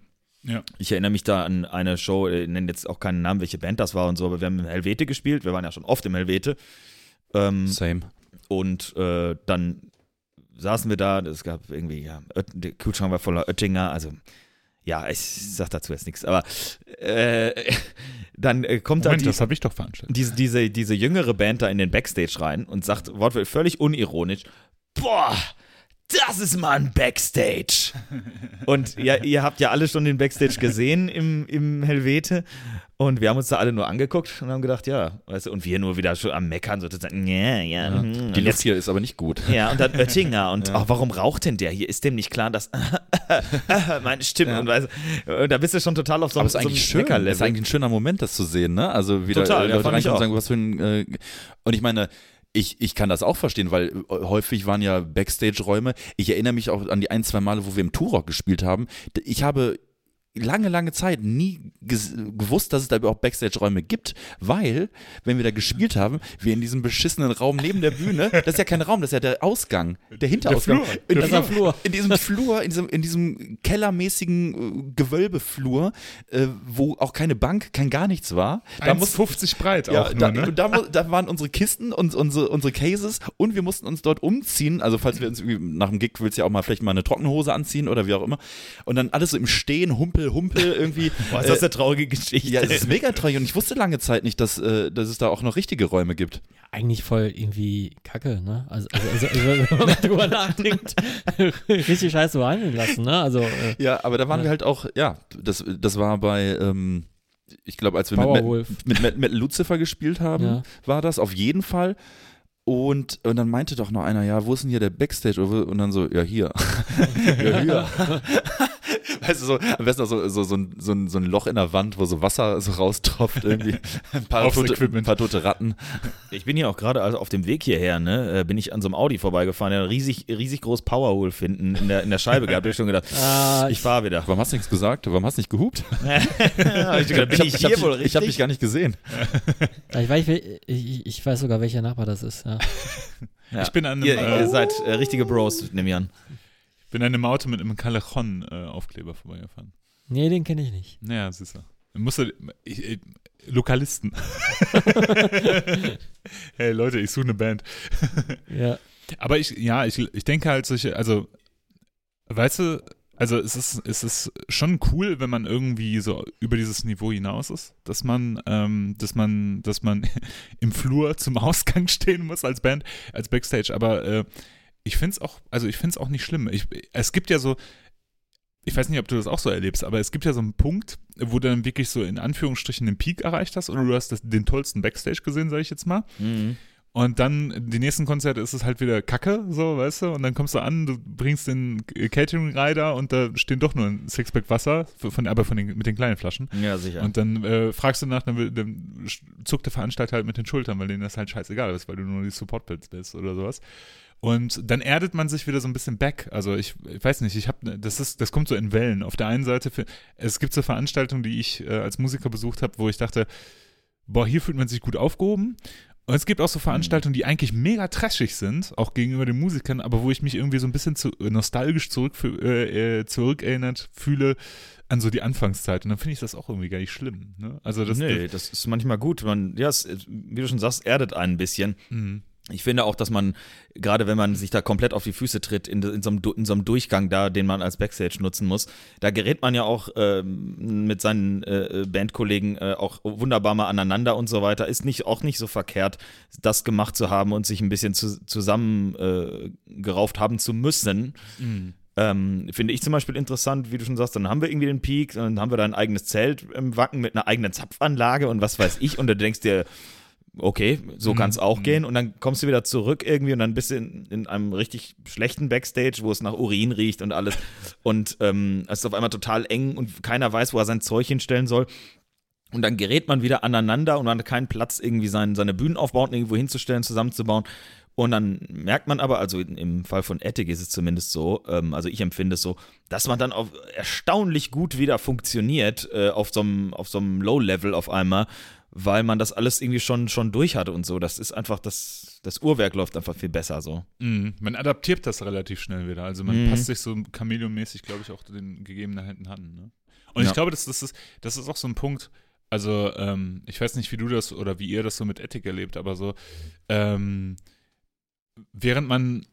Ja. Ich erinnere mich da an eine Show, ich nenne jetzt auch keinen Namen, welche Band das war und so, aber wir haben im Helvete gespielt, wir waren ja schon oft im Helvete. Ähm, Same. und äh, dann saßen wir da, es gab irgendwie, ja, der Kühlschrank war voller Oettinger, also ja, ich sag dazu jetzt nichts, aber äh, dann äh, kommt da Moment, die, das habe ich doch veranstaltet. diese, diese, diese jüngere Band da in den Backstage rein und sagt wortwörtlich völlig unironisch, boah, das ist mal ein Backstage. und ja, ihr habt ja alle schon den Backstage gesehen im, im Helvete. Und wir haben uns da alle nur angeguckt und haben gedacht, ja, weißt du, und wir nur wieder schon am Meckern, so zu sagen, ja, ja, mhm. Die Luft hier ist aber nicht gut. ja, und dann Oettinger und Ja. ach, warum raucht denn der hier? Ist dem nicht klar, dass meine Stimme Ja. und, weißt, da bist du schon total auf so, Aber so einem eigentlich schön. Meckerlevel. Es ist eigentlich ein schöner Moment, das zu sehen, ne? Also wieder Total, äh, ja, Leute fand ich auch. sagen, was für ein äh, und ich meine, ich, ich kann das auch verstehen, weil äh, häufig waren ja Backstage-Räume. Ich erinnere mich auch an die ein, zwei Male, wo wir im Turok gespielt haben. Ich habe lange, lange Zeit nie gewusst, dass es da überhaupt Backstage-Räume gibt, weil, wenn wir da gespielt haben, wir in diesem beschissenen Raum neben der Bühne, das ist ja kein Raum, das ist ja der Ausgang, der Hinterausgang. Flur. in, Der diesem, Flur. in diesem Flur, in diesem, in diesem kellermäßigen äh, Gewölbeflur, äh, wo auch keine Bank, kein gar nichts war. Da muss 50 breit ja, auch da, nur, ne? da, da waren unsere Kisten und unsere, unsere Cases und wir mussten uns dort umziehen. Also falls wir uns nach dem Gig willst du ja auch mal vielleicht mal eine trockene Hose anziehen oder wie auch immer. Und dann alles so im Stehen, Humpel, Humpel irgendwie. Boah, ist das eine traurige Geschichte. ja, es ist mega traurig und ich wusste lange Zeit nicht, dass, äh, dass es da auch noch richtige Räume gibt. Eigentlich voll irgendwie kacke, ne? Also, also, also, also wenn man drüber nachdenkt, richtig scheiße behandeln lassen, ne? Also, äh, Ja, aber da waren Ja. wir halt auch, ja, das, das war bei, ähm, ich glaube, als wir mit, Powerwolf. mit, mit, mit Lucifer gespielt haben, Ja. war das auf jeden Fall. Und, und dann meinte doch noch einer, ja, wo ist denn hier der Backstage? Und dann so, ja, hier. ja, hier. weißt du, so, am besten auch so, so, so, ein, so, ein, so ein Loch in der Wand, wo so Wasser so raustropft irgendwie. Ein paar, Aufs tote, Equipment. ein paar tote Ratten. Ich bin hier auch gerade also auf dem Weg hierher, ne, äh, bin ich an so einem Audi vorbeigefahren, der riesig, riesig groß Powerhole finden in der, in der Scheibe gehabt. Da hab ich schon gedacht, Ah, ich fahre wieder. Warum hast du nichts gesagt? Warum hast du nicht gehupt? Hab ich bin ich, ich, hab, hier wohl dich- ich hab dich gar nicht gesehen. ich, weiß, ich, ich, ich weiß sogar, welcher Nachbar das ist. Ja. Ja. Ich bin an einem, Ihr, äh, ihr seid äh, richtige Bros, nehme ich an. Bin an einem Auto mit einem Callejon-Aufkleber vorbeigefahren. Nee, den kenne ich nicht. Naja, siehst du. Musste, ich, ich, Lokalisten. hey Leute, ich suche eine Band. Ja. Aber ich, ja, ich, ich denke halt solche, also, weißt du, also es ist, es ist schon cool, wenn man irgendwie so über dieses Niveau hinaus ist, dass man, ähm, dass man, dass man im Flur zum Ausgang stehen muss als Band, als Backstage. Aber äh, ich finde es auch, also ich finde es auch nicht schlimm. Ich, es gibt ja so, ich weiß nicht, ob du das auch so erlebst, aber es gibt ja so einen Punkt, wo du dann wirklich so in Anführungsstrichen den Peak erreicht hast oder du hast das, den tollsten Backstage gesehen, sage ich jetzt mal. Mhm. Und dann, die nächsten Konzerte ist es halt wieder Kacke, so, weißt du? Und dann kommst du an, du bringst den Catering-Rider und da stehen doch nur ein Sixpack Wasser, von, aber von den, mit den kleinen Flaschen. Ja, sicher. Und dann äh, fragst du nach, dann, dann zuckt der Veranstalter halt mit den Schultern, weil denen das halt scheißegal ist, weil du nur die Support-Pilz bist oder sowas. Und dann erdet man sich wieder so ein bisschen back. Also ich, ich weiß nicht, ich habe, das ist, das kommt so in Wellen. Auf der einen Seite, für, es gibt so Veranstaltungen, die ich äh, als Musiker besucht habe, wo ich dachte, boah, hier fühlt man sich gut aufgehoben. Und es gibt auch so Veranstaltungen, die eigentlich mega trashig sind, auch gegenüber den Musikern, aber wo ich mich irgendwie so ein bisschen zu, nostalgisch zurück, äh, äh, zurückerinnert fühle an so die Anfangszeit. Und dann finde ich das auch irgendwie gar nicht schlimm. Ne? Also das, nee, das ist manchmal gut. Man, ja, es, wie du schon sagst, erdet einen ein bisschen. Mhm. Ich finde auch, dass man, gerade wenn man sich da komplett auf die Füße tritt, in, in, so, einem, in so einem Durchgang da, den man als Backstage nutzen muss, da gerät man ja auch ähm, mit seinen äh, Bandkollegen äh, auch wunderbar mal aneinander und so weiter. Ist nicht, auch nicht so verkehrt, das gemacht zu haben und sich ein bisschen zu, zusammen äh, haben zu müssen. Mhm. Ähm, finde ich zum Beispiel interessant, wie du schon sagst, dann haben wir irgendwie den Peak, dann haben wir da ein eigenes Zelt im Wacken mit einer eigenen Zapfanlage und was weiß ich und du denkst dir, okay, so Mhm. kann es auch Mhm. gehen und dann kommst du wieder zurück irgendwie und dann bist du in, in einem richtig schlechten Backstage, wo es nach Urin riecht und alles und ähm, es ist auf einmal total eng und keiner weiß, wo er sein Zeug hinstellen soll. Und dann gerät man wieder aneinander und man hat keinen Platz, irgendwie sein, seine Bühnenaufbauten irgendwo hinzustellen, zusammenzubauen. Und dann merkt man aber, also im Fall von Ethic ist es zumindest so, ähm, also ich empfinde es so, dass man dann auf erstaunlich gut wieder funktioniert äh, auf so einem auf so einem Low-Level auf einmal, weil man das alles irgendwie schon, schon durch hatte und so. Das ist einfach, das, das Uhrwerk läuft einfach viel besser so. Mhm. Man adaptiert das relativ schnell wieder. Also man Mhm. passt sich so Chameleon-mäßig, glaube ich, auch den Gegebenheiten an. Ne? Und Ja. ich glaube, das, das, ist, das ist auch so ein Punkt, also ähm, ich weiß nicht, wie du das oder wie ihr das so mit Ethik erlebt, aber so, ähm, während man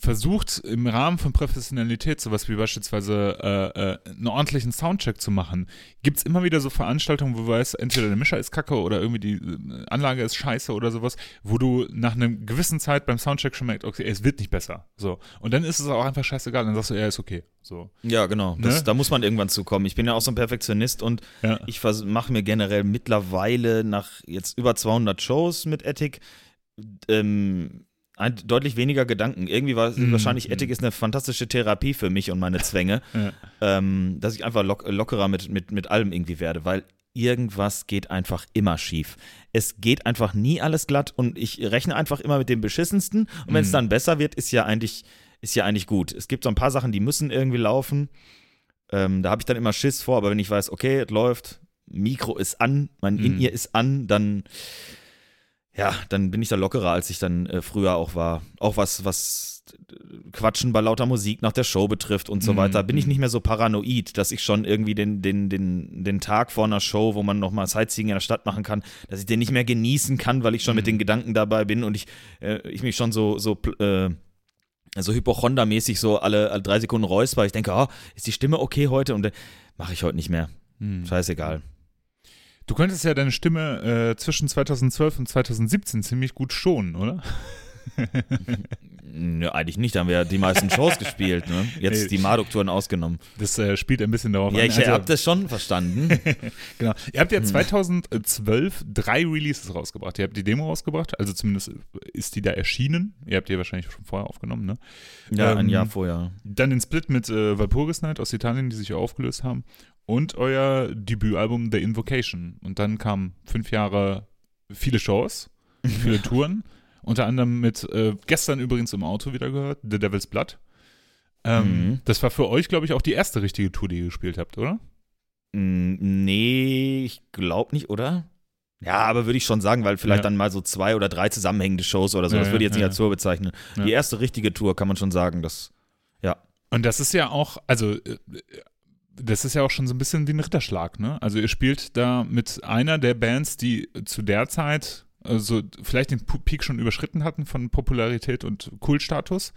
versucht, im Rahmen von Professionalität, sowas wie beispielsweise äh, äh, einen ordentlichen Soundcheck zu machen, gibt es immer wieder so Veranstaltungen, wo du weißt, entweder der Mischer ist kacke oder irgendwie die äh, Anlage ist scheiße oder sowas, wo du nach einer gewissen Zeit beim Soundcheck schon merkst, okay, es wird nicht besser. So. Und dann ist es auch einfach scheißegal, dann sagst du, ja, ist okay. So. Ja, genau. Das, Ne? Da muss man irgendwann zukommen. Ich bin ja auch so ein Perfektionist und Ja. ich mache mir generell mittlerweile nach jetzt über 200 Shows mit Ethic ähm, ein, deutlich weniger Gedanken. Irgendwie war Mhm. wahrscheinlich, Ethic ist eine fantastische Therapie für mich und meine Zwänge, Ja. ähm, dass ich einfach lock, lockerer mit, mit, mit allem irgendwie werde, weil irgendwas geht einfach immer schief. Es geht einfach nie alles glatt und ich rechne einfach immer mit dem Beschissensten und wenn es Mhm. dann besser wird, ist ja eigentlich, ist ja eigentlich gut. Es gibt so ein paar Sachen, die müssen irgendwie laufen. Ähm, da habe ich dann immer Schiss vor, aber wenn ich weiß, okay, es läuft, Mikro ist an, mein Mhm. In-Ear ist an, dann ja, dann bin ich da lockerer, als ich dann äh, früher auch war. Auch was, was äh, Quatschen bei lauter Musik nach der Show betrifft und so Mhm. weiter, bin ich nicht mehr so paranoid, dass ich schon irgendwie den, den, den, den Tag vor einer Show, wo man nochmal Sightseeing in der Stadt machen kann, dass ich den nicht mehr genießen kann, weil ich schon mit Mhm. den Gedanken dabei bin und ich, äh, ich mich schon so, so äh, so Hypochonda-mäßig so alle, alle drei Sekunden räusper. Ich denke, oh, ist die Stimme okay heute? Und dann mache ich heute nicht mehr. Hm. Scheißegal. Du könntest ja deine Stimme äh, zwischen 2012 und 2017 ziemlich gut schonen, oder? Nö, eigentlich nicht, da haben wir ja die meisten Shows gespielt, ne? Jetzt Nee. die Marduk-Touren ausgenommen. Das äh, spielt ein bisschen darauf Ja, an. ich Also, hab das schon verstanden. genau. Ihr habt ja Hm. 2012 drei Releases rausgebracht. Ihr habt die Demo rausgebracht, also zumindest ist die da erschienen. Ihr habt die wahrscheinlich schon vorher aufgenommen, ne? Ja, ein Ähm, Jahr vorher. Dann den Split mit äh, Walpurgis Night aus Italien, die sich aufgelöst haben. Und euer Debütalbum The Invocation. Und dann kamen fünf Jahre viele Shows, viele Touren. Unter anderem mit, äh, gestern übrigens im Auto wieder gehört, The Devil's Blood. Ähm, Mhm. Das war für euch, glaube ich, auch die erste richtige Tour, die ihr gespielt habt, oder? Mm, Nee, ich glaube nicht, oder? Ja, aber würde ich schon sagen, weil vielleicht Ja. dann mal so zwei oder drei zusammenhängende Shows oder so, Ja, das würde ich jetzt ja, nicht als Tour bezeichnen. Die erste richtige Tour kann man schon sagen, das, ja. Und das ist ja auch, also äh, das ist ja auch schon so ein bisschen wie ein Ritterschlag, ne? Also ihr spielt da mit einer der Bands, die zu der Zeit also vielleicht den Peak schon überschritten hatten von Popularität und Kultstatus,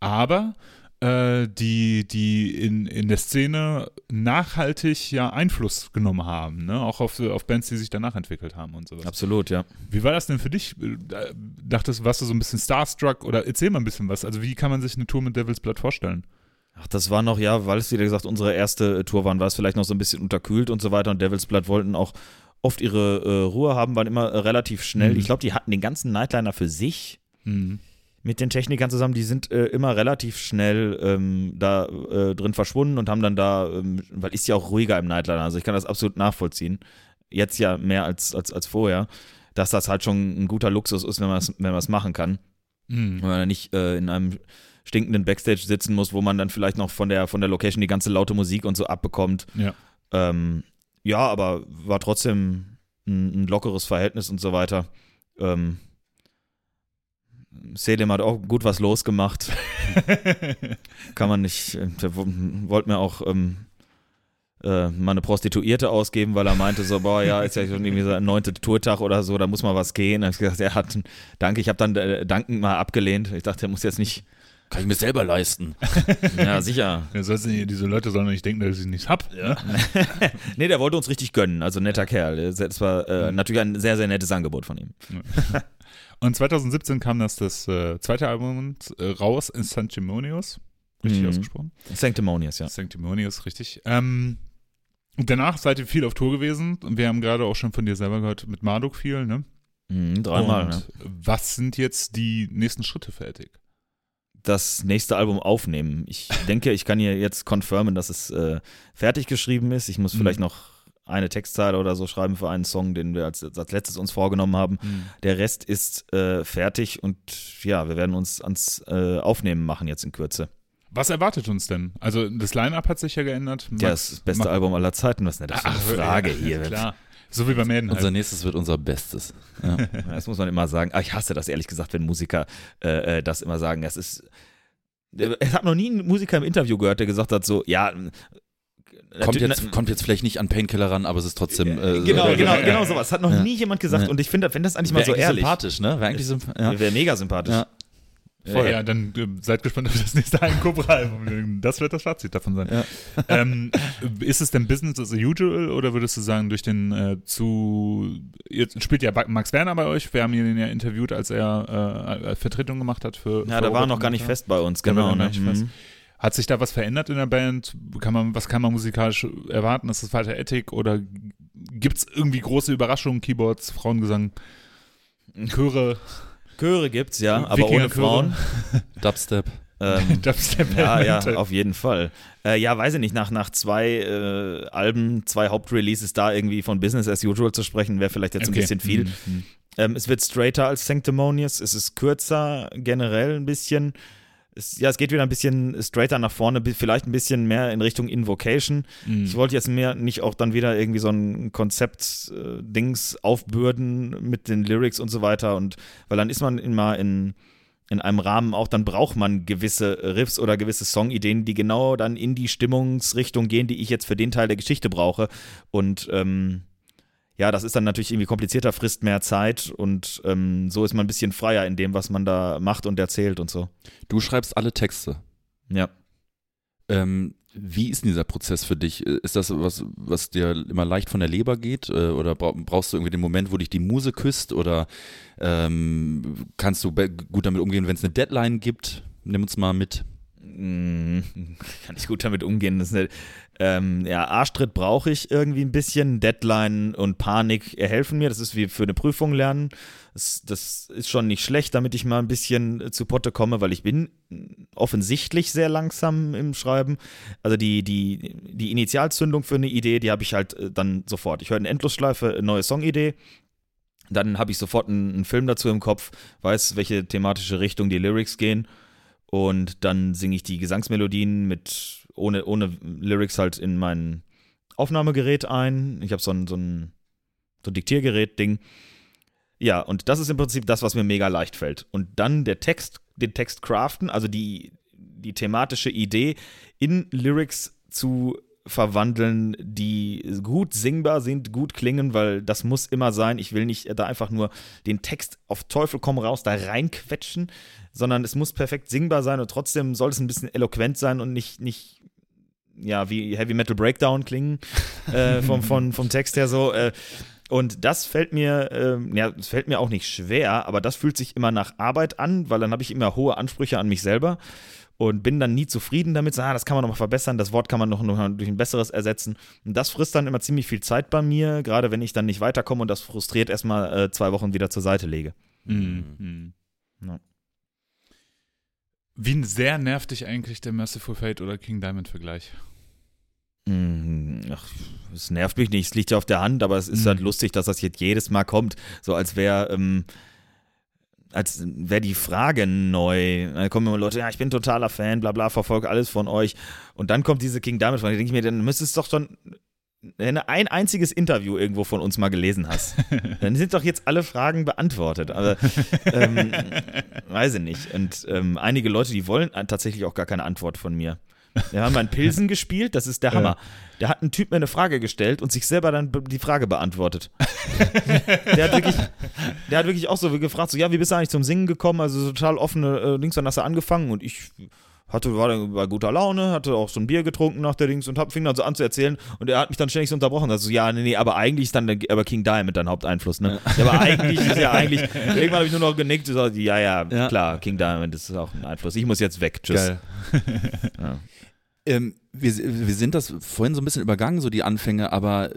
aber äh, die, die in, in der Szene nachhaltig ja Einfluss genommen haben, ne? Auch auf, auf Bands, die sich danach entwickelt haben und sowas. Absolut, ja. Wie war das denn für dich? Dachtest, warst du so ein bisschen starstruck oder erzähl mal ein bisschen was? Also wie kann man sich eine Tour mit Devil's Blood vorstellen? Ach, das war noch, ja, weil es wieder gesagt, unsere erste äh, Tour waren, war es vielleicht noch so ein bisschen unterkühlt und so weiter und Devil's Blood wollten auch oft ihre äh, Ruhe haben, waren immer äh, relativ schnell. Mhm. Ich glaube, die hatten den ganzen Nightliner für sich Mhm. mit den Technikern zusammen, die sind äh, immer relativ schnell ähm, da äh, drin verschwunden und haben dann da, ähm, weil ist ja auch ruhiger im Nightliner, also ich kann das absolut nachvollziehen. Jetzt ja mehr als, als, als vorher, dass das halt schon ein guter Luxus ist, wenn man es wenn man's machen kann. Mhm. Wenn man nicht äh, in einem stinkenden Backstage sitzen muss, wo man dann vielleicht noch von der, von der Location die ganze laute Musik und so abbekommt. Ja. Ähm, ja, aber war trotzdem ein, ein lockeres Verhältnis und so weiter. Ähm, Selim hat auch gut was losgemacht. Kann man nicht. äh, Der wo- wollte mir auch ähm, äh, mal eine Prostituierte ausgeben, weil er meinte so, boah, ja, ist ja schon irgendwie so ein neunter Tourtag oder so, da muss mal was gehen. Da hab ich gesagt, er hat, danke, ich habe dann äh, dankend mal abgelehnt. Ich dachte, er muss jetzt nicht, Kann ich mir selber leisten. ja, sicher. Ja, du- diese Leute sollen doch nicht denken, dass ich nichts hab. Ja. Nee, der wollte uns richtig gönnen, also netter Kerl. Das war äh, natürlich ein sehr, sehr nettes Angebot von ihm. Und 2017 kam das, das äh, zweite Album äh, raus, in Sanctimonious. Richtig Mhm. ausgesprochen? Sanctimonious, ja. Sanctimonious, richtig. Ähm, danach seid ihr viel auf Tour gewesen. Und wir haben gerade auch schon von dir selber gehört, mit Marduk viel, ne? Mhm, dreimal, Und ne? was sind jetzt die nächsten Schritte fertig? das nächste Album aufnehmen. Ich denke, ich kann hier jetzt confirmen, dass es äh, fertig geschrieben ist. Ich muss Mhm. vielleicht noch eine Textzeile oder so schreiben für einen Song, den wir als, als letztes uns vorgenommen haben. Der Rest ist äh, fertig und ja, wir werden uns ans äh, Aufnehmen machen jetzt in Kürze. Was erwartet uns denn? Also das Line-Up hat sich ja geändert. Ja, das beste Max- Album aller Zeiten. Was ist denn das für eine Frage ja, hier? Klar. So wie bei Mäden Unser halt. nächstes wird unser Bestes. Ja. Das muss man immer sagen. Ah, ich hasse das ehrlich gesagt, wenn Musiker äh, äh, das immer sagen. Das ist. Ich habe noch nie einen Musiker im Interview gehört, der gesagt hat, so, ja. Kommt, natürlich- jetzt, kommt jetzt vielleicht nicht an Painkiller ran, aber es ist trotzdem. Äh, Genau, äh, genau, ja. genau sowas. Hat noch Ja. nie jemand gesagt. Ja. Und ich finde, wenn das eigentlich mal so ehrlich. sympathisch, ne? Wäre eigentlich sympathisch. Ja. Wäre mega sympathisch. Ja. Voll. Ja, dann äh, seid gespannt auf das nächste Ein Cobra-Album. Das wird das Fazit davon sein. Ja. Ähm, ist es denn Business as usual oder würdest du sagen, durch den äh, zu. Jetzt spielt ja Max Werner bei euch. Wir haben ihn ja interviewt, als er äh, Vertretung gemacht hat für. Ja, für da war er Robert noch gar nicht Montag. fest bei uns, genau. Ne? nicht. Mhm. Hat sich da was verändert in der Band? Kann man, was kann man musikalisch erwarten? Ist das weiter Ethik oder gibt es irgendwie große Überraschungen? Keyboards, Frauengesang, Chöre, Chöre gibt's, ja, aber ohne. Frauen. Dubstep. Ähm, Dubstep. ja, ja, auf jeden Fall. Äh, ja, weiß ich nicht, nach, nach zwei äh, Alben, zwei Hauptreleases da irgendwie von Business as usual zu sprechen, wäre vielleicht jetzt Okay. ein bisschen viel. Mhm, mhm. Ähm, es wird straighter als Sanctimonious, es ist kürzer generell ein bisschen. Es, ja, es geht wieder ein bisschen straighter nach vorne, vielleicht ein bisschen mehr in Richtung Invocation. Mhm. Ich wollte jetzt mehr nicht auch dann wieder irgendwie so ein Konzept-Dings aufbürden mit den Lyrics und so weiter. Und weil dann ist man immer in, in einem Rahmen auch, dann braucht man gewisse Riffs oder gewisse Songideen, die genau dann in die Stimmungsrichtung gehen, die ich jetzt für den Teil der Geschichte brauche. Und ähm, ja, das ist dann natürlich irgendwie komplizierter, frisst mehr Zeit und ähm, so ist man ein bisschen freier in dem, was man da macht und erzählt und so. Du schreibst alle Texte. Ja. Ähm, Wie ist denn dieser Prozess für dich? Ist das was, was dir immer leicht von der Leber geht? Äh, oder brauchst du irgendwie den Moment, wo dich die Muse küsst? Oder ähm, kannst du gut damit umgehen, wenn es eine Deadline gibt? Nimm uns mal mit. Hm, kann ich gut damit umgehen. Das ist eine, ähm, ja, Arschtritt brauche ich irgendwie ein bisschen. Deadline und Panik helfen mir. Das ist wie für eine Prüfung lernen. Das, das ist schon nicht schlecht, damit ich mal ein bisschen zu Potte komme, weil ich bin offensichtlich sehr langsam im Schreiben. Also die, die, die Initialzündung für eine Idee, die habe ich halt äh, dann sofort. Ich höre eine Endlosschleife, neue Songidee. Dann habe ich sofort einen, einen Film dazu im Kopf, weiß, welche thematische Richtung die Lyrics gehen. Und dann singe ich die Gesangsmelodien mit ohne, ohne Lyrics halt in mein Aufnahmegerät ein. Ich habe so ein, so ein, so ein Diktiergerät-Ding. Ja, und das ist im Prinzip das, was mir mega leicht fällt. Und dann der Text, den Text craften, also die, die thematische Idee in Lyrics zu verwandeln, die gut singbar sind, gut klingen, weil das muss immer sein. Ich will nicht da einfach nur den Text auf Teufel komm raus da reinquetschen, sondern es muss perfekt singbar sein und trotzdem soll es ein bisschen eloquent sein und nicht, nicht ja, wie Heavy Metal Breakdown klingen äh, vom, vom, vom Text her so. Äh, und das fällt mir, äh, ja, es fällt mir auch nicht schwer, aber das fühlt sich immer nach Arbeit an, weil dann habe ich immer hohe Ansprüche an mich selber und bin dann nie zufrieden damit. So, ah, das kann man noch mal verbessern, das Wort kann man noch, noch durch ein besseres ersetzen. Und das frisst dann immer ziemlich viel Zeit bei mir, gerade wenn ich dann nicht weiterkomme und das frustriert erstmal äh, zwei Wochen wieder zur Seite lege. Mhm. Ja. Wie sehr nervt dich eigentlich der Merciful Fate oder King Diamond Vergleich? Mm, ach, es nervt mich nicht, es liegt ja auf der Hand, aber es ist mhm. halt lustig, dass das jetzt jedes Mal kommt, so als wäre ähm, als wäre die Frage neu. Dann kommen immer Leute, ja, ich bin totaler Fan, bla bla, verfolge alles von euch. Und dann kommt diese King Diamond Frage, denke ich mir, dann müsstest du doch schon wenn du ein einziges Interview irgendwo von uns mal gelesen hast, dann sind doch jetzt alle Fragen beantwortet. Aber ähm, weiß ich nicht. Und ähm, einige Leute, die wollen tatsächlich auch gar keine Antwort von mir. Wir haben einen Pilsen gespielt, das ist der Hammer. Da hat ein Typ mir eine Frage gestellt und sich selber dann die Frage beantwortet. der, hat wirklich, der hat wirklich auch so gefragt, so, ja, wie bist du eigentlich zum Singen gekommen? Also total offene äh, Dings, dann hast du angefangen und ich hatte, war dann bei guter Laune, hatte auch so ein Bier getrunken nach der Dings und hab, fing dann so an zu erzählen und er hat mich dann ständig so unterbrochen. Also, ja, nee, nee, aber eigentlich ist dann der, aber King Diamond dein Haupteinfluss, ne? Ja, aber eigentlich ist ja eigentlich, irgendwann habe ich nur noch genickt und gesagt, ja, ja, ja, klar, King Diamond ist auch ein Einfluss. Ich muss jetzt weg, tschüss. Geil. ja. Ähm, wir, wir sind das vorhin so ein bisschen übergangen, so die Anfänge, aber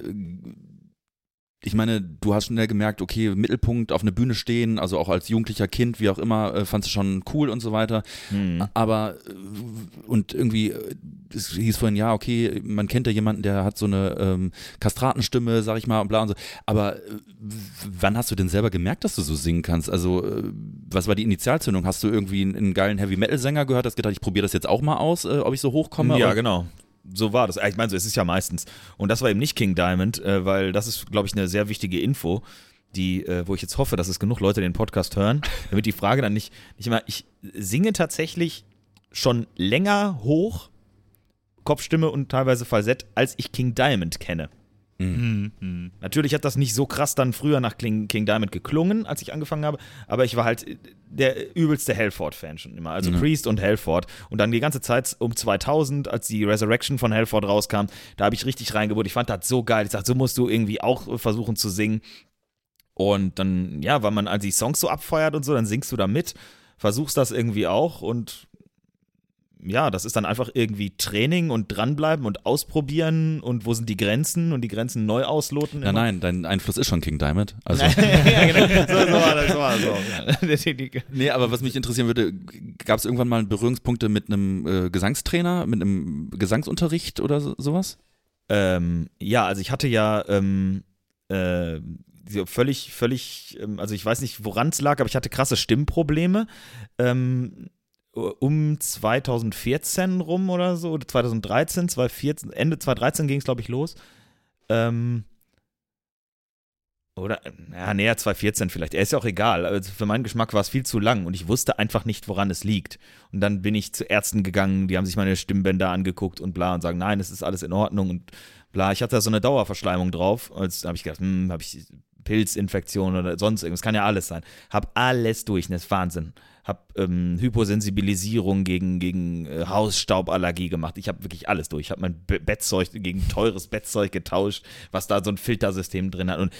ich meine, du hast schnell gemerkt, okay, Mittelpunkt auf einer Bühne stehen, also auch als jugendlicher Kind, wie auch immer, äh, fandst du schon cool und so weiter. Hm. Aber äh, und irgendwie, äh, es hieß vorhin, ja, okay, man kennt ja jemanden, der hat so eine ähm, Kastratenstimme, sag ich mal, und bla und so. Aber wann hast du denn selber gemerkt, dass du so singen kannst? Also, was war die Initialzündung? Hast du irgendwie einen, einen geilen Heavy-Metal-Sänger gehört, hast gedacht, ich probiere das jetzt auch mal aus, äh, ob ich so hochkomme? Ja, genau so war das. Ich meine, so ist es ja meistens. Und das war eben nicht King Diamond, äh, weil das ist, glaube ich, eine sehr wichtige Info, die, äh, wo ich jetzt hoffe, dass es genug Leute den Podcast hören, damit die Frage dann nicht, nicht immer. Ich singe tatsächlich schon länger hoch, Kopfstimme und teilweise Falsett, als ich King Diamond kenne. Mhm. Mhm. Natürlich hat das nicht so krass dann früher nach King, King Diamond geklungen, als ich angefangen habe, aber ich war halt der übelste Hellford-Fan schon immer. Also mhm. Priest und Hellford. Und dann die ganze Zeit um 2000, als die Resurrection von Hellford rauskam, da habe ich richtig reingebohrt. Ich fand das so geil. Ich dachte, so musst du irgendwie auch versuchen zu singen. Und dann, ja, weil man also die Songs so abfeuert und so, dann singst du da mit, versuchst das irgendwie auch und ja, das ist dann einfach irgendwie Training und dranbleiben und ausprobieren und wo sind die Grenzen und die Grenzen neu ausloten. Nein, nein, dein Einfluss ist schon King Diamond. Also. ja, genau. So, so war das, so war das so. nee, aber was mich interessieren würde, gab es irgendwann mal Berührungspunkte mit einem äh, Gesangstrainer, mit einem Gesangsunterricht oder so, sowas? Ähm, ja, also ich hatte ja ähm, äh, völlig, völlig, ähm, also ich weiß nicht, woran es lag, aber ich hatte krasse Stimmprobleme. Ähm, um 2014 rum oder so, oder 2013, 2014, Ende 2013 ging es, glaube ich, los. Ähm, oder, ja, näher 2014 vielleicht. Er ist ja auch egal. Also für meinen Geschmack war es viel zu lang und ich wusste einfach nicht, woran es liegt. Und dann bin ich zu Ärzten gegangen, die haben sich meine Stimmbänder angeguckt und bla und sagen, nein, es ist alles in Ordnung und bla. Ich hatte da so eine Dauerverschleimung drauf. Jetzt habe ich gedacht, hm, habe ich Pilzinfektion oder sonst irgendwas. Kann ja alles sein. Hab alles durch, das ist Wahnsinn habe ähm, Hyposensibilisierung gegen, gegen äh, Hausstauballergie gemacht. Ich habe wirklich alles durch. Ich habe mein Be Bettzeug gegen teures Bettzeug getauscht, was da so ein Filtersystem drin hat. Und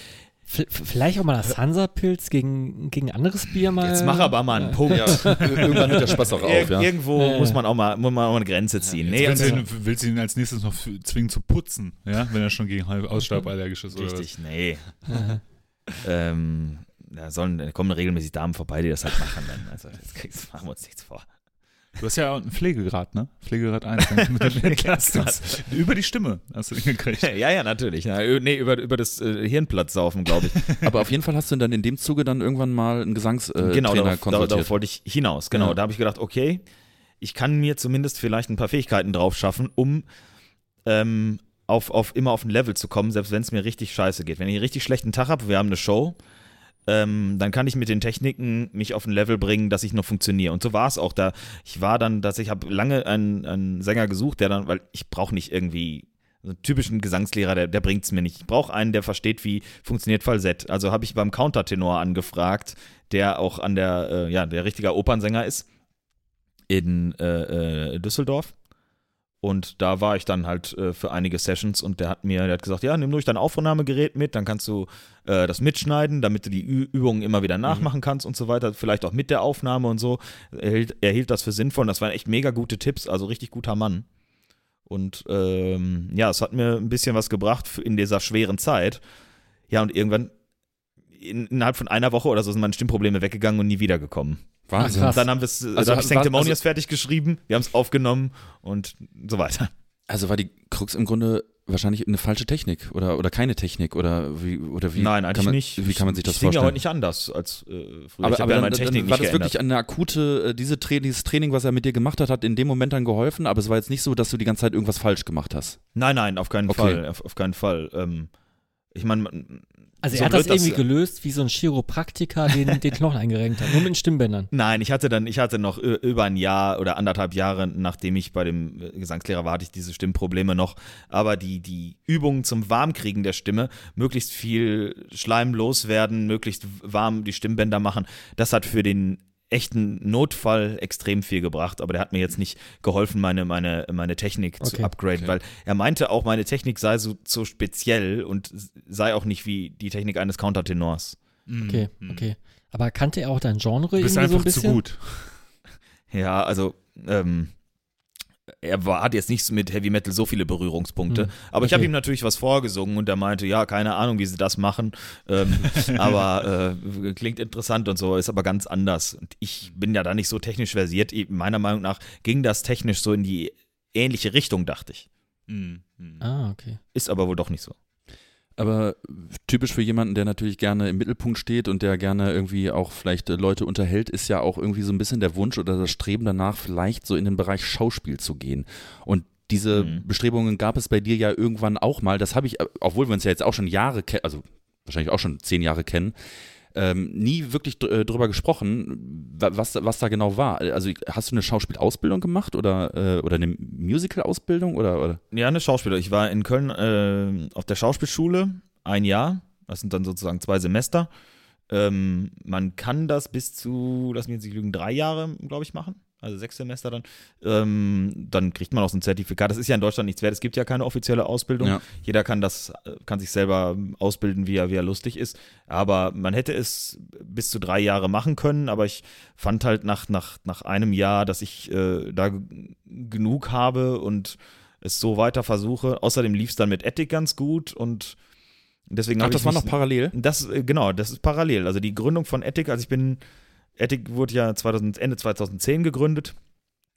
vielleicht auch mal das Hansa-Pilz gegen, gegen anderes Bier mal. jetzt mach aber mal einen Punkt. Ja, irgendwann hört der Spaß auch auf, Ir ja. Irgendwo Ja, muss man auch mal, muss man auch mal eine Grenze ziehen. Nee, willst, also, du ihn, willst du ihn als nächstes noch zwingen zu putzen, ja, wenn er schon gegen Ausstaub allergisch ist? Oder richtig, nee. Ähm, da sollen, da kommen regelmäßig Damen vorbei, die das halt machen dann. Also das kriegst, machen wir uns nichts vor. Du hast ja auch einen Pflegegrad, ne? Pflegegrad 1 dann mit dem Entlastungs Über die Stimme hast du den gekriegt. ja, ja, natürlich. Ja, nee, über, über das äh, Hirnplatzsaufen, glaube ich. Aber auf jeden Fall hast du dann in dem Zuge dann irgendwann mal einen Gesangstrainer äh, genau, darauf, konsultiert. darauf wollte ich hinaus. Genau, Ja. da habe ich gedacht, okay, ich kann mir zumindest vielleicht ein paar Fähigkeiten drauf schaffen, um ähm, auf, auf immer auf ein Level zu kommen, selbst wenn es mir richtig scheiße geht. Wenn ich einen richtig schlechten Tag habe, wir haben eine Show, ähm, dann kann ich mit den Techniken mich auf ein Level bringen, dass ich noch funktioniere. Und so war es auch da. Ich war dann, dass ich habe lange einen, einen Sänger gesucht, der dann, weil ich brauche nicht irgendwie so einen typischen Gesangslehrer, der, der bringt es mir nicht. Ich brauche einen, der versteht, wie funktioniert Falsett. Also habe ich beim Countertenor angefragt, der auch an der, äh, ja, der richtiger Opernsänger ist in äh, äh, Düsseldorf. Und da war ich dann halt äh, für einige Sessions und der hat mir, der hat gesagt, ja, nimm durch dein Aufnahmegerät mit, dann kannst du äh, das mitschneiden, damit du die Ü Übungen immer wieder nachmachen kannst und so weiter, vielleicht auch mit der Aufnahme und so. Er hielt, er hielt das für sinnvoll und das waren echt mega gute Tipps, also richtig guter Mann. Und ähm, ja, es hat mir ein bisschen was gebracht in dieser schweren Zeit. Ja, und irgendwann in, innerhalb von einer Woche oder so sind meine Stimmprobleme weggegangen und nie wiedergekommen. Wahnsinn. Ach. Dann haben wir es, Also also, habe ich Sanctimonious also- fertig geschrieben, wir haben es aufgenommen und so weiter. Also war die Krux im Grunde wahrscheinlich eine falsche Technik oder, oder keine Technik oder wie oder wie Nein, kann eigentlich man, nicht. Wie kann man sich das ich ja vorstellen? heute nicht anders als äh, früher. aber ich habe aber ja dann, meine Technik dann war das geändert. wirklich eine akute, äh, diese Tra dieses Training, was er mit dir gemacht hat, hat in dem Moment dann geholfen, aber es war jetzt nicht so, dass du die ganze Zeit irgendwas falsch gemacht hast. Nein, nein, auf keinen Okay. Fall. Auf, auf keinen Fall. Ähm, ich meine, Also So er hat das blöd das- irgendwie gelöst, wie so ein Chiropraktiker den, den Knochen eingerenkt hat, nur mit den Stimmbändern. Nein, ich hatte dann, ich hatte noch über ein Jahr oder anderthalb Jahre, nachdem ich bei dem äh, Gesangslehrer war, hatte ich diese Stimmprobleme noch. Aber die, die Übungen zum Warmkriegen der Stimme, möglichst viel Schleim loswerden, möglichst warm die Stimmbänder machen, das hat für den echten Notfall extrem viel gebracht, aber der hat mir jetzt nicht geholfen, meine, meine, meine Technik zu Okay. upgraden, Okay. weil er meinte auch, meine Technik sei so, so speziell und sei auch nicht wie die Technik eines Countertenors. Okay, Mhm. okay. Aber kannte er auch dein Genre Du bist irgendwie so ein einfach bisschen? zu gut. Ja, also ähm, er war, hat jetzt nicht mit Heavy Metal so viele Berührungspunkte, Hm, aber ich habe okay. ihm natürlich was vorgesungen und er meinte, ja, keine Ahnung, wie sie das machen, ähm, aber äh, klingt interessant und so, ist aber ganz anders. Und ich bin ja da nicht so technisch versiert. Meiner Meinung nach ging das technisch so in die ähnliche Richtung, dachte ich. Mhm. Ah, okay. Ist aber wohl doch nicht so. Aber typisch für jemanden, der natürlich gerne im Mittelpunkt steht und der gerne irgendwie auch vielleicht äh, Leute unterhält, ist ja auch irgendwie so ein bisschen der Wunsch oder das Streben danach, vielleicht so in den Bereich Schauspiel zu gehen. Und diese Mhm. Bestrebungen gab es bei dir ja irgendwann auch mal. Das habe ich, äh, obwohl wir uns ja jetzt auch schon Jahre kennen, also wahrscheinlich auch schon zehn Jahre kennen, ähm, nie wirklich dr- äh, drüber gesprochen, wa- was, was da genau war. Also hast du eine Schauspielausbildung gemacht oder, äh, oder eine Musical-Ausbildung oder, oder? Ja, eine Schauspieler. Ich war in Köln äh, auf der Schauspielschule ein Jahr. Das sind dann sozusagen zwei Semester. Ähm, man kann das bis zu, lass mich jetzt nicht lügen, drei Jahre, glaube ich, machen. Also sechs Semester dann. Ähm, dann kriegt man auch so ein Zertifikat. Das ist ja in Deutschland nichts wert. Es gibt ja keine offizielle Ausbildung. Ja. Jeder kann das, kann sich selber ausbilden, wie er, wie er lustig ist. Aber man hätte es bis zu drei Jahre machen können. Aber ich fand halt nach, nach, nach einem Jahr, dass ich äh, da genug habe und es so weiter versuche. Außerdem lief es dann mit Ethik ganz gut und deswegen Ach, habe das ich war mich- noch parallel? das, äh, genau, das ist parallel. Also die Gründung von Ethic, also ich bin, Ethic wurde ja 2000, Ende 2010 gegründet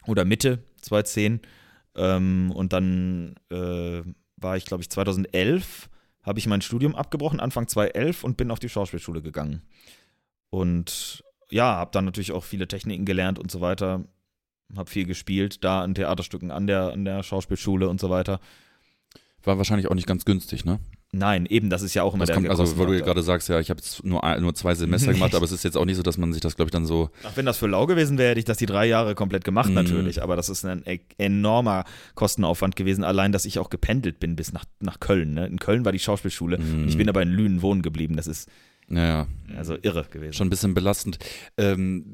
oder Mitte 2010 ähm, und dann äh, war ich, glaube ich, 2011 habe ich mein Studium abgebrochen, Anfang 2011 und bin auf die Schauspielschule gegangen. Und ja, habe dann natürlich auch viele Techniken gelernt und so weiter. Habe viel gespielt, da in Theaterstücken an der, an der Schauspielschule und so weiter. War wahrscheinlich auch nicht ganz günstig, ne? Nein, eben, das ist ja auch immer Das der kommt, also, weil du ja gerade sagst, ja, ich habe jetzt nur, nur zwei Semester gemacht, aber es ist jetzt auch nicht so, dass man sich das, glaube ich, dann so. Ach, wenn das für lau gewesen wäre, hätte ich das die drei Jahre komplett gemacht, Mhm. natürlich. Aber das ist ein e enormer Kostenaufwand gewesen, allein, dass ich auch gependelt bin bis nach, nach Köln. Ne? In Köln war die Schauspielschule. Mhm. Und ich bin aber in Lünen wohnen geblieben. Das ist Naja, also irre gewesen. schon ein bisschen belastend. Ähm,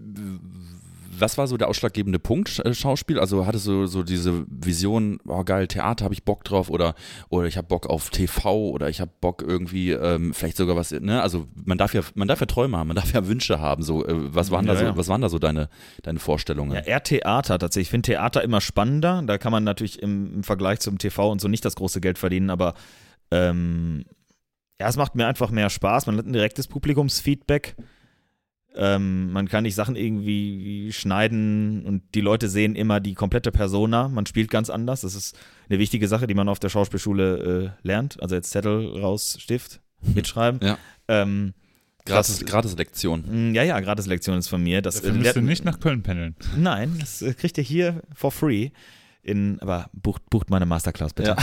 was war so der ausschlaggebende Punkt äh, Schauspiel? Also hattest du so diese Vision, oh geil, Theater habe ich Bock drauf oder, oder ich habe Bock auf TV oder ich habe Bock irgendwie ähm, vielleicht sogar was, ne? Also man darf ja, man darf ja Träume haben, man darf ja Wünsche haben. So, äh, was waren Ja, da so, ja. was waren da so deine, deine Vorstellungen? Ja, eher Theater tatsächlich. Ich finde Theater immer spannender. Da kann man natürlich im, im Vergleich zum TV und so nicht das große Geld verdienen, aber ähm, ja, es macht mir einfach mehr Spaß. Man hat ein direktes Publikumsfeedback. Ähm, man kann nicht Sachen irgendwie schneiden und die Leute sehen immer die komplette Persona. Man spielt ganz anders. Das ist eine wichtige Sache, die man auf der Schauspielschule äh, lernt. Also jetzt Zettel raus, Stift, mitschreiben. Ja. Ähm, Gratis, das- gratis Lektion. mh, ja, ja, Gratislektion ist von mir. Das Dafür äh, müsst ihr nicht nach Köln pendeln. Nein, das äh, kriegt ihr hier for free. In, aber bucht, bucht meine Masterclass bitte.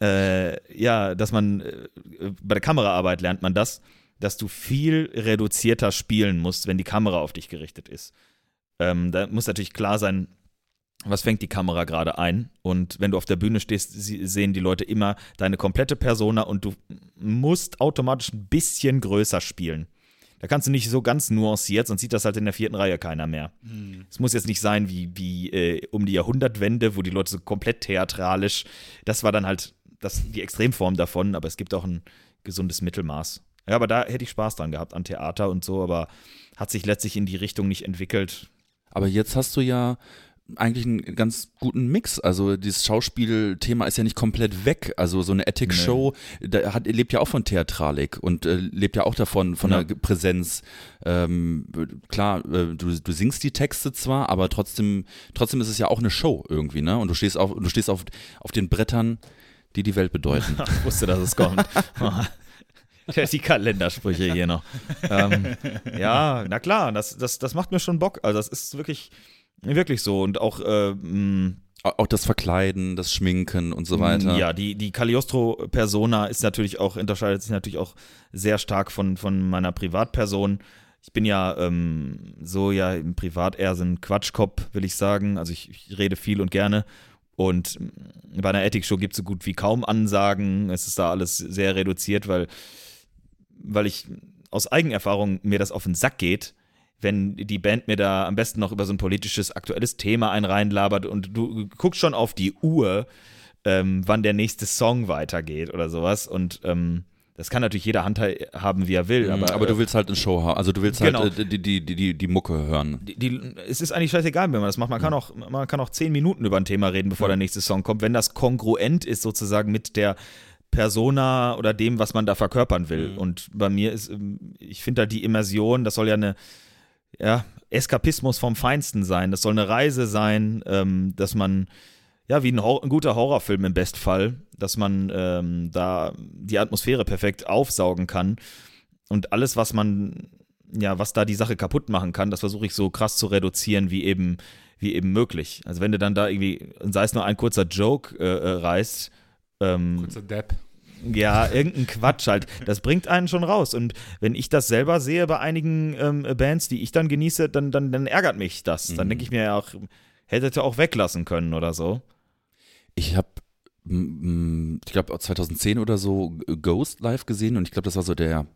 Ja, äh, ja dass man äh, bei der Kameraarbeit lernt man das, dass du viel reduzierter spielen musst, wenn die Kamera auf dich gerichtet ist. Ähm, da muss natürlich klar sein, was fängt die Kamera gerade ein? Und wenn du auf der Bühne stehst, sehen die Leute immer deine komplette Persona und du musst automatisch ein bisschen größer spielen. Da kannst du nicht so ganz nuanciert, sonst sieht das halt in der vierten Reihe keiner mehr. Es muss jetzt nicht sein wie, wie äh, um die Jahrhundertwende, wo die Leute so komplett theatralisch, das war dann halt das, die Extremform davon, aber es gibt auch ein gesundes Mittelmaß. Ja, aber da hätte ich Spaß dran gehabt an Theater und so, aber hat sich letztlich in die Richtung nicht entwickelt. Aber jetzt hast du ja eigentlich einen ganz guten Mix. Also dieses Schauspielthema ist ja nicht komplett weg. Also so eine Ethic-Show, da hat, lebt ja auch von Theatralik und äh, lebt ja auch davon, von Ja. der Präsenz. Ähm, klar, äh, du, du singst die Texte zwar, aber trotzdem, trotzdem ist es ja auch eine Show irgendwie, ne? Und du stehst auf, du stehst auf, auf den Brettern, die die Welt bedeuten. Ich wusste, dass es kommt. die Kalendersprüche hier noch. Ähm, ja, na klar, das, das, das macht mir schon Bock. Also das ist wirklich, wirklich so. Und auch, äh, auch das Verkleiden, das Schminken und so weiter. Ja, die, die Cagliostro-Persona ist natürlich auch, unterscheidet sich natürlich auch sehr stark von, von meiner Privatperson. Ich bin ja ähm, so ja im Privat eher so ein Quatschkopf, will ich sagen. Also ich, ich rede viel und gerne. Und bei einer Ethik-Show gibt es so gut wie kaum Ansagen. Es ist da alles sehr reduziert, weil, weil ich aus Eigenerfahrung mir das auf den Sack geht, wenn die Band mir da am besten noch über so ein politisches, aktuelles Thema ein reinlabert und du guckst schon auf die Uhr, ähm, wann der nächste Song weitergeht oder sowas. Und ähm, das kann natürlich jeder handhaben, wie er will. aber, Aber, aber du äh, willst halt eine Show haben. Also du willst Genau. halt äh, die, die, die, die, die Mucke hören. die, die, es ist eigentlich scheißegal, wenn man das macht. Man kann auch, man kann auch zehn Minuten über ein Thema reden, bevor der nächste Song kommt, wenn das kongruent ist sozusagen mit der Persona oder dem, was man da verkörpern will. Mhm. Und bei mir ist, ähm, ich finde da die Immersion, das soll ja eine, ja, Eskapismus vom Feinsten sein. Das soll eine Reise sein, ähm, dass man, ja, wie ein, ein guter Horrorfilm im Bestfall, dass man ähm, da die Atmosphäre perfekt aufsaugen kann. Und alles, was man, ja, was da die Sache kaputt machen kann, das versuche ich so krass zu reduzieren, wie eben, wie eben möglich. Also wenn du dann da irgendwie, sei es nur ein kurzer Joke äh, äh, reißt, ähm, Kurzer Depp. Ja, irgendein Quatsch halt. Das bringt einen schon raus. Und wenn ich das selber sehe bei einigen ähm, Bands, die ich dann genieße, dann, dann, dann ärgert mich das. Dann Mhm. denke ich mir ja auch, hättet ihr auch weglassen können oder so. Ich habe, ich glaube 2010 oder so Ghost live gesehen und ich glaube, das war so der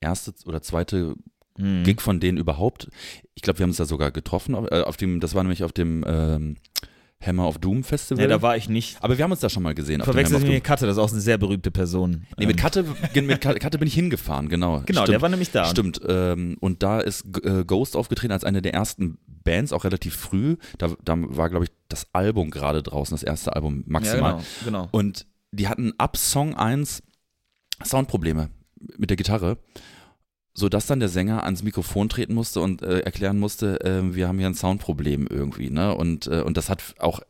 erste oder zweite Mhm. Gig von denen überhaupt. Ich glaube, wir haben uns da sogar getroffen. Auf, äh, auf dem, das war nämlich auf dem ähm, Hammer of Doom Festival. Nee, da war ich nicht. Aber wir haben uns da schon mal gesehen. Sie of mit Katte, das ist auch eine sehr berühmte Person. Nee, mit Ähm, Katte, mit Katte, Katte bin ich hingefahren, genau. Genau, Stimmt. der war nämlich da. Stimmt. Ähm, und da ist äh, Ghost aufgetreten als eine der ersten Bands, auch relativ früh. Da, da war, glaube ich, das Album gerade draußen, das erste Album maximal. Ja, genau, genau. Und die hatten ab Song 1 Soundprobleme mit der Gitarre, sodass dann der Sänger ans Mikrofon treten musste und äh, erklären musste, äh, wir haben hier ein Soundproblem irgendwie. Ne? Und, äh, und das hat auch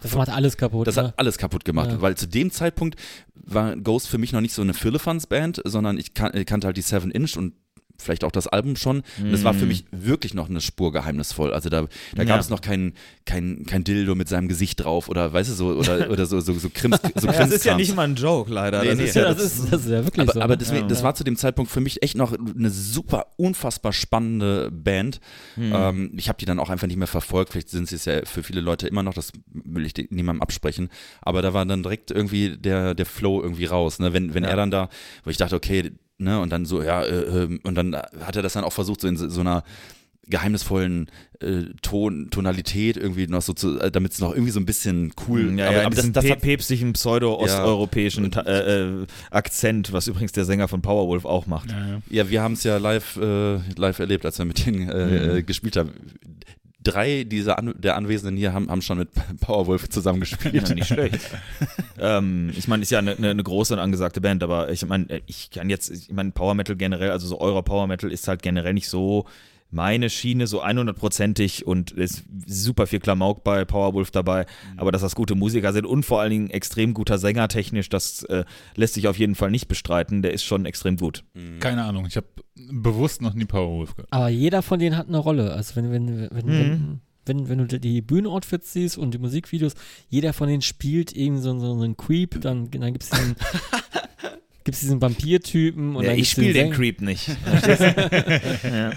Das macht alles kaputt. das ne? hat alles kaputt gemacht, Ja. weil zu dem Zeitpunkt war Ghost für mich noch nicht so eine Firlefanz-Band, sondern ich kan kannte halt die Seven Inch und vielleicht auch das Album schon. Und das war für Mm. mich wirklich noch eine Spur geheimnisvoll. Also da, da Ja. gab es noch kein, kein, kein Dildo mit seinem Gesicht drauf oder weißt du so, oder, oder so, so, so Krims, so ja, das ist ja nicht mal ein Joke, leider. Nee, das nee. ist ja, ja, das, ist, das ist ja wirklich aber, so. aber ne? deswegen, Ja. das war zu dem Zeitpunkt für mich echt noch eine super, unfassbar spannende Band. Hm. Ähm, ich habe die dann auch einfach nicht mehr verfolgt. Vielleicht sind sie es ja für viele Leute immer noch, das will ich niemandem absprechen. Aber da war dann direkt irgendwie der, der Flow irgendwie raus. Ne? Wenn, wenn Ja. er dann da, wo ich dachte, okay, ne, und dann so, ja, äh, äh, und dann hat er das dann auch versucht, so in so einer geheimnisvollen äh, Ton, Tonalität irgendwie noch so zu, äh, damit es noch irgendwie so ein bisschen cool. Ja, aber, ja, aber das, das hat, päpstlichen pseudo-osteuropäischen Ta- äh, äh, Akzent, was übrigens der Sänger von Powerwolf auch macht. Ja, ja. ja, wir haben es ja live, äh, live erlebt, als wir mit denen äh, Mhm. äh, gespielt haben. Drei dieser An der Anwesenden hier haben, haben schon mit Powerwolf zusammengespielt. Ja, nicht schlecht. ähm, ich meine, ist ja eine, eine, große und angesagte Band, aber ich meine, ich kann jetzt, ich meine, Power Metal generell, also so eurer Power Metal ist halt generell nicht so meine Schiene, so 100%ig und es ist super viel Klamauk bei Powerwolf dabei, aber dass das gute Musiker sind und vor allen Dingen extrem guter Sänger technisch, das äh, lässt sich auf jeden Fall nicht bestreiten, der ist schon extrem gut. Keine Ahnung, ich habe bewusst noch nie Powerwolf gehört. Aber jeder von denen hat eine Rolle. Also wenn, wenn, wenn, Mhm. wenn, wenn, wenn du die Bühnenoutfits siehst und die Musikvideos, jeder von denen spielt irgendwie so, so einen Creep, dann, dann gibt es diesen, gibt's diesen Vampir-Typen und Ja, ich spiele den Sänger- Creep nicht. Ja.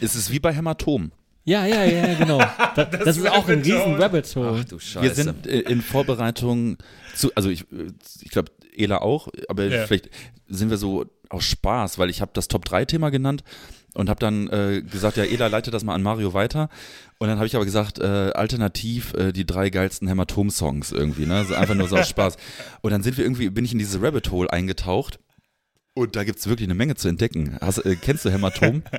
Es ist wie bei Hämatom. Ja, ja, ja, genau. Da, das, ist auch ein riesen. Rabbit Hole. du Scheiße. Wir sind äh, in Vorbereitung zu, also ich, äh, ich glaube, Ela auch, aber Ja. vielleicht sind wir so aus Spaß, weil ich habe das Top-3-Thema genannt und habe dann äh, gesagt, ja, Ela, leite das mal an Mario weiter. Und dann habe ich aber gesagt, äh, alternativ äh, die drei geilsten Hämatom-Songs irgendwie, ne? Also einfach nur so aus Spaß. Und dann sind wir irgendwie, bin ich in diese Rabbit Hole eingetaucht. Und da gibt es wirklich eine Menge zu entdecken. Hast, äh, kennst du Hämatom?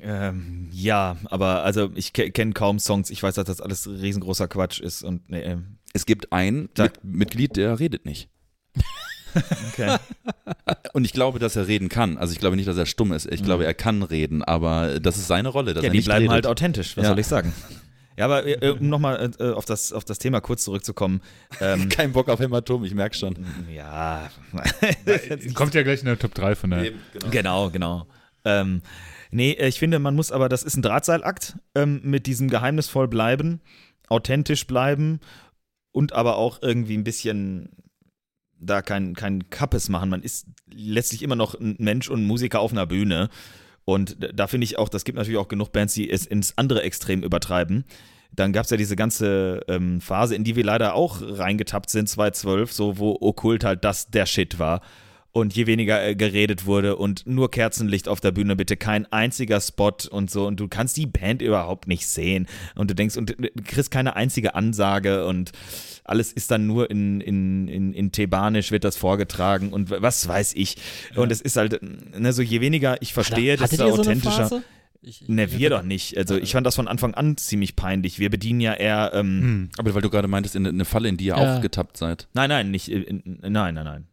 Ähm, ja, aber also ich ke kenne kaum Songs. Ich weiß, dass das alles riesengroßer Quatsch ist und nee, ähm, es gibt ein Mitglied, der redet nicht. okay. Und ich glaube, dass er reden kann. Also ich glaube nicht, dass er stumm ist. Ich glaube, er kann reden, aber das ist seine Rolle. Dass ja, er die nicht bleiben redet. halt authentisch, was Ja. soll ich sagen? Ja, aber äh, um nochmal äh, auf, das, auf das Thema kurz zurückzukommen. Ähm, Kein Bock auf Hämatom, ich merke schon. ja, Kommt ja gleich in der Top 3 von der. genau, genau. Ähm, nee, äh, ich finde, man muss aber, das ist ein Drahtseilakt ähm, mit diesem geheimnisvoll bleiben, authentisch bleiben und aber auch irgendwie ein bisschen da kein, kein Kappes machen. Man ist letztlich immer noch ein Mensch und ein Musiker auf einer Bühne. Und da finde ich auch, das gibt natürlich auch genug Bands, die es ins andere Extrem übertreiben. Dann gab es ja diese ganze ähm, Phase, in die wir leider auch reingetappt sind, 2012, so wo Okkult halt das der Shit war. Und je weniger äh, geredet wurde und nur Kerzenlicht auf der Bühne, bitte kein einziger Spot und so. Und du kannst die Band überhaupt nicht sehen. Und du denkst, und du kriegst keine einzige Ansage und alles ist dann nur in, in, in, in Thebanisch wird das vorgetragen und was weiß ich. Und es ist halt, ne, so je weniger ich verstehe, Hattet desto so authentischer. Phase? Ich, ich, Ne, ich wir doch nicht. Also ich fand das von Anfang an ziemlich peinlich. Wir bedienen ja eher, ähm, Hm. Aber weil du gerade meintest, in eine Falle, in die ihr Ja. auch getappt seid. nein, nein, nicht, äh, in, nein, nein, nein.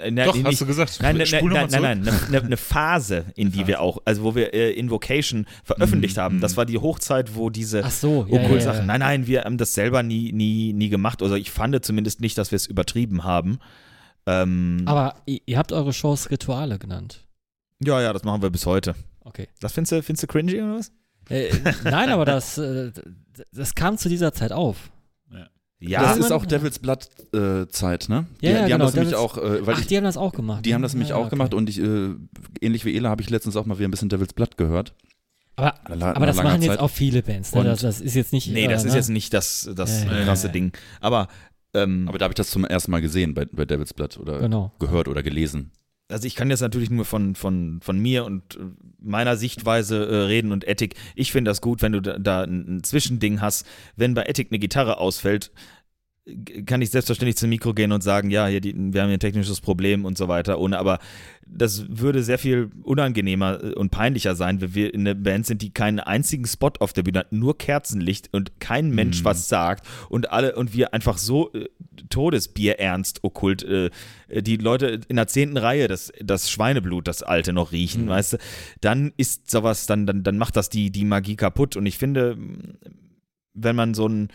Äh, ne, Doch, nicht, hast du gesagt. Nein, nein, Spul nein, nein, nein, eine, eine Phase, in die wir auch, also wo wir äh, Invocation veröffentlicht Mhm, haben. Das mhm. war die Hochzeit, wo diese Ach so, ja, ja, Okkult-Sachen. ja, ja. Nein, nein, wir haben das selber nie, nie, nie gemacht. Also ich fand zumindest nicht, dass wir es übertrieben haben. Ähm, Aber ihr, ihr habt eure Shows Rituale genannt. ja, ja, das machen wir bis heute. Okay. Das findest du, findest du cringy oder was? Äh, nein, aber das, äh, das kam zu dieser Zeit auf. Ja, das ist auch Devils Blood äh, Zeit, ne? Die, Ja, ja, die haben genau, das nämlich auch, äh, weil Ach, ich, die haben das auch gemacht. die haben das nämlich Ja, auch okay. gemacht und ich, äh, ähnlich wie Ela, habe ich letztens auch mal wieder ein bisschen Devils Blood gehört. Aber, la- aber das machen jetzt Zeit. auch viele Bands. Ne? Das, das ist jetzt nicht. nee, das äh, ist ne? jetzt nicht das, das Ja, ja, krasse ja. Ding. Aber, ähm, Aber da habe ich das zum ersten Mal gesehen bei, bei Devils Blood oder Genau. gehört oder gelesen. Also ich kann jetzt natürlich nur von, von, von mir und äh, meiner Sichtweise äh, reden und Ethik. Ich finde das gut, wenn du da, da ein Zwischending hast. Wenn bei Ethik eine Gitarre ausfällt, kann ich selbstverständlich zum Mikro gehen und sagen, ja, hier die, wir haben hier ein technisches Problem und so weiter. Ohne, aber das würde sehr viel unangenehmer äh, und peinlicher sein, wenn wir in einer Band sind, die keinen einzigen Spot auf der Bühne hat, nur Kerzenlicht und kein Mensch Mhm. was sagt und alle und wir einfach so äh, Todesbier ernst okkult äh, die Leute in der zehnten Reihe das, das Schweineblut, das alte noch riechen, weißt du, dann ist sowas, dann, dann, dann macht das die, die Magie kaputt. Und ich finde, wenn man so ein,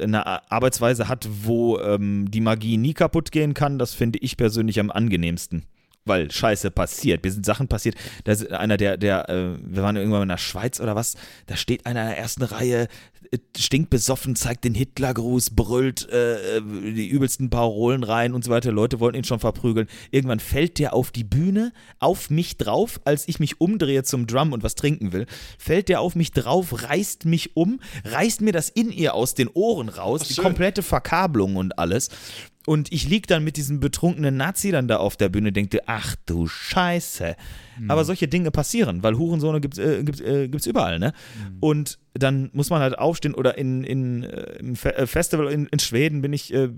eine Arbeitsweise hat, wo ähm, die Magie nie kaputt gehen kann, das finde ich persönlich am angenehmsten. Weil Scheiße passiert. Mir sind Sachen passiert. Da ist einer, der, der, äh, wir waren irgendwann in der Schweiz oder was, da steht einer in der ersten Reihe, äh, stinkt besoffen, zeigt den Hitlergruß, brüllt äh, die übelsten Parolen rein und so weiter. Leute wollten ihn schon verprügeln. Irgendwann fällt der auf die Bühne, auf mich drauf, als ich mich umdrehe zum Drum und was trinken will, fällt der auf mich drauf, reißt mich um, reißt mir das In-Ear aus den Ohren raus, die komplette Verkabelung und alles. Und ich lieg dann mit diesem betrunkenen Nazi dann da auf der Bühne, denke, ach du Scheiße. Mhm. Aber solche Dinge passieren, weil Hurensohne gibt es äh, gibt's, äh, gibt's überall, ne? Mhm. Und dann muss man halt aufstehen oder in, in, äh, im Fe äh, Festival in, in Schweden bin ich, äh,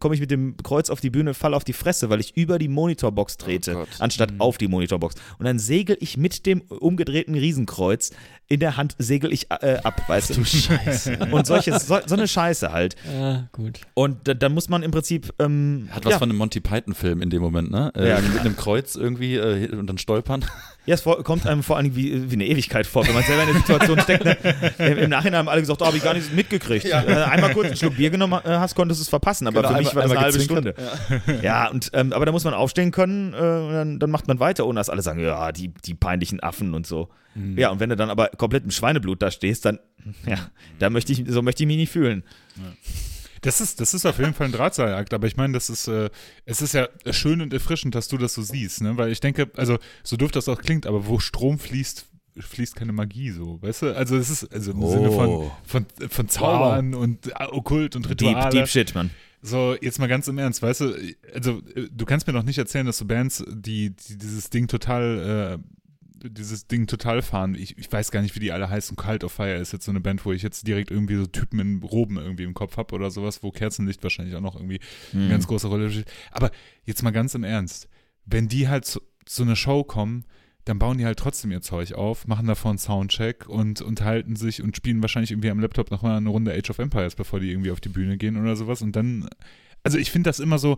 komme ich mit dem Kreuz auf die Bühne, fall auf die Fresse, weil ich über die Motorbox trete, Gott. anstatt Mhm. auf die Motorbox. Und dann segel ich mit dem umgedrehten Riesenkreuz in der Hand, segel ich äh, ab, weißt du? Scheiße. Und solche, so, so eine Scheiße halt. Ah, gut. Und da, dann muss man im Prinzip. Ähm, Hat was ja, von einem Monty Python-Film in dem Moment, ne? Äh, Ja, mit einem Kreuz irgendwie äh, und dann stolpern. Ja, es kommt einem vor allem wie, wie eine Ewigkeit vor, wenn man selber in der Situation steckt. Ne? Im, Nachhinein haben alle gesagt, oh, habe ich gar nicht mitgekriegt. Äh, einmal kurz einen Schluck Bier genommen äh, hast, konntest du es verpassen. Aber Genau, für mich war das eine halbe Stunde. gezwinkert. Ja, und, ähm, aber da muss man aufstehen können, äh, und dann, dann macht man weiter, ohne dass alle sagen, ja, die, die peinlichen Affen und so. Mhm. Ja, und wenn du dann aber komplett im Schweineblut da stehst, dann, ja, da möchte ich, so möchte ich mich nicht fühlen. Das ist, das ist auf jeden Fall ein Drahtseilakt, aber ich meine, das ist, äh, es ist ja schön und erfrischend, dass du das so siehst, ne? Weil ich denke, also so doof das auch klingt, aber wo Strom fließt, fließt keine Magie so, weißt du? Also es ist also im Sinne von, Oh. von, von Zaubern und äh, Okkult und Rituale. Deep, deep Shit, Mann. So, jetzt mal ganz im Ernst, weißt du, also du kannst mir doch nicht erzählen, dass so Bands, die, die dieses Ding total, äh, dieses Ding total fahren, ich, ich weiß gar nicht, wie die alle heißen, Cult of Fire ist jetzt so eine Band, wo ich jetzt direkt irgendwie so Typen in Roben irgendwie im Kopf habe oder sowas, wo Kerzenlicht wahrscheinlich auch noch irgendwie Mhm. eine ganz große Rolle spielt. Aber jetzt mal ganz im Ernst, wenn die halt zu, zu einer Show kommen, dann bauen die halt trotzdem ihr Zeug auf, machen davor einen Soundcheck und unterhalten sich und spielen wahrscheinlich irgendwie am Laptop nochmal eine Runde Age of Empires, bevor die irgendwie auf die Bühne gehen oder sowas. Und dann, also ich finde das immer so,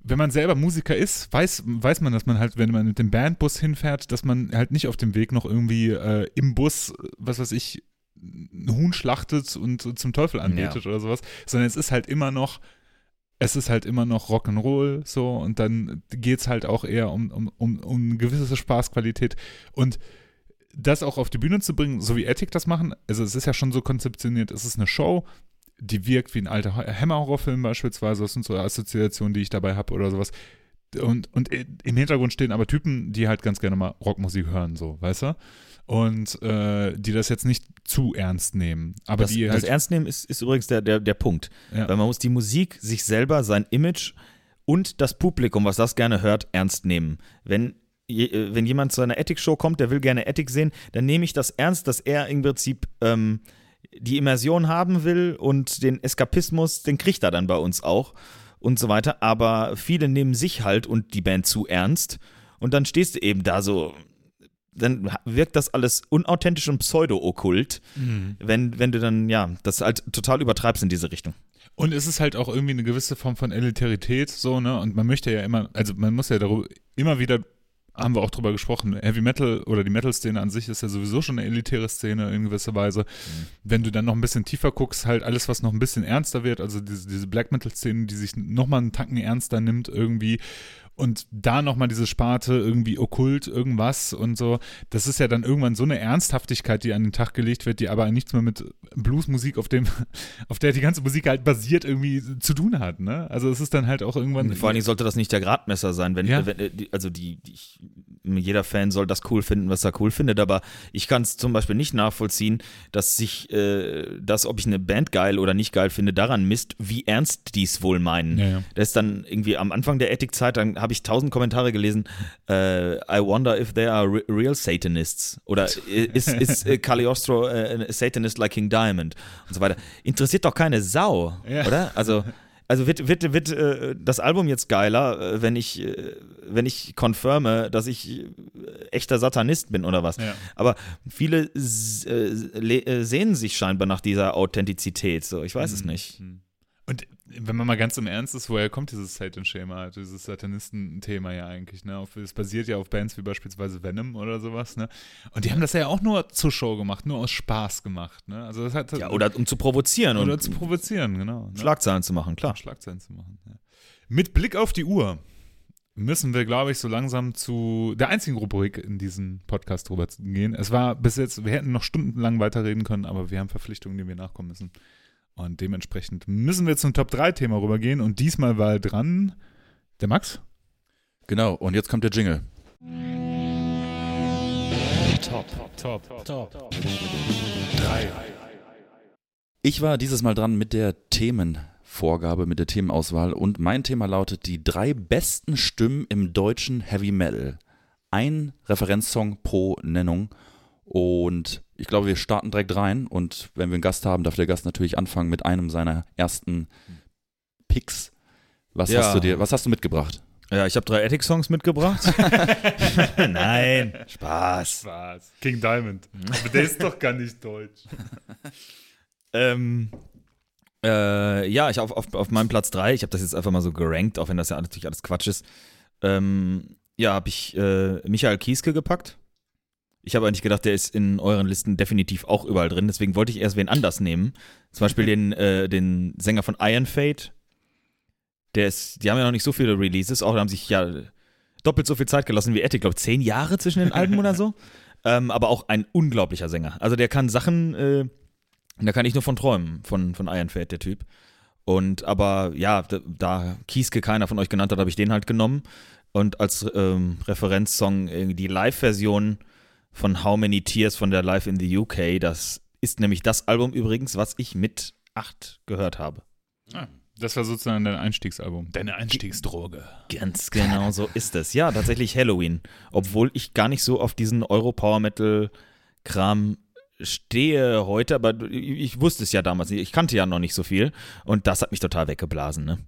wenn man selber Musiker ist, weiß, weiß man, dass man halt, wenn man mit dem Bandbus hinfährt, dass man halt nicht auf dem Weg noch irgendwie äh, im Bus, was weiß ich, ein Huhn schlachtet und zum Teufel anbetet oder sowas, sondern es ist halt immer noch, es ist halt immer noch Rock'n'Roll so und dann geht es halt auch eher um, um, um, um eine gewisse Spaßqualität. Und das auch auf die Bühne zu bringen, so wie Ethic das machen, also es ist ja schon so konzeptioniert, es ist eine Show, die wirkt wie ein alter Hammer-Horrorfilm beispielsweise, das sind so Assoziationen, die ich dabei habe oder sowas. Und, und im Hintergrund stehen aber Typen, die halt ganz gerne mal Rockmusik hören, so, weißt du? Und äh, die das jetzt nicht zu ernst nehmen. Aber das, die das halt. Ernst nehmen ist, ist übrigens der, der, der Punkt. Ja. Weil man muss die Musik, sich selber, sein Image und das Publikum, was das gerne hört, ernst nehmen. Wenn, äh, wenn jemand zu einer Ethic-Show kommt, der will gerne Ethic sehen, dann nehme ich das ernst, dass er im Prinzip ähm, die Immersion haben will und den Eskapismus, den kriegt er dann bei uns auch und so weiter. Aber viele nehmen sich halt und die Band zu ernst und dann stehst du eben da so. Dann wirkt das alles unauthentisch und pseudo-okkult, Mhm. wenn, wenn du dann, ja, das halt total übertreibst in diese Richtung. Und es ist halt auch irgendwie eine gewisse Form von Elitarität, so, ne? Und man möchte ja immer, also man muss ja darüber, immer wieder, haben wir auch drüber gesprochen, Heavy Metal oder die Metal-Szene an sich ist ja sowieso schon eine elitäre Szene in gewisser Weise. Wenn du dann noch ein bisschen tiefer guckst, halt alles, was noch ein bisschen ernster wird, also diese, diese Black Metal-Szene, die sich nochmal einen Tacken ernster nimmt irgendwie und da nochmal diese Sparte irgendwie okkult, irgendwas und so, das ist ja dann irgendwann so eine Ernsthaftigkeit, die an den Tag gelegt wird, die aber nichts mehr mit Bluesmusik, auf dem, auf der die ganze Musik halt basiert, irgendwie zu tun hat, ne? Also es ist dann halt auch irgendwann. Vor allen Dingen sollte das nicht der Gradmesser sein, wenn, Ja. wenn äh, also die, die ich, jeder Fan soll das cool finden, was er cool findet, aber ich kann es zum Beispiel nicht nachvollziehen, dass sich äh, das, ob ich eine Band geil oder nicht geil finde, daran misst, wie ernst die es wohl meinen. Ja, ja. Das ist dann irgendwie am Anfang der Ethik-Zeit, dann habe ich tausend Kommentare gelesen, äh, I wonder if they are re real Satanists oder ist, ist äh, Cagliostro äh, a Satanist like King Diamond und so weiter. Interessiert doch keine Sau, Ja. oder? Also also wird, wird, wird äh, das Album jetzt geiler, äh, wenn ich, äh, wenn ich confirme, dass ich äh, echter Satanist bin oder was. Ja. Aber viele äh, sehnen sich scheinbar nach dieser Authentizität. So, ich weiß es nicht. Und wenn man mal ganz im Ernst ist, woher kommt dieses Satan-Schema, dieses Satanisten-Thema ja eigentlich, ne? Es basiert ja auf Bands wie beispielsweise Venom oder sowas, ne? Und die haben das ja auch nur zur Show gemacht, nur aus Spaß gemacht, ne? Also das hat Ja, oder um zu provozieren oder und zu provozieren, genau. Ne? Schlagzeilen zu machen, klar. Schlagzeilen zu machen. Ja. Mit Blick auf die Uhr müssen wir, glaube ich, so langsam zu der einzigen Rubrik in diesem Podcast drüber zu gehen. Es war bis jetzt, wir hätten noch stundenlang weiterreden können, aber wir haben Verpflichtungen, denen wir nachkommen müssen. Und dementsprechend müssen wir zum Top-3-Thema rübergehen. Und diesmal war dran der Max. Genau, und jetzt kommt der Jingle. Top, top, Top. drei. Ich war dieses Mal dran mit der Themenfrage. Vorgabe mit der Themenauswahl. Und mein Thema lautet die drei besten Stimmen im deutschen Heavy Metal. Ein Referenzsong pro Nennung. Und ich glaube, wir starten direkt rein. Und wenn wir einen Gast haben, darf der Gast natürlich anfangen mit einem seiner ersten Picks. Was Ja. hast du dir, was hast du mitgebracht? Ja, ich habe drei Attic-Songs mitgebracht. Nein, Spaß. Was? King Diamond. Aber der ist doch gar nicht deutsch. Ähm, äh, ja, ich auf, auf, auf meinem Platz 3, ich habe das jetzt einfach mal so gerankt, auch wenn das ja natürlich alles Quatsch ist. Ähm, ja, habe ich äh, Michael Kieske gepackt. Ich habe eigentlich gedacht, der ist in euren Listen definitiv auch überall drin, deswegen wollte ich erst wen anders nehmen. Zum Beispiel den, äh, den Sänger von Iron Fate. Der ist, die haben ja noch nicht so viele Releases, auch haben sich ja doppelt so viel Zeit gelassen wie Ethic, glaube ich, zehn Jahre zwischen den Alben oder so. Ähm, aber auch ein unglaublicher Sänger. Also der kann Sachen, äh, da kann ich nur von träumen, von, von Iron Fate, der Typ. Und aber ja, da, da Kieske keiner von euch genannt hat, habe ich den halt genommen. Und als ähm, Referenzsong äh, die Live-Version von How Many Tears von der Live in the UK. Das ist nämlich das Album übrigens, was ich mit acht gehört habe. Ah, das war sozusagen dein Einstiegsalbum. Deine Einstiegsdroge. Ganz genau so ist es. Ja, tatsächlich Halloween. Obwohl ich gar nicht so auf diesen Euro-Power-Metal-Kram stehe heute, aber ich wusste es ja damals nicht. Ich kannte ja noch nicht so viel und das hat mich total weggeblasen, ne?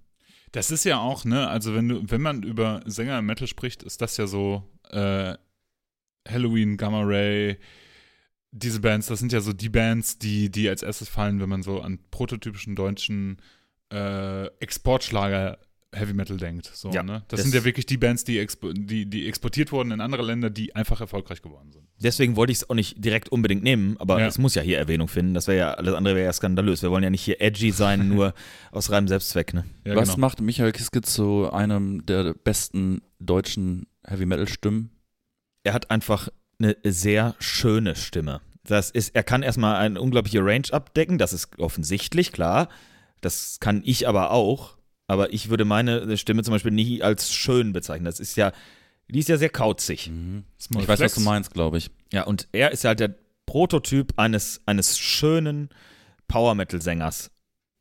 Das ist ja auch, ne, also wenn du, wenn man über Sänger im Metal spricht, ist das ja so, äh, Halloween, Gamma Ray, diese Bands, das sind ja so die Bands, die, die als erstes fallen, wenn man so an prototypischen deutschen äh, Exportschlager Heavy Metal denkt. So, Ja, ne? Das, das- sind ja wirklich die Bands, die, expo die, die exportiert wurden in andere Länder, die einfach erfolgreich geworden sind. Deswegen wollte ich es auch nicht direkt unbedingt nehmen, aber Ja. es muss ja hier Erwähnung finden. Das wäre ja, alles andere wäre ja skandalös. Wir wollen ja nicht hier edgy sein, nur aus reinem Selbstzweck, ne? Ja, was genau. macht Michael Kiske zu einem der besten deutschen Heavy Metal Stimmen? Er hat einfach eine sehr schöne Stimme. Das ist, er kann erstmal eine unglaubliche Range abdecken, das ist offensichtlich, klar. Das kann ich aber auch. Aber ich würde meine Stimme zum Beispiel nie als schön bezeichnen. Das ist ja, die ist ja sehr kauzig. Small Ich weiß, was du meinst, glaube ich. Ja, und er ist ja halt der Prototyp eines, eines schönen Power-Metal-Sängers.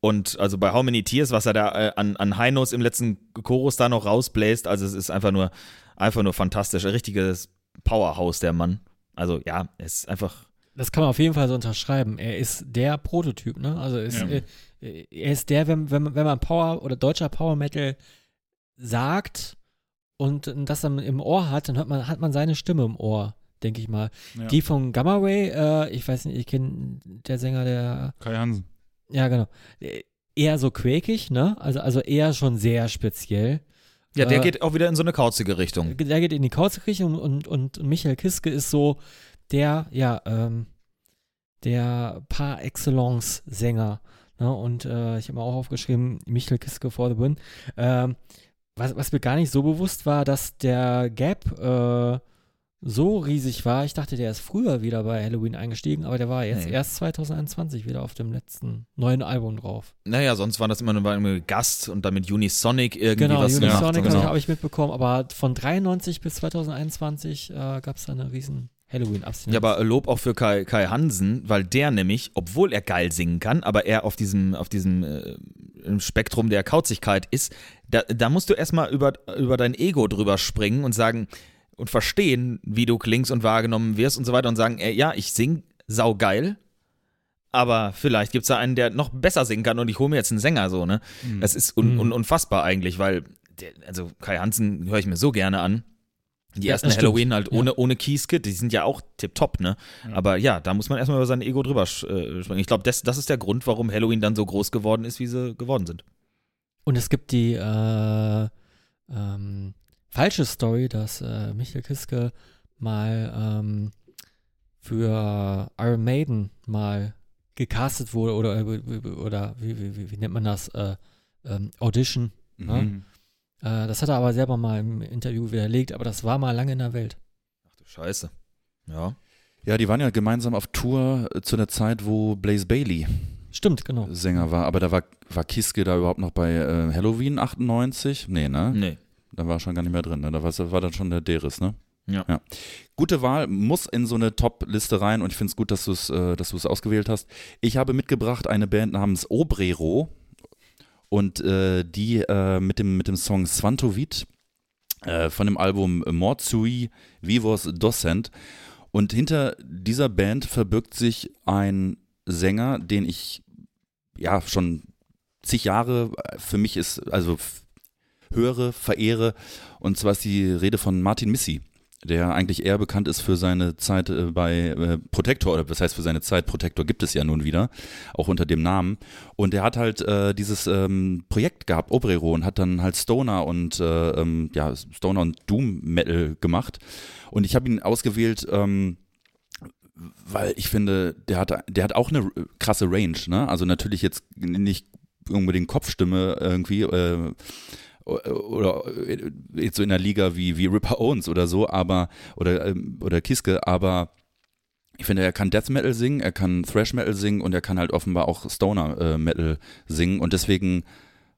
Und also bei How Many Tears, was er da äh, an, an High Notes im letzten Chorus da noch rausbläst, also es ist einfach nur, einfach nur fantastisch. Ein richtiges Powerhouse, der Mann. Also ja, es ist einfach. Das kann man auf jeden Fall so unterschreiben. Er ist der Prototyp, ne? Also ist, Ja. äh, er ist der, wenn, wenn, wenn man Power oder deutscher Power Metal sagt und das dann im Ohr hat, dann hat man, hat man seine Stimme im Ohr, denke ich mal. Ja. Die von Gamma Ray, äh, ich weiß nicht, ich kenne der Sänger, der, Kai Hansen. ja genau, Äh, eher so quäkig, ne? Also, also eher schon sehr speziell. Ja, der Äh, geht auch wieder in so eine kauzige Richtung. Der geht in die Kauzkirche und, und, und Michael Kiske ist so der, ja, ähm, der par excellence Sänger. Ne? Und äh, ich habe mir auch aufgeschrieben, Michael Kiske for the win. Ähm, was, was mir gar nicht so bewusst war, dass der Gap äh, so riesig war. Ich dachte, der ist früher wieder bei Halloween eingestiegen, aber der war jetzt Nee. erst 2021 wieder auf dem letzten neuen Album drauf. Naja, sonst war das immer nur bei einem Gast und dann mit Unisonic irgendwie Genau, was gemacht. Unisonic und habe so. ich, mitbekommen, aber von 93 bis 2021 äh, gab es da eine riesen Halloween-Abstinenz. Ja, aber Lob auch für Kai, Kai Hansen, weil der nämlich, obwohl er geil singen kann, aber er auf diesem, auf diesem äh, Spektrum der Kauzigkeit ist, da, da musst du erstmal über, über dein Ego drüber springen und sagen und verstehen, wie du klingst und wahrgenommen wirst und so weiter und sagen, ey, ja, ich sing saugeil, aber vielleicht gibt es da einen, der noch besser singen kann und ich hole mir jetzt einen Sänger so, ne? Mhm. Das ist un, Mhm. un, unfassbar eigentlich, weil, der, also Kai Hansen höre ich mir so gerne an. Die Ja, ersten. Halloween halt ohne, ohne Kieske, die sind ja auch tipptopp, ne? Ja. Aber ja, da muss man erstmal über sein Ego drüber äh, springen. Ich glaube, das, das ist der Grund, warum Halloween dann so groß geworden ist, wie sie geworden sind. Und es gibt die äh, ähm, falsche Story, dass äh, Michael Kiske mal ähm, für Iron Maiden mal gecastet wurde oder, oder wie, wie, wie, wie nennt man das? Äh, ähm, Audition. Mhm. Äh, das hat er aber selber mal im Interview widerlegt, aber das war mal lange in der Welt. Ach du Scheiße. Ja. Ja, die waren ja gemeinsam auf Tour äh, zu der Zeit, wo Blaze Bailey Stimmt, genau. Sänger war. Aber da war, war Kiske da überhaupt noch bei äh, Halloween 98? Nee, ne? Nee. Da war er schon gar nicht mehr drin. Ne? Da war, dann schon der Deris, ne? Ja. Gute Wahl, muss in so eine Top-Liste rein und ich finde es gut, dass du es äh, dass du es ausgewählt hast. Ich habe mitgebracht eine Band namens Obrero und äh, die äh, mit, dem, mit dem Song Svantovit äh, von dem Album Morsui Vivos Docent. Und hinter dieser Band verbirgt sich ein Sänger, den ich ja schon zig Jahre für mich ist, also höre, verehre. Und zwar ist die Rede von Martin Missy der eigentlich eher bekannt ist für seine Zeit äh, bei äh, Protector, oder was heißt für seine Zeit, Protector gibt es ja nun wieder, auch unter dem Namen. Und er hat halt äh, dieses ähm, Projekt gehabt, Obrero, und hat dann halt Stoner und äh, ähm, ja, Stoner und Doom Metal gemacht. Und ich habe ihn ausgewählt, ähm, weil ich finde, der hat, der hat auch eine krasse Range, ne? Also natürlich jetzt nicht unbedingt Kopfstimme irgendwie, äh, oder äh, jetzt so in der Liga wie, wie Ripper Owens oder so, aber oder, ähm, oder Kiske, aber ich finde, er kann Death Metal singen, er kann Thrash Metal singen und er kann halt offenbar auch Stoner äh, Metal singen und deswegen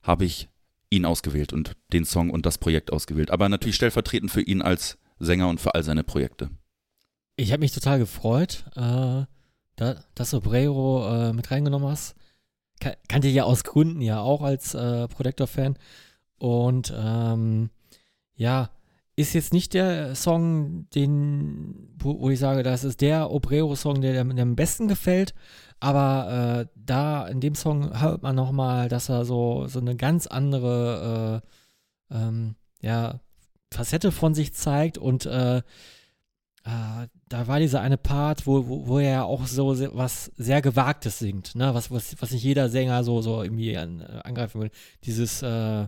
habe ich ihn ausgewählt und den Song und das Projekt ausgewählt. Aber natürlich stellvertretend für ihn als Sänger und für all seine Projekte. Ich habe mich total gefreut, äh, da, dass du Brero äh, mit reingenommen hast. Kan kannte ja aus Gründen ja auch als äh, Protector-Fan. Und ähm, ja, ist jetzt nicht der Song, den, wo, ich sage, das ist der Obrero-Song, der, der, am besten gefällt. Aber äh, da in dem Song hört man nochmal, dass er so, so eine ganz andere äh, ähm, ja, Facette von sich zeigt und äh, äh, da war dieser eine Part, wo, wo, wo er auch so sehr, was sehr Gewagtes singt, ne? was, was, was nicht jeder Sänger so, so irgendwie an, äh, angreifen würde. Dieses äh,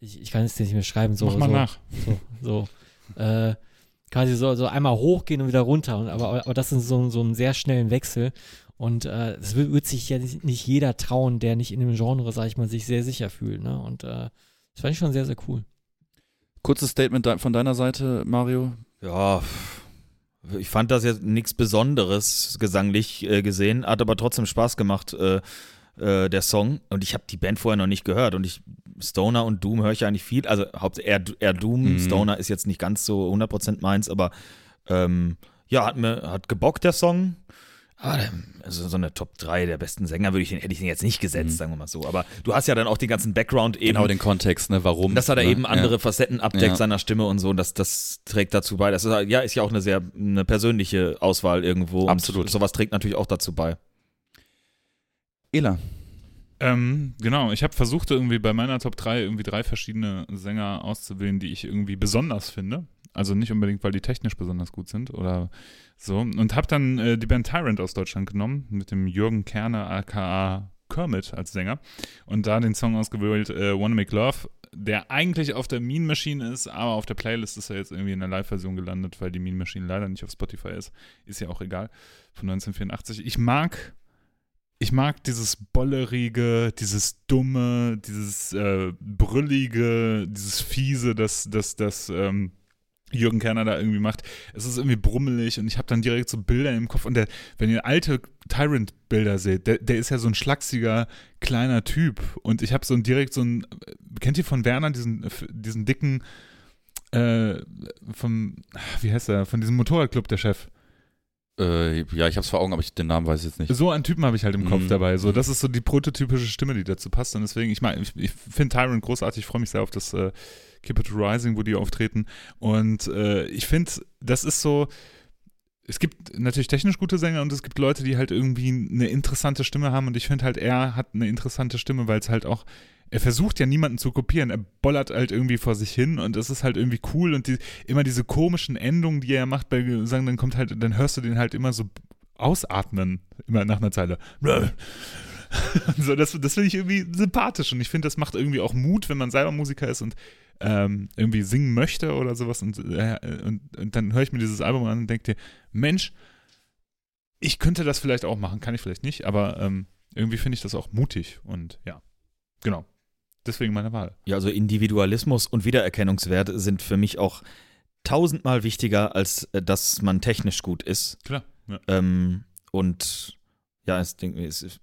ich, ich kann es nicht mehr schreiben, so. Mach mal so, nach. So, so äh, quasi so, so einmal hochgehen und wieder runter. Und, aber, aber das ist so, so einen sehr schnellen Wechsel. Und äh, das wird, wird, sich ja nicht jeder trauen, der nicht in dem Genre, sag ich mal, sich sehr sicher fühlt. Ne? Und äh, das fand ich schon sehr, sehr cool. Kurzes Statement von deiner Seite, Mario. Ja, ich fand das jetzt nichts Besonderes gesanglich äh, gesehen, hat aber trotzdem Spaß gemacht, äh, äh, der Song. Und ich habe die Band vorher noch nicht gehört. Und ich Stoner und Doom höre ich ja eigentlich viel. Also eher, eher Doom. Mhm. Stoner ist jetzt nicht ganz so 100% meins, aber ähm, ja, hat mir hat gebockt der Song. Aber also so eine Top 3 der besten Sänger würde ich den, hätte ich den jetzt nicht gesetzt, mhm. sagen wir mal so. Aber du hast ja dann auch den ganzen Background eben. Genau, den Kontext, ne, warum. Dass er da ne? eben andere ja. Facetten abdeckt Ja. seiner Stimme und so. Und das, das trägt dazu bei. Das ist ja, ist ja auch eine sehr eine persönliche Auswahl irgendwo. Absolut. Und sowas trägt natürlich auch dazu bei. Ela. Ähm, genau, ich habe versucht, irgendwie bei meiner Top 3 irgendwie drei verschiedene Sänger auszuwählen, die ich irgendwie besonders finde. Also nicht unbedingt, weil die technisch besonders gut sind oder so. Und habe dann äh, die Band Tyrant aus Deutschland genommen, mit dem Jürgen Kerner aka Kermit als Sänger. Und da den Song ausgewählt, äh, Wanna Make Love, der eigentlich auf der Mean Machine ist, aber auf der Playlist ist er jetzt irgendwie in der Live-Version gelandet, weil die Mean Machine leider nicht auf Spotify ist. Ist ja auch egal. Von 1984. Ich mag ich mag dieses bollerige, dieses dumme, dieses äh, brüllige, dieses fiese, das, das, das ähm, Jürgen Kerner da irgendwie macht. Es ist irgendwie brummelig und ich habe dann direkt so Bilder im Kopf. Und der, wenn ihr alte Tyrant-Bilder seht, der, der ist ja so ein schlachsiger, kleiner Typ. Und ich habe so ein direkt so ein, kennt ihr von Werner diesen, diesen dicken, äh, vom, wie heißt er, von diesem Motorradclub, der Chef? Äh, ja, ich hab's vor Augen, aber ich, den Namen weiß ich jetzt nicht. So einen Typen habe ich halt im Kopf Mhm. dabei. So, das ist so die prototypische Stimme, die dazu passt. Und deswegen, ich meine, ich, ich finde Tyrant großartig, ich freue mich sehr auf das äh, Keep It Rising, wo die auftreten. Und äh, ich finde, das ist so. Es gibt natürlich technisch gute Sänger und es gibt Leute, die halt irgendwie eine interessante Stimme haben. Und ich finde halt, er hat eine interessante Stimme, weil es halt auch er versucht ja niemanden zu kopieren, er bollert halt irgendwie vor sich hin und es ist halt irgendwie cool und die, immer diese komischen Endungen, die er macht bei Gesang, dann kommt halt, dann hörst du den halt immer so ausatmen, immer nach einer Zeile. so, das, das finde ich irgendwie sympathisch und ich finde, das macht irgendwie auch Mut, wenn man selber Musiker ist und ähm, irgendwie singen möchte oder sowas und, äh, und, und dann höre ich mir dieses Album an und denke dir, Mensch, ich könnte das vielleicht auch machen, kann ich vielleicht nicht, aber ähm, irgendwie finde ich das auch mutig und ja, genau. Deswegen meine Wahl. Ja, also Individualismus und Wiedererkennungswert sind für mich auch tausendmal wichtiger, als äh, dass man technisch gut ist. Klar. Ja. Ähm, und ja, es, es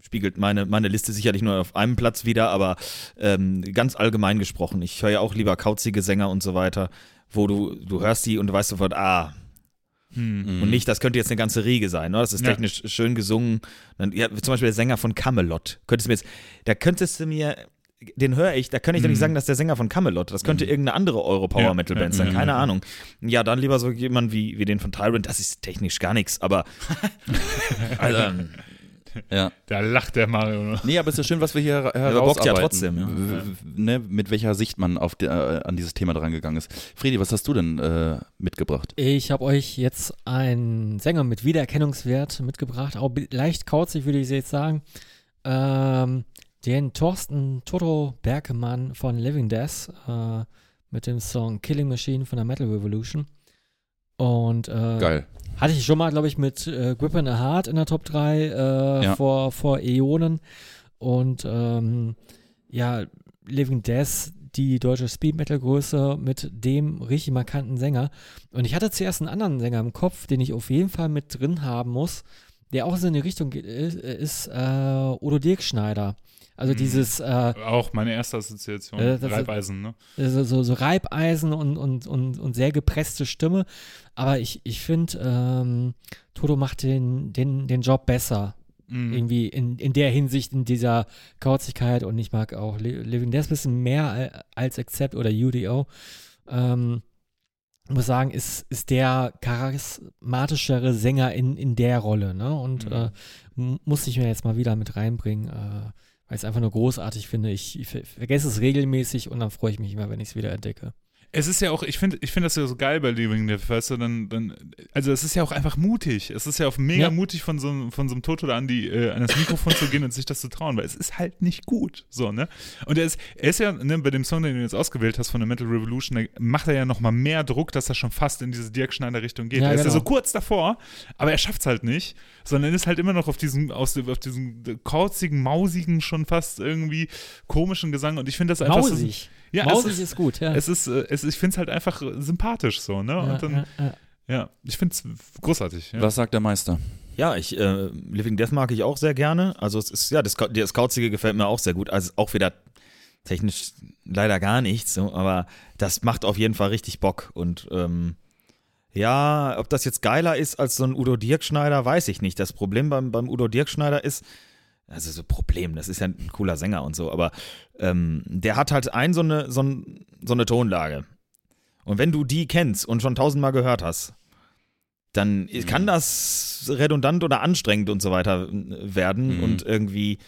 spiegelt meine, meine Liste sicherlich nur auf einem Platz wieder, aber ähm, ganz allgemein gesprochen. Ich höre ja auch lieber kauzige Sänger und so weiter, wo du, du hörst die und du weißt sofort, ah, Hm. Und nicht, das könnte jetzt eine ganze Riege sein. Ne? Das ist Ja. technisch schön gesungen. Ja, zum Beispiel der Sänger von Camelot. Könntest du mir jetzt, da könntest du mir, den höre ich, da könnte ich doch nicht Mhm. sagen, dass der Sänger von Camelot. Das könnte irgendeine andere Euro-Power-Metal-Band Ja, sein. ja, Keine ja. Ahnung. Ja, dann lieber so jemand wie, wie den von Tyrant. Das ist technisch gar nichts, aber. also, Ja. Da lacht der Mario noch. Nee, aber es ist ja schön, was wir hier her- aber bockt ja herausarbeiten. trotzdem, ja. Ne, mit welcher Sicht man auf der, äh, an dieses Thema dran gegangen ist. Fredi, was hast du denn äh, mitgebracht? Ich habe euch jetzt einen Sänger mit Wiedererkennungswert mitgebracht, auch leicht kauzig, würde ich jetzt sagen. Ähm, den Thorsten Toto Berkemann von Living Death äh, mit dem Song Killing Machine von der Metal Revolution. Und äh, Geil. hatte ich schon mal, glaube ich, mit äh, Grip and a Heart in der Top 3 äh, Ja. vor, vor Äonen. Und ähm, ja, Living Death, die deutsche Speed Metal Größe mit dem richtig markanten Sänger. Und ich hatte zuerst einen anderen Sänger im Kopf, den ich auf jeden Fall mit drin haben muss, der auch so in die Richtung geht, ist, ist äh, Udo Dirkschneider. Also Mhm. dieses äh, Auch meine erste Assoziation. Äh, Reibeisen, ne? so, so, Reibeisen und, und, und, und sehr gepresste Stimme. Aber ich, ich finde, ähm, Toto macht den, den, den Job besser. Mhm. Irgendwie in, in der Hinsicht, in dieser Kauzigkeit. Und ich mag auch Li- Living Death ein bisschen mehr al- als Accept oder UDO. Ähm, ich muss sagen, ist, ist der charismatischere Sänger in, in der Rolle. Ne? Und Mhm. äh, muss ich mir jetzt mal wieder mit reinbringen, äh, weil ich es einfach nur großartig finde. Ich, ich ver- vergesse es regelmäßig und dann freue ich mich immer, wenn ich es wieder entdecke. Es ist ja auch, ich finde ich find das ja so geil bei Living Death, weißt du, dann, dann, also es ist ja auch einfach mutig. Es ist ja auch mega Ja. mutig von so, einem- von so einem Toto da an, die, äh, an das Mikrofon zu gehen und sich das zu trauen, weil es ist halt nicht gut, so, ne? Und er ist, er ist ja, ne, bei dem Song, den du jetzt ausgewählt hast von der Metal Revolution, da macht er ja nochmal mehr Druck, dass er schon fast in diese Dirk Schneider-Richtung geht. Ja, er ist ja genau. so kurz davor, aber er schafft es halt nicht, sondern ist halt immer noch auf diesem, aus, auf diesem kauzigen, mausigen, schon fast irgendwie komischen Gesang und ich finde das einfach so, Mausig. Ja, es Mausig ist, ist, gut, ja. es ist, äh, es, ich finde es halt einfach äh, sympathisch so, ne? ja, Und dann, ja, ja. ja, ich finde es großartig. Ja. Was sagt der Meister? Ja, ich, äh, Living Death mag ich auch sehr gerne. Also es ist, ja, das, das Kauzige gefällt mir auch sehr gut. Also auch wieder technisch leider gar nichts, so, aber das macht auf jeden Fall richtig Bock. Und ähm, ja, ob das jetzt geiler ist als so ein Udo Dirkschneider, weiß ich nicht. Das Problem beim, beim Udo Dirkschneider ist, also so Problem, das ist ja ein cooler Sänger und so, aber ähm, der hat halt ein so eine, so, ein, so eine Tonlage. Und wenn du die kennst und schon tausendmal gehört hast, dann kann das redundant oder anstrengend und so weiter äh, werden Mhm. und irgendwie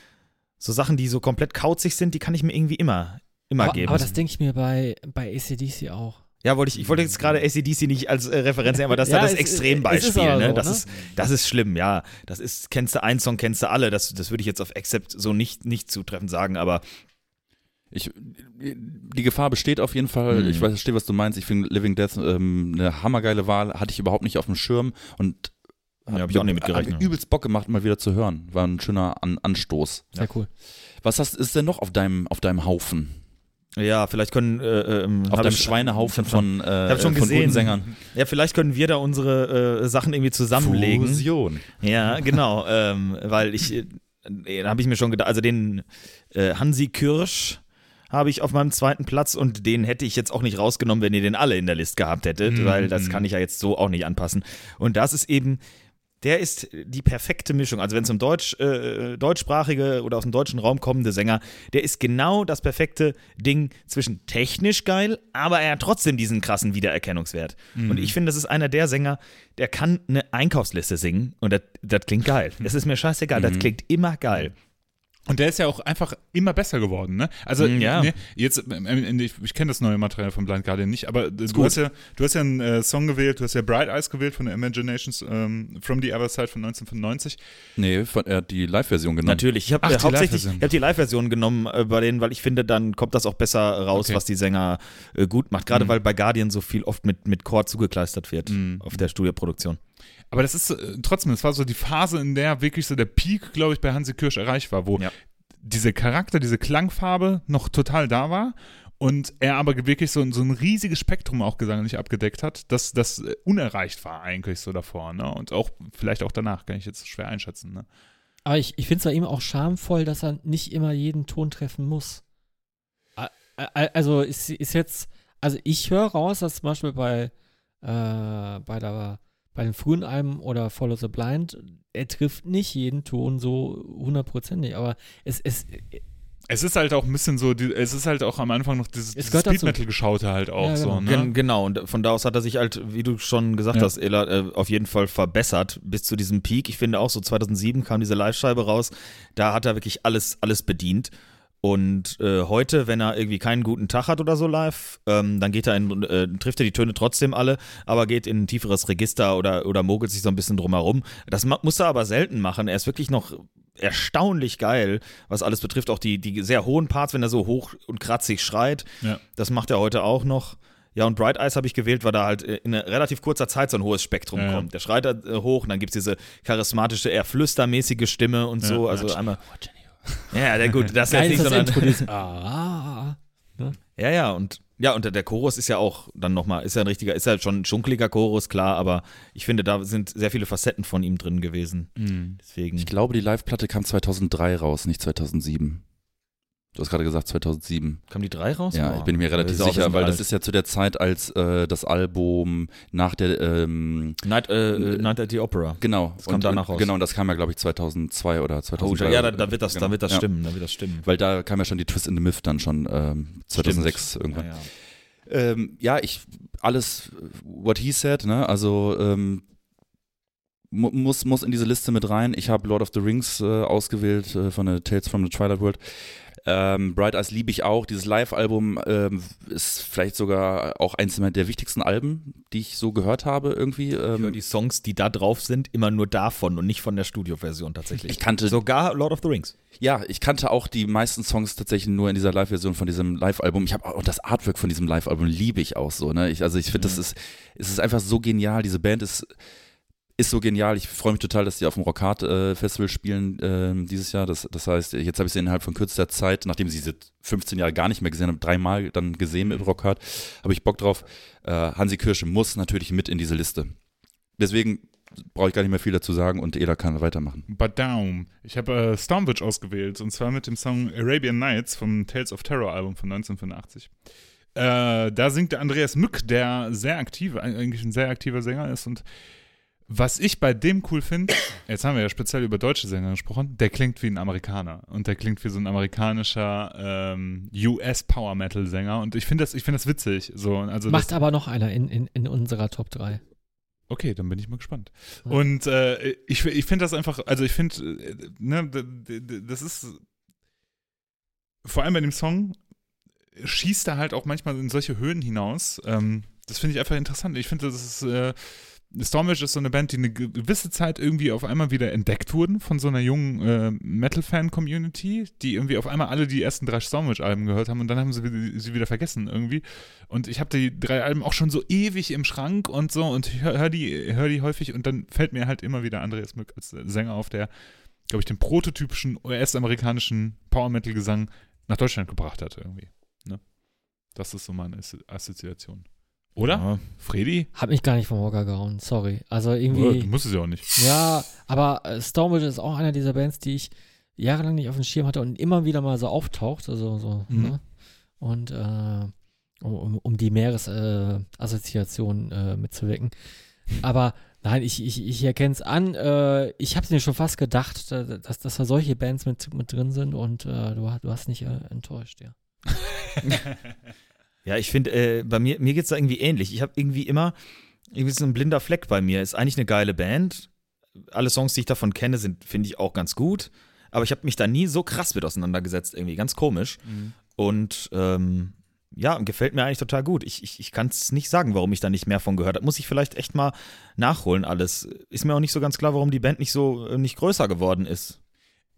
so Sachen, die so komplett kauzig sind, die kann ich mir irgendwie immer, immer Aber, geben. aber das denke ich mir bei, bei ACDC auch. Ja, wollte ich, ich wollte jetzt gerade ACDC nicht als äh, Referenz nehmen, aber das ist Ja, ja das Extrembeispiel, ne? so, Das ne? ist, das ist schlimm, ja. Das ist, kennst du einen Song, kennst du alle. Das, das würde ich jetzt auf Accept so nicht, nicht zutreffend sagen, aber Ich, die Gefahr besteht auf jeden Fall. Mhm. Ich weiß, verstehe, was du meinst. Ich finde Living Death ähm, eine hammergeile Wahl. Hatte ich überhaupt nicht auf dem Schirm und Ja, hab ich auch nicht mit gerechnet. Hat übelst Bock gemacht, mal wieder zu hören. War ein schöner An Anstoß. Sehr cool. Was hast, ist denn noch auf deinem, auf deinem Haufen? Ja, vielleicht können äh, ähm, Auf ich- Schweinehaufen von, äh, von gesehen. guten Sängern. Ja, vielleicht können wir da unsere äh, Sachen irgendwie zusammenlegen. Fusion. Ja, genau, ähm, weil ich, äh, da habe ich mir schon gedacht, also den äh, Hansi Kirsch habe ich auf meinem zweiten Platz und den hätte ich jetzt auch nicht rausgenommen, wenn ihr den alle in der Liste gehabt hättet, Mhm. weil das kann ich ja jetzt so auch nicht anpassen. Und das ist eben, der ist die perfekte Mischung. Also wenn es um Deutsch, äh, deutschsprachige oder aus dem deutschen Raum kommende Sänger, der ist genau das perfekte Ding zwischen technisch geil, aber er hat trotzdem diesen krassen Wiedererkennungswert. Und ich finde, das ist einer der Sänger, der kann eine Einkaufsliste singen und das, das klingt geil. Das ist mir scheißegal, das klingt immer geil. Und der ist ja auch einfach immer besser geworden, ne? Also, Mm, ja. ne, jetzt, ähm, ich, ich kenne das neue Material von Blind Guardian nicht, aber du gut. hast, ja, du hast ja einen äh, Song gewählt, du hast ja Bright Eyes gewählt von der Imaginations ähm, From the Other Side von 1995. Nee, von, er hat die Live-Version genommen. Natürlich. Ich habe äh, die hauptsächlich ich Live-Version. hab die Live-Version genommen äh, bei denen, weil ich finde, dann kommt das auch besser raus, Okay. was die Sänger äh, gut macht. Gerade Mhm. weil bei Guardian so viel oft mit, mit Chord zugekleistert wird Mhm. auf der Studioproduktion. Aber das ist äh, trotzdem, das war so die Phase, in der wirklich so der Peak, glaube ich, bei Hansi Kirsch erreicht war, wo Ja. dieser Charakter, diese Klangfarbe noch total da war und er aber wirklich so, ein- so ein riesiges Spektrum auch gesanglich abgedeckt hat, dass das äh, unerreicht war eigentlich so davor, ne? Und auch vielleicht auch danach, kann ich jetzt schwer einschätzen, ne? Aber ich, ich finde es bei ihm auch schamvoll, dass er nicht immer jeden Ton treffen muss. Also ist, ist jetzt, also ich höre raus, dass zum Beispiel bei, äh, bei der bei den frühen Alben oder Follow the Blind, er trifft nicht jeden Ton so hundertprozentig, aber es, es, Es ist halt auch ein bisschen so, es ist halt auch am Anfang noch dieses, Es dieses gehört dazu. Speed-Metal-Geschaute halt auch Ja, so, genau. ne? Gen genau, und von da aus hat er sich halt, wie du schon gesagt Ja. hast, Ela, äh, auf jeden Fall verbessert bis zu diesem Peak. Ich finde auch so 2007 kam diese Live-Scheibe raus, da hat er wirklich alles, alles bedient. Und äh, heute, wenn er irgendwie keinen guten Tag hat oder so live, ähm, dann geht er in, äh, trifft er die Töne trotzdem alle, aber geht in ein tieferes Register oder, oder mogelt sich so ein bisschen drumherum. Das muss er aber selten machen. Er ist wirklich noch erstaunlich geil, was alles betrifft. Auch die, die sehr hohen Parts, wenn er so hoch und kratzig schreit. Ja. Das macht er heute auch noch. Ja, und Bright Eyes habe ich gewählt, weil da halt äh, in relativ kurzer Zeit so ein hohes Spektrum Ja, kommt. Der schreit da äh, hoch und dann gibt es diese charismatische, eher flüstermäßige Stimme und so. Ja, also einmal. Ja, der gut, das ist jetzt nicht, sondern. Intro, dieses ah, Ja, ja, und ja, und der- der Chorus ist ja auch dann nochmal, ist ja ein richtiger, ist ja schon ein schunkeliger Chorus, klar, aber ich finde, da sind sehr viele Facetten von ihm drin gewesen. Mhm. Deswegen. Ich glaube, die Live-Platte kam 2003 raus, nicht 2007. Du hast gerade gesagt 2007. Kam die drei raus? Ja, Boah. ich bin mir relativ Das sicher, weil alt. das ist ja zu der Zeit, als äh, das Album nach der, ähm, Night, äh, äh, Night at the Opera. genau. Das kam danach raus. Genau, und das kam ja, glaube ich, 2002 oder Oh, 2003. ja, da, da wird das, genau. da wird das ja. stimmen, da wird das stimmen. Weil da kam ja schon die Twist in the Myth dann schon ähm, 2006 Stimmt. irgendwann. Ja, ja. Ähm, ja, ich, alles, what he said, ne, also, ähm, mu muss, muss in diese Liste mit rein. Ich habe Lord of the Rings äh, ausgewählt äh, von der Tales from the Twilight World. Ähm, Bright Eyes liebe ich auch. Dieses Live-Album ähm, ist vielleicht sogar auch eins der wichtigsten Alben, die ich so gehört habe irgendwie. Ich höre Ähm, die Songs, die da drauf sind, immer nur davon und nicht von der Studioversion tatsächlich. ich kannte Sogar Lord of the Rings. Ja, ich kannte auch die meisten Songs tatsächlich nur in dieser Live-Version von diesem Live-Album. Ich habe auch das Artwork von diesem Live-Album liebe ich auch so. Ne? Ich, also ich finde, das ist, es ist einfach so genial. Diese Band ist, ist so genial. Ich freue mich total, dass die auf dem Rockhard äh, Festival spielen ähm, dieses Jahr. Das, das heißt, jetzt habe ich sie innerhalb von kürzester Zeit, nachdem sie sie 15 Jahre gar nicht mehr gesehen habe, dreimal dann gesehen mit Rockhard, habe ich Bock drauf. Äh, Hansi Kirsche muss natürlich mit in diese Liste. Deswegen brauche ich gar nicht mehr viel dazu sagen und Eda kann weitermachen. Badam. Ich habe äh, Stormwitch ausgewählt und zwar mit dem Song Arabian Nights vom Tales of Terror Album von 1985. Äh, da singt der Andreas Mück, der sehr aktiv, eigentlich ein sehr aktiver Sänger ist und was ich bei dem cool finde, jetzt haben wir ja speziell über deutsche Sänger gesprochen, der klingt wie ein Amerikaner und der klingt wie so ein amerikanischer ähm, US Power Metal Sänger und ich finde das, ich finde das witzig. So, also das, macht aber noch einer in, in, in unserer Top 3. Okay, dann bin ich mal gespannt. Ja. Und äh, ich, ich finde das einfach, also ich finde, äh, ne, das ist vor allem bei dem Song schießt er halt auch manchmal in solche Höhen hinaus. Ähm, das finde ich einfach interessant. Ich finde, das ist äh, Stormwitch ist so eine Band, die eine gewisse Zeit irgendwie auf einmal wieder entdeckt wurden von so einer jungen äh, Metal-Fan-Community, die irgendwie auf einmal alle die ersten drei Stormwitch-Alben gehört haben und dann haben sie sie wieder vergessen irgendwie. Und ich habe die drei Alben auch schon so ewig im Schrank und so und höre hör die, hör die häufig und dann fällt mir halt immer wieder Andreas Mück als Sänger auf, der, glaube ich, den prototypischen US-amerikanischen Power-Metal-Gesang nach Deutschland gebracht hat irgendwie. Ne? Das ist so meine Assozi- Assoziation. Oder? Ja. Fredi? Hat mich gar nicht vom Hocker gehauen, sorry. Also irgendwie. du musst es ja auch nicht. Ja, aber äh, Stormwitch ist auch einer dieser Bands, die ich jahrelang nicht auf dem Schirm hatte und immer wieder mal so auftaucht. Also so, Mhm. ne? Und äh, um, um, um die Meeresassoziation äh, äh, mitzuwecken. Aber nein, ich, ich, ich erkenne es an. Äh, ich habe es mir schon fast gedacht, da- dass, dass da solche Bands mit, mit drin sind und äh, du, hast- du hast nicht äh, enttäuscht, ja. Ja, ich finde, äh, bei mir, mir geht es da irgendwie ähnlich. Ich habe irgendwie immer, irgendwie so ein blinder Fleck bei mir. Ist eigentlich eine geile Band. Alle Songs, die ich davon kenne, sind, finde ich, auch ganz gut. Aber ich habe mich da nie so krass mit auseinandergesetzt, irgendwie. Ganz komisch. Und ähm, ja, gefällt mir eigentlich total gut. Ich, ich, ich kann es nicht sagen, warum ich da nicht mehr von gehört habe. Muss ich vielleicht echt mal nachholen, alles. Ist mir auch nicht so ganz klar, warum die Band nicht so äh, nicht größer geworden ist.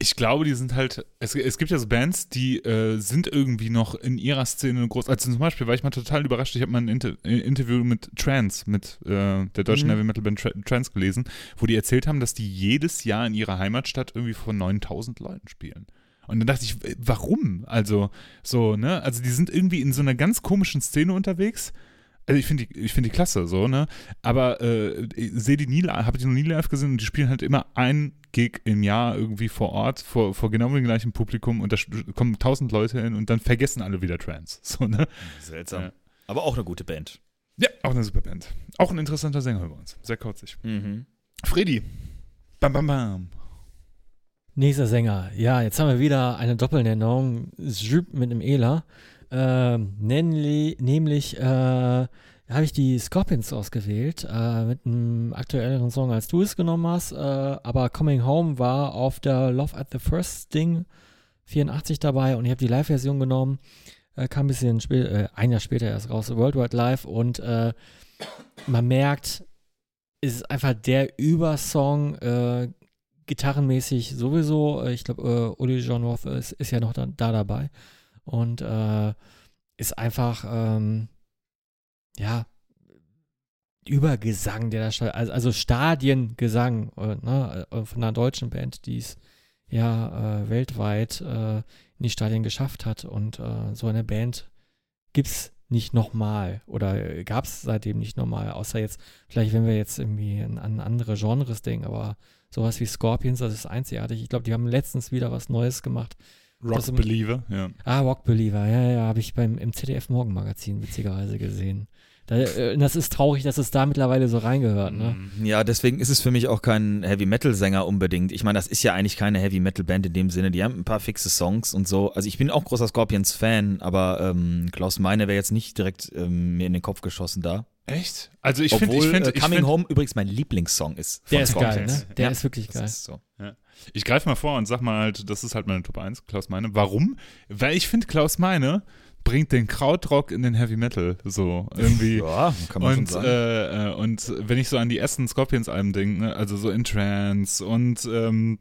Ich glaube, die sind halt, es, es gibt ja so Bands, die äh, sind irgendwie noch in ihrer Szene groß. Also zum Beispiel war ich mal total überrascht, ich habe mal ein Inter äh, Interview mit Trans, mit äh, der deutschen Mhm. Heavy Metal Band Tra Trans gelesen, wo die erzählt haben, dass die jedes Jahr in ihrer Heimatstadt irgendwie vor 9000 Leuten spielen. Und dann dachte ich, warum? Also, so, ne? Also, die sind irgendwie in so einer ganz komischen Szene unterwegs. Also, ich finde die, ich finde die klasse, so, ne? Aber äh, ich sehe die nie, habe die noch nie live gesehen und die spielen halt immer ein Gig im Jahr irgendwie vor Ort, vor, vor genau dem gleichen Publikum und da kommen tausend Leute hin und dann vergessen alle wieder Trans. So, ne? Seltsam. Ja. Aber auch eine gute Band. Ja, auch eine super Band. Auch ein interessanter Sänger übrigens. Sehr kurzig. Mhm. Freddy. Bam, bam, bam. Nächster Sänger. Ja, jetzt haben wir wieder eine Doppelnennung. Zhüb mit einem Ela. Ähm, nämlich, nämlich äh, habe ich die Scorpions ausgewählt, äh, mit einem aktuelleren Song, als du es genommen hast. Äh, aber Coming Home war auf der Love at the First Ding 84 dabei und ich habe die Live-Version genommen. Äh, kam ein bisschen spät, äh, ein Jahr später erst raus, Worldwide Live und äh, man merkt, es ist einfach der Übersong, äh, gitarrenmäßig sowieso. Ich glaube, Uli John Roth ist, ist ja noch da, da dabei und äh, ist einfach, ähm, ja, Übergesang, der da statt, also, also Stadiengesang äh, ne, äh, von einer deutschen Band, die es ja äh, weltweit äh, in die Stadien geschafft hat. Und äh, so eine Band gibt es nicht nochmal oder gab es seitdem nicht nochmal, außer jetzt, vielleicht wenn wir jetzt irgendwie an, an andere Genres denken, aber sowas wie Scorpions, das ist einzigartig. Ich glaube, die haben letztens wieder was Neues gemacht. Rock Das im- Believer, ja. Ah, Rock Believer, ja, ja, habe ich beim im ZDF Morgenmagazin witzigerweise gesehen. Da, äh, das ist traurig, dass es da mittlerweile so reingehört, ne? Mhm. Ja, deswegen ist es für mich auch kein Heavy Metal Sänger unbedingt. Ich meine, das ist ja eigentlich keine Heavy Metal Band in dem Sinne. Die haben ein paar fixe Songs und so. Also ich bin auch großer Scorpions Fan, aber ähm, Klaus Meine wäre jetzt nicht direkt ähm, mir in den Kopf geschossen da. Echt? Also ich finde, ich finde, äh, ich, Coming find, Home übrigens mein Lieblingssong ist. von Der ist geil, Scorpions. ne? Der Ja, ist wirklich das geil. ist so. Ich greife mal vor und sag mal halt, das ist halt meine Top 1, Klaus Meine. Warum? Weil ich finde, Klaus Meine bringt den Krautrock in den Heavy Metal so irgendwie. Ja, kann man Und, schon sagen. äh, äh, und wenn ich so an die ersten Scorpions-Alben denke, ne, also so In Trance und ähm,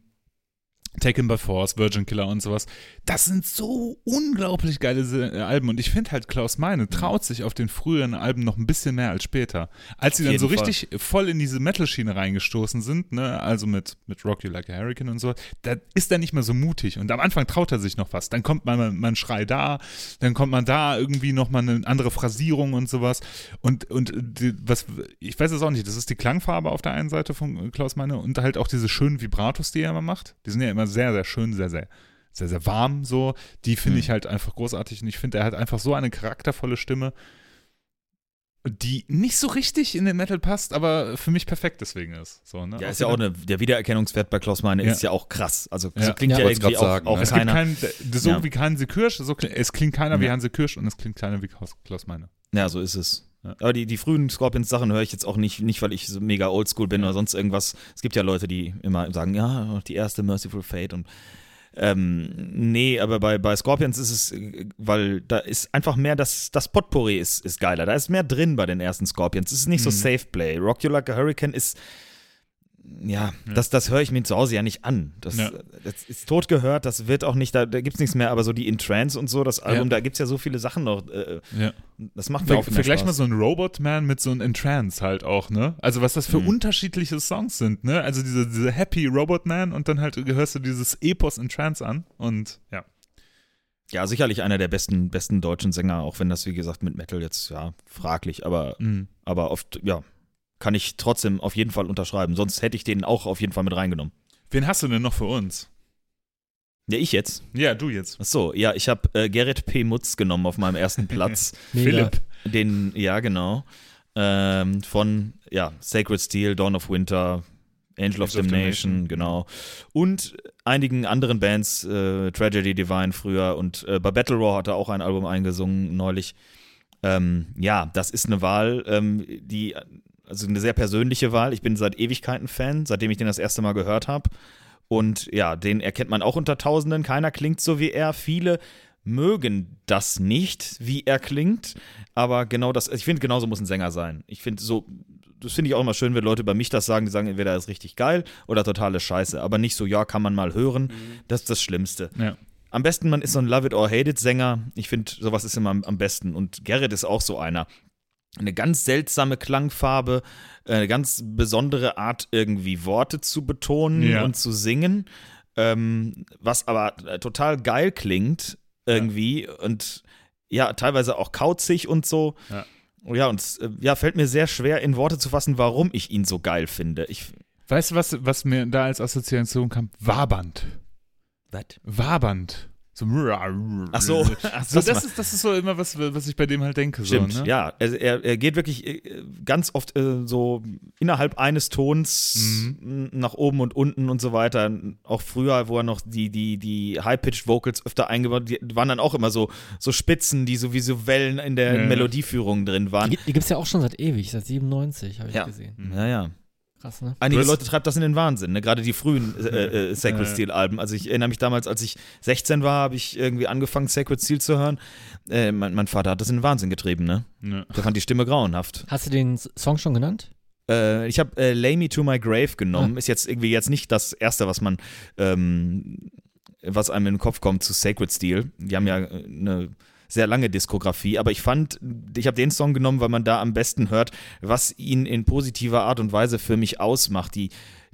Taken by Force, Virgin Killer und sowas, das sind so unglaublich geile äh, Alben. Und ich finde halt, Klaus Meine traut sich auf den früheren Alben noch ein bisschen mehr als später. Als sie dann so Fall. richtig voll in diese Metal-Schiene reingestoßen sind, ne, also mit, mit Rock You Like a Hurricane und so, da ist er nicht mehr so mutig. Und am Anfang traut er sich noch was. Dann kommt man, man Schrei da, dann kommt man da irgendwie noch mal eine andere Phrasierung und sowas. Und, und die, was, ich weiß es auch nicht, das ist die Klangfarbe auf der einen Seite von Klaus Meine und halt auch diese schönen Vibratos, die er immer macht. Die sind ja immer sehr, sehr schön, sehr, sehr, sehr, sehr warm so. Die finde ich halt einfach großartig und ich finde, er hat einfach so eine charaktervolle Stimme, die nicht so richtig in den Metal passt, aber für mich perfekt deswegen ist. So, ne? Ja, ist ja auch eine, der Wiedererkennungswert bei Klaus Meine Ja. ist ja auch krass. Also so Ja. klingt Ja, ja, irgendwie auch, sagen, auch ne? Es gibt keiner. keinen, so wie Hansi Kirsch, so, es klingt keiner wie. Hansi Kirsch und es klingt keiner wie Klaus Meine. Ja, so ist es. Aber die, die frühen Scorpions-Sachen höre ich jetzt auch nicht, nicht, weil ich so mega oldschool bin Ja. oder sonst irgendwas. Es gibt ja Leute, die immer sagen, ja, die erste Merciful Fate und ähm, nee, aber bei, bei Scorpions ist es, weil da ist einfach mehr, das, das Potpourri ist, ist geiler. Da ist mehr drin bei den ersten Scorpions. Es ist nicht so Mhm. Safe Play. Rock You Like a Hurricane ist, ja, Ja. das, das höre ich mir zu Hause ja nicht an. Das, Ja. das ist tot gehört, das wird auch nicht, da, da gibt es nichts mehr, aber so die In Trance und so, das Album, da gibt es ja so viele Sachen noch. Äh, Ja. das macht mir Ver auch vergleich Spaß. mal so einen Robotman mit so einem Entrance halt auch, ne? Also was das für Mhm. unterschiedliche Songs sind, ne? Also diese, diese Happy Robotman und dann halt hörst du dieses Epos Entrance an und ja. Ja, sicherlich einer der besten, besten deutschen Sänger, auch wenn das, wie gesagt, mit Metal jetzt, ja, fraglich, aber, Mhm. aber oft, ja, kann ich trotzdem auf jeden Fall unterschreiben. Sonst hätte ich den auch auf jeden Fall mit reingenommen. Wen hast du denn noch für uns? Ja, ich jetzt. Ja, du jetzt. Ach so, ja, ich habe äh, Gerrit P. Mutz genommen auf meinem ersten Platz. Philipp. den, ja, genau. Ähm, von, ja, Sacred Steel, Dawn of Winter, Angel of of Damnation, Damnation. genau. Und einigen anderen Bands, äh, Tragedy Divine früher und äh, bei Battle Roar hat er auch ein Album eingesungen neulich. Ähm, ja, das ist eine Wahl, ähm, die, also eine sehr persönliche Wahl. Ich bin seit Ewigkeiten Fan, seitdem ich den das erste Mal gehört habe. Und ja, den erkennt man auch unter Tausenden. Keiner klingt so wie er. Viele mögen das nicht, wie er klingt. Aber genau das, ich finde, genauso muss ein Sänger sein. Ich finde so, das finde ich auch immer schön, wenn Leute über mich das sagen, die sagen, entweder er ist richtig geil oder totale Scheiße. Aber nicht so, ja, kann man mal hören. Das ist das Schlimmste. Ja. Am besten, man ist so ein Love It or Hate It Sänger. Ich finde, sowas ist immer am, am besten. Und Gerrit ist auch so einer. Eine ganz seltsame Klangfarbe, äh, eine ganz besondere Art, irgendwie Worte zu betonen Ja. und zu singen. Ähm, was aber äh, total geil klingt, irgendwie. Und ja, teilweise auch kauzig und so. Ja. Ja, und es, äh, ja, fällt mir sehr schwer, in Worte zu fassen, warum ich ihn so geil finde. Ich. Weißt du, was, was mir da als Assoziation kam? Wabernd. Was? Wabernd. So, Ach so, ach so das, ist, das ist so immer was, was ich bei dem halt denke. Stimmt, so, ne? ja. Also er, er geht wirklich äh, ganz oft äh, so innerhalb eines Tons Mhm. nach oben und unten und so weiter. Auch früher, wo er noch die, die, die High-Pitched Vocals öfter eingebaut, die waren dann auch immer so, so Spitzen, die so wie so Wellen in der Ja. Melodieführung drin waren. Die, die gibt es ja auch schon seit ewig, seit 97, habe ich Ja. gesehen. Ja, ja. Krass, ne? Einige Leute treibt das in den Wahnsinn, ne? gerade die frühen äh, äh, Sacred Ja. Steel-Alben. Also ich erinnere mich damals, als ich 16 war, habe ich irgendwie angefangen, Sacred Steel zu hören. Äh, mein, mein Vater hat das in den Wahnsinn getrieben, ne? Ja. Der fand die Stimme grauenhaft. Hast du den Song schon genannt? Äh, ich habe äh, Lay Me to My Grave genommen. Ist jetzt irgendwie jetzt nicht das Erste, was man, ähm, was einem in den Kopf kommt zu Sacred Steel. Die haben ja äh, eine sehr lange Diskografie, aber ich fand, ich habe den Song genommen, weil man da am besten hört, was ihn in positiver Art und Weise für mich ausmacht, die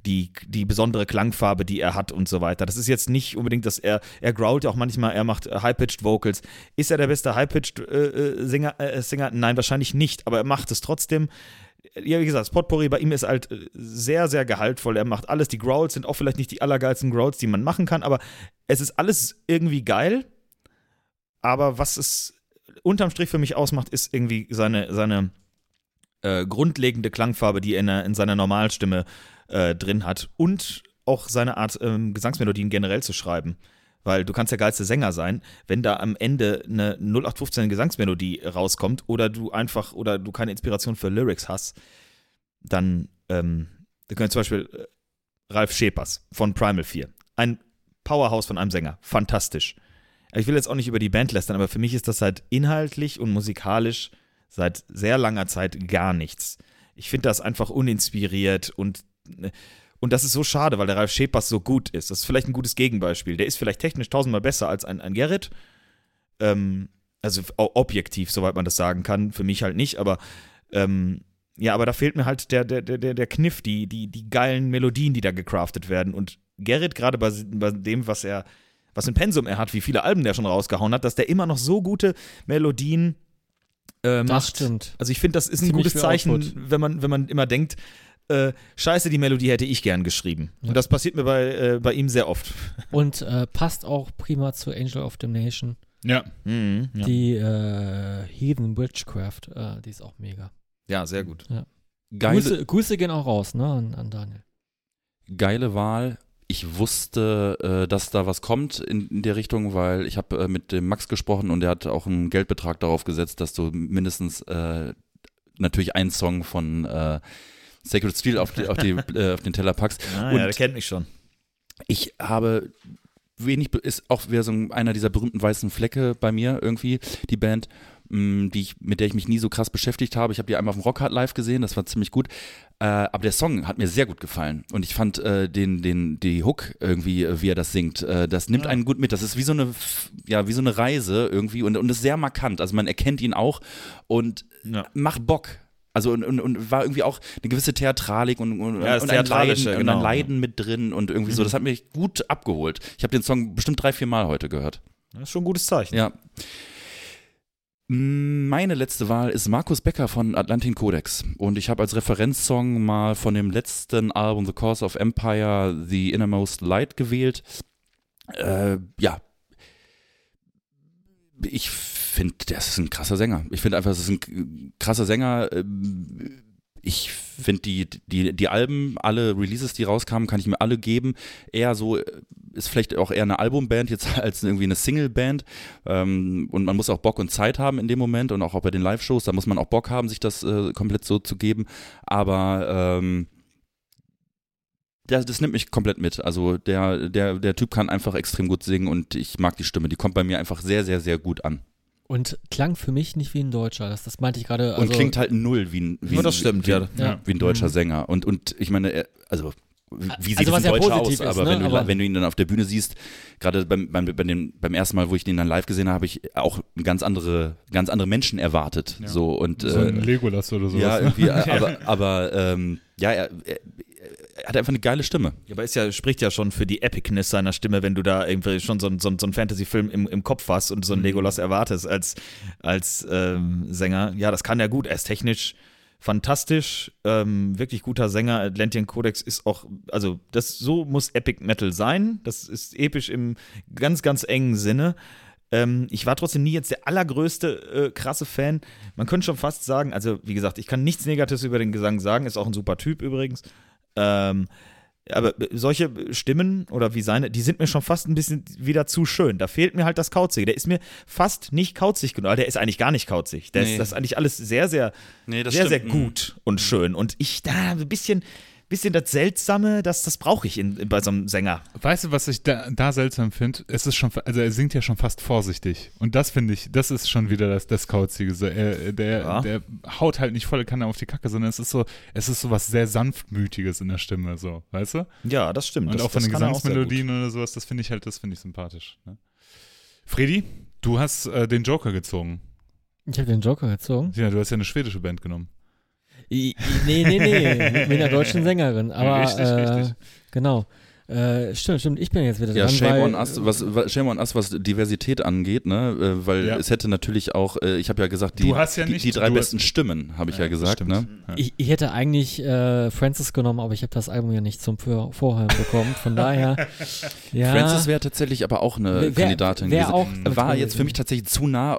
die, die besondere Klangfarbe, die er hat und so weiter. Das ist jetzt nicht unbedingt, dass er, er growlt auch manchmal, er macht äh, High-Pitched Vocals. Ist er der beste High-Pitched äh, äh, Singer, äh, Singer? Nein, wahrscheinlich nicht, aber er macht es trotzdem ja, wie gesagt, das Potpourri bei ihm ist halt äh, sehr, sehr gehaltvoll. Er macht alles. Die Growls sind auch vielleicht nicht die allergeilsten Growls, die man machen kann, aber es ist alles irgendwie geil. Aber was es unterm Strich für mich ausmacht, ist irgendwie seine, seine äh, grundlegende Klangfarbe, die er in, in seiner Normalstimme äh, drin hat. Und auch seine Art, ähm, Gesangsmelodien generell zu schreiben. Weil du kannst der geilste Sänger sein, wenn da am Ende eine 0815 Gesangsmelodie rauskommt oder du einfach oder du keine Inspiration für Lyrics hast, dann, ähm, da können zum Beispiel äh, Ralf Schepers von Primal 4. Ein Powerhouse von einem Sänger. Fantastisch. Ich will jetzt auch nicht über die Band lästern, aber für mich ist das halt inhaltlich und musikalisch seit sehr langer Zeit gar nichts. Ich finde das einfach uninspiriert und, und das ist so schade, weil der Ralf Schepers so gut ist. Das ist vielleicht ein gutes Gegenbeispiel. Der ist vielleicht technisch tausendmal besser als ein, ein Gerrit. Ähm, also objektiv, soweit man das sagen kann. Für mich halt nicht, aber ähm, ja, aber da fehlt mir halt der, der, der, der der Kniff, die, die, die geilen Melodien, die da gecraftet werden. Und Gerrit, gerade bei, bei dem, was er, was ein Pensum er hat, wie viele Alben der schon rausgehauen hat, dass der immer noch so gute Melodien äh, Das macht. stimmt. Also ich finde, das ist ein Ziemlich gutes viel Zeichen, wenn man, wenn man immer denkt, äh, scheiße, die Melodie hätte ich gern geschrieben. Ja. Und das passiert mir bei, äh, bei ihm sehr oft. Und äh, passt auch prima zu Angel of Damnation. Ja. Mhm, ja. Die äh, Heathen Witchcraft, äh, die ist auch mega. ja, sehr gut. Geile, Grüße, Grüße gehen auch raus, ne, an, an Daniel. geile Wahl. Ich wusste, äh, dass da was kommt in, in der Richtung, weil ich habe äh, mit dem Max gesprochen und der hat auch einen Geldbetrag darauf gesetzt, dass du mindestens äh, natürlich einen Song von äh, Sacred Steel auf, die, auf, die, äh, auf den Teller packst. Ah, Und- ja, der kennt mich schon. Ich habe wenig, ist auch wieder so ein- einer dieser berühmten weißen Flecke bei mir irgendwie, die Band, mh, die ich, mit der ich mich nie so krass beschäftigt habe. Ich habe die einmal auf dem Rockhard live gesehen, das war ziemlich gut. Äh, aber der Song hat mir sehr gut gefallen. Und ich fand äh, den, den, die Hook irgendwie, äh, wie er das singt, äh, das nimmt Ja. einen gut mit. Das ist wie so eine, ja, wie so eine Reise irgendwie und, und ist sehr markant. Also man erkennt ihn auch und Ja. macht Bock. Also und, und, und war irgendwie auch eine gewisse Theatralik und, und, Ja, und, ein, Leiden, Theatralische, und genau. ein Leiden mit drin und irgendwie so. Mhm. Das hat mich gut abgeholt. Ich habe den Song bestimmt drei, vier Mal heute gehört. Das ist schon ein gutes Zeichen. Ja. Meine letzte Wahl ist Markus Becker von Atlantin Codex. Und ich habe als Referenzsong mal von dem letzten Album The Course of Empire The Innermost Light gewählt. Äh, ja. Ich finde, das ist ein krasser Sänger. Ich finde einfach, das ist ein krasser Sänger. Ähm, Ich finde die, die, die Alben, alle Releases, die rauskamen, kann ich mir alle geben. Eher so, äh, ist vielleicht auch eher eine Albumband jetzt als irgendwie eine Singleband. Ähm, und man muss auch Bock und Zeit haben in dem Moment und auch, auch bei den Live-Shows, da muss man auch Bock haben, sich das äh, komplett so zu geben. Aber ähm, das, das nimmt mich komplett mit. Also der, der, der Typ kann einfach extrem gut singen und ich mag die Stimme. Die kommt bei mir einfach sehr, sehr, sehr gut an. Und klang für mich nicht wie ein Deutscher. Das, das meinte ich gerade. Also, und klingt halt null wie ein, wie, Ja, ein- das stimmt, wie, ja. Ja. wie ein deutscher Mhm. Sänger. Und, und ich meine, er- also wie sieht Also ein ja Deutscher aus? positiv ist, aber, ne? wenn, du, Aber- wenn du ihn dann auf der Bühne siehst, gerade beim, beim, bei dem, beim ersten Mal, wo ich den dann live gesehen habe, habe ich auch ganz andere, ganz andere Menschen erwartet. Ja. So und So ein äh, Legolas oder sowas. ja, ne? irgendwie, aber, aber ähm, ja, er, er, er hat einfach eine geile Stimme. Ja, aber es ja, spricht ja schon für die Epicness seiner Stimme, wenn du da irgendwie schon so, ein- so, ein- so einen Fantasy-Film im, im Kopf hast und so einen Mhm. Legolas erwartest als, als ähm, Sänger. Ja, das kann er gut. Er ist technisch fantastisch, ähm, wirklich guter Sänger. Atlantean Codex ist auch, also das so muss Epic Metal sein. Das ist episch im ganz, ganz engen Sinne. Ähm, ich war trotzdem nie jetzt der allergrößte äh, krasse Fan. Man könnte schon fast sagen, also wie gesagt, ich kann nichts Negatives über den Gesang sagen, ist auch ein super Typ übrigens. Ähm, aber solche Stimmen oder wie seine, die sind mir schon fast ein bisschen wieder zu schön. Da fehlt mir halt das Kauzige. Der ist mir fast nicht kauzig genug. Der ist eigentlich gar nicht kauzig. Der Nee. ist, das ist eigentlich alles sehr, sehr, Nee, sehr, sehr stimmt. gut und schön. Und ich da ein bisschen, bisschen das Seltsame, das, das brauche ich in, bei so einem Sänger. Weißt du, was ich da, da seltsam finde? Es ist schon, also er singt ja schon fast vorsichtig. Und das finde ich, das ist schon wieder das, das Kauzige. So, er, der, Ja. der haut halt nicht volle Kanne auf die Kacke, sondern es ist so, es ist so was sehr sanftmütiges in der Stimme, so, weißt du? Ja, das stimmt. Und das, auch von den. Gesangsmelodien oder sowas, das finde ich halt, das finde ich sympathisch. Ne? Fredi, du hast äh, den Joker gezogen. Ich habe den Joker gezogen. Ja, du hast ja eine schwedische Band genommen. I, I, nee, nee, nee, mit, mit einer deutschen Sängerin. Aber, Richtig, äh, richtig. Genau. Äh, stimmt, stimmt, ich bin jetzt wieder Ja, dran. shame weil, on us, was, was- shame on us, was Diversität angeht, ne? Äh, Weil Ja. es hätte natürlich auch, äh, ich habe ja gesagt, die, ja die, nicht- die drei besten hast- Stimmen, habe ich ja, gesagt, ne? Ja. Ich, ich hätte eigentlich äh, Francis genommen, aber ich habe das Album ja nicht zum Vor Vorheim bekommen. Von daher, ja. Francis wäre tatsächlich aber auch eine Wär- Kandidatin wär gewesen. auch War jetzt für mich tatsächlich zu nah,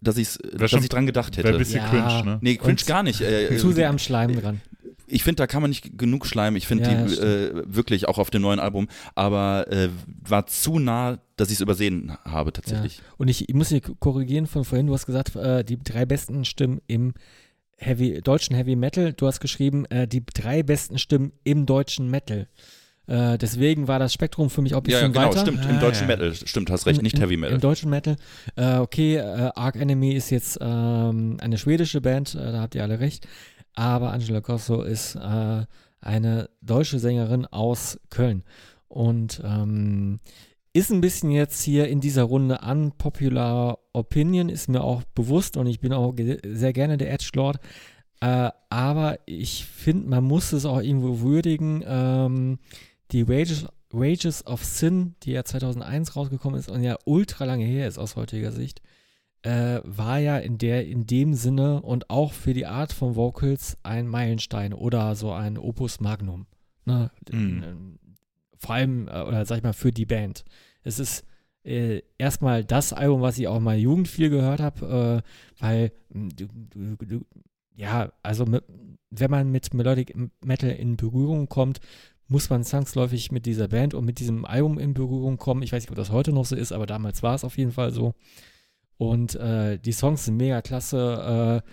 dass, ich's, dass schon- ich dran gedacht Wäre ein hätte. bisschen Ja. cringe, ne? Nee, cringe Und gar nicht. Äh, zu äh, sehr am Schleim dran. Ich finde, da kann man nicht genug schleimen. Ich finde Ja, die äh, wirklich auch auf dem neuen Album, aber äh, war zu nah, dass ich es übersehen habe tatsächlich. Und ich, ich muss dich korrigieren von vorhin, du hast gesagt, äh, die drei besten Stimmen im Heavy, deutschen Heavy Metal. Du hast geschrieben, äh, die drei besten Stimmen im deutschen Metal. Äh, deswegen war das Spektrum für mich auch ein Ja, bisschen ja, genau, weiter. stimmt. Ah, Im deutschen ja. Metal, stimmt, hast recht, Im- nicht Heavy Metal. Im deutschen Metal. Äh, okay, äh, Arc Enemy ist jetzt ähm, eine schwedische Band, äh, da habt ihr alle recht. Aber Angela Grosso ist äh, eine deutsche Sängerin aus Köln. Und ähm, ist ein bisschen jetzt hier in dieser Runde unpopular Opinion, ist mir auch bewusst und ich bin auch sehr gerne der Edgelord. Äh, aber ich finde, man muss es auch irgendwo würdigen. Ähm, die Wages, Wages of Sin, die ja 2001 rausgekommen ist und ja ultra lange her ist aus heutiger Sicht, äh, war ja in, der, in dem Sinne und auch für die Art von Vocals ein Meilenstein oder so ein Opus Magnum. Ne? Ähm, Vor allem, äh, oder sag ich mal, für die Band. Es ist äh, erstmal das Album, was ich auch mal Jugend viel gehört habe, äh, weil mh, du, du, du, ja, also mit, wenn man mit Melodic Metal in Berührung kommt, muss man zwangsläufig mit dieser Band und mit diesem Album in Berührung kommen. Ich weiß nicht, ob das heute noch so ist, aber damals war es auf jeden Fall so. Und äh, die Songs sind mega klasse, äh,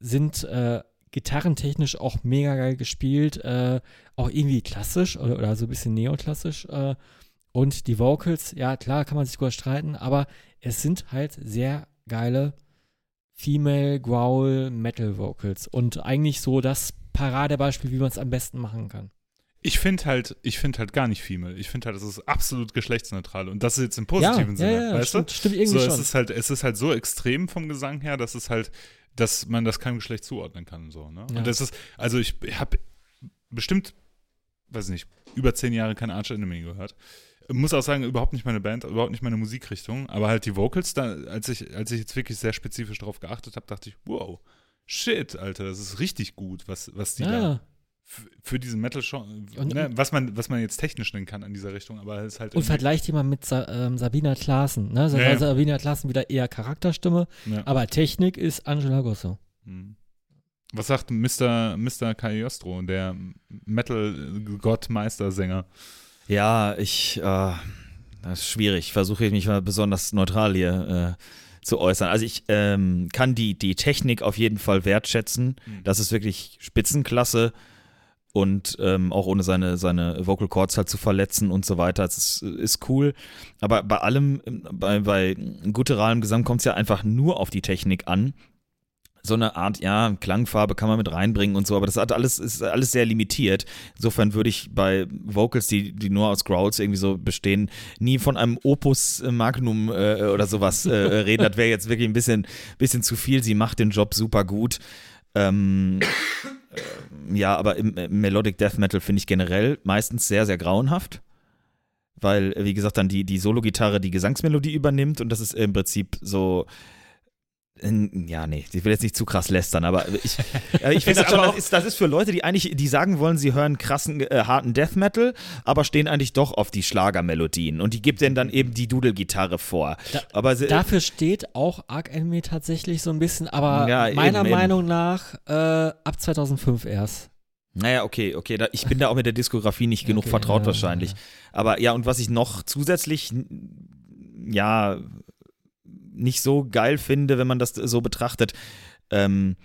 sind äh, gitarrentechnisch auch mega geil gespielt, äh, auch irgendwie klassisch oder, oder so ein bisschen neoklassisch. Äh, und die Vocals, ja klar, kann man sich drüber streiten, aber es sind halt sehr geile Female Growl Metal Vocals und eigentlich so das Paradebeispiel, wie man es am besten machen kann. Ich finde halt, ich finde halt gar nicht Female. Ich finde halt, es ist absolut geschlechtsneutral. Und das ist jetzt im positiven Sinne, ja, ja, weißt stimmt, du? stimmt irgendwie so, schon. es ist halt, es ist halt so extrem vom Gesang her, dass es halt, dass man das keinem Geschlecht zuordnen kann. So, ne? Ja. Und das ist, also ich habe bestimmt, weiß nicht, über zehn Jahre kein Arch Enemy gehört. Muss auch sagen, überhaupt nicht meine Band, überhaupt nicht meine Musikrichtung, aber halt die Vocals, da, als ich, als ich jetzt wirklich sehr spezifisch darauf geachtet habe, dachte ich, wow, shit, Alter, das ist richtig gut, was, was die da ja, für diesen Metal schon, ne, was man, was man jetzt technisch nennen kann an dieser Richtung, aber es ist halt und vergleicht mal mit Sa ähm, Sabina Klaassen. Ne? Sa Ja, ja. Sabina Klaassen wieder eher Charakterstimme, ja. aber Technik ist Angela Gosso. Hm. Was sagt Mr. Mr. Cagliostro, der Metal-Gott-Meistersänger? Ja, ich, äh, das ist schwierig. Versuche ich mich mal besonders neutral hier äh, zu äußern. Also ich ähm, kann die, die Technik auf jeden Fall wertschätzen. Mhm. Das ist wirklich Spitzenklasse und ähm, auch ohne seine, seine Vocal Cords halt zu verletzen und so weiter. Das ist, ist cool. Aber bei allem, bei, bei gutturalem Gesang kommt es ja einfach nur auf die Technik an. So eine Art, ja, Klangfarbe kann man mit reinbringen und so, aber das hat alles, ist alles sehr limitiert. Insofern würde ich bei Vocals, die, die nur aus Growls irgendwie so bestehen, nie von einem Opus Magnum äh, oder sowas äh, reden. Das wäre jetzt wirklich ein bisschen, bisschen zu viel. Sie macht den Job super gut. Ähm, äh, ja, aber im, im Melodic Death Metal finde ich generell meistens sehr, sehr grauenhaft. Weil, äh, wie gesagt, dann die, die Solo-Gitarre die Gesangsmelodie übernimmt und das ist im Prinzip so Ja, nee, ich will jetzt nicht zu krass lästern, aber ich, äh, ich finde das schon, das ist, das ist für Leute, die eigentlich, die sagen wollen, sie hören krassen, äh, harten Death Metal, aber stehen eigentlich doch auf die Schlagermelodien und die gibt denen dann eben die Dudelgitarre vor. Da, aber sie, dafür steht auch Arc Enemy tatsächlich so ein bisschen, aber Ja, meiner eben, eben. Meinung nach äh, ab 2005 erst. Naja, okay, okay. Da, ich bin da auch mit der Diskografie nicht genug Okay, vertraut ja, wahrscheinlich. ja. Aber ja, und was ich noch zusätzlich, ja, nicht so geil finde, wenn man das so betrachtet, ähm,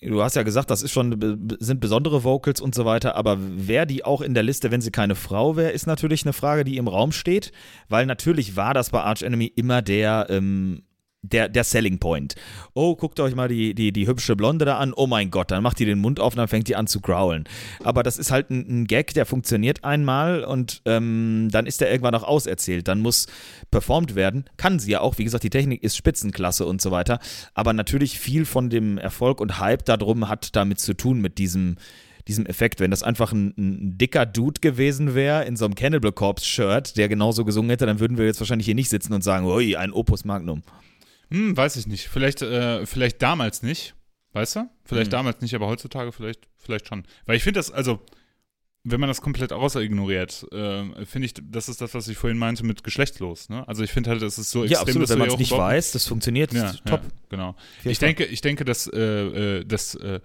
du hast ja gesagt, das ist schon, sind besondere Vocals und so weiter, aber wer die auch in der Liste, wenn sie keine Frau wäre, ist natürlich eine Frage, die im Raum steht, weil natürlich war das bei Arch Enemy immer der, ähm, der, der Selling Point. Oh, guckt euch mal die, die, die hübsche Blonde da an. Oh mein Gott, dann macht die den Mund auf und dann fängt die an zu growlen. Aber das ist halt ein, ein Gag, der funktioniert einmal und ähm, dann ist der irgendwann auch auserzählt. Dann muss performt werden. Kann sie ja auch. Wie gesagt, die Technik ist Spitzenklasse und so weiter. Aber natürlich viel von dem Erfolg und Hype darum hat damit zu tun mit diesem diesem Effekt, wenn das einfach ein, ein dicker Dude gewesen wäre in so einem Cannibal Corpse Shirt, der genauso gesungen hätte, dann würden wir jetzt wahrscheinlich hier nicht sitzen und sagen, ui, ein Opus Magnum. Hm, weiß ich nicht. Vielleicht, äh, vielleicht damals nicht. Weißt du? Vielleicht Hm. damals nicht, aber heutzutage vielleicht, vielleicht schon. Weil ich finde das, also, wenn man das komplett außer ignoriert, äh, finde ich, das ist das, was ich vorhin meinte mit geschlechtslos. Ne? Also ich finde halt, das ist so Ja, extrem, absolut, dass wenn man es nicht weiß, das funktioniert Ja, top. Ja, genau. jeden Ich denke, ich denke, dass, äh, äh, dass äh,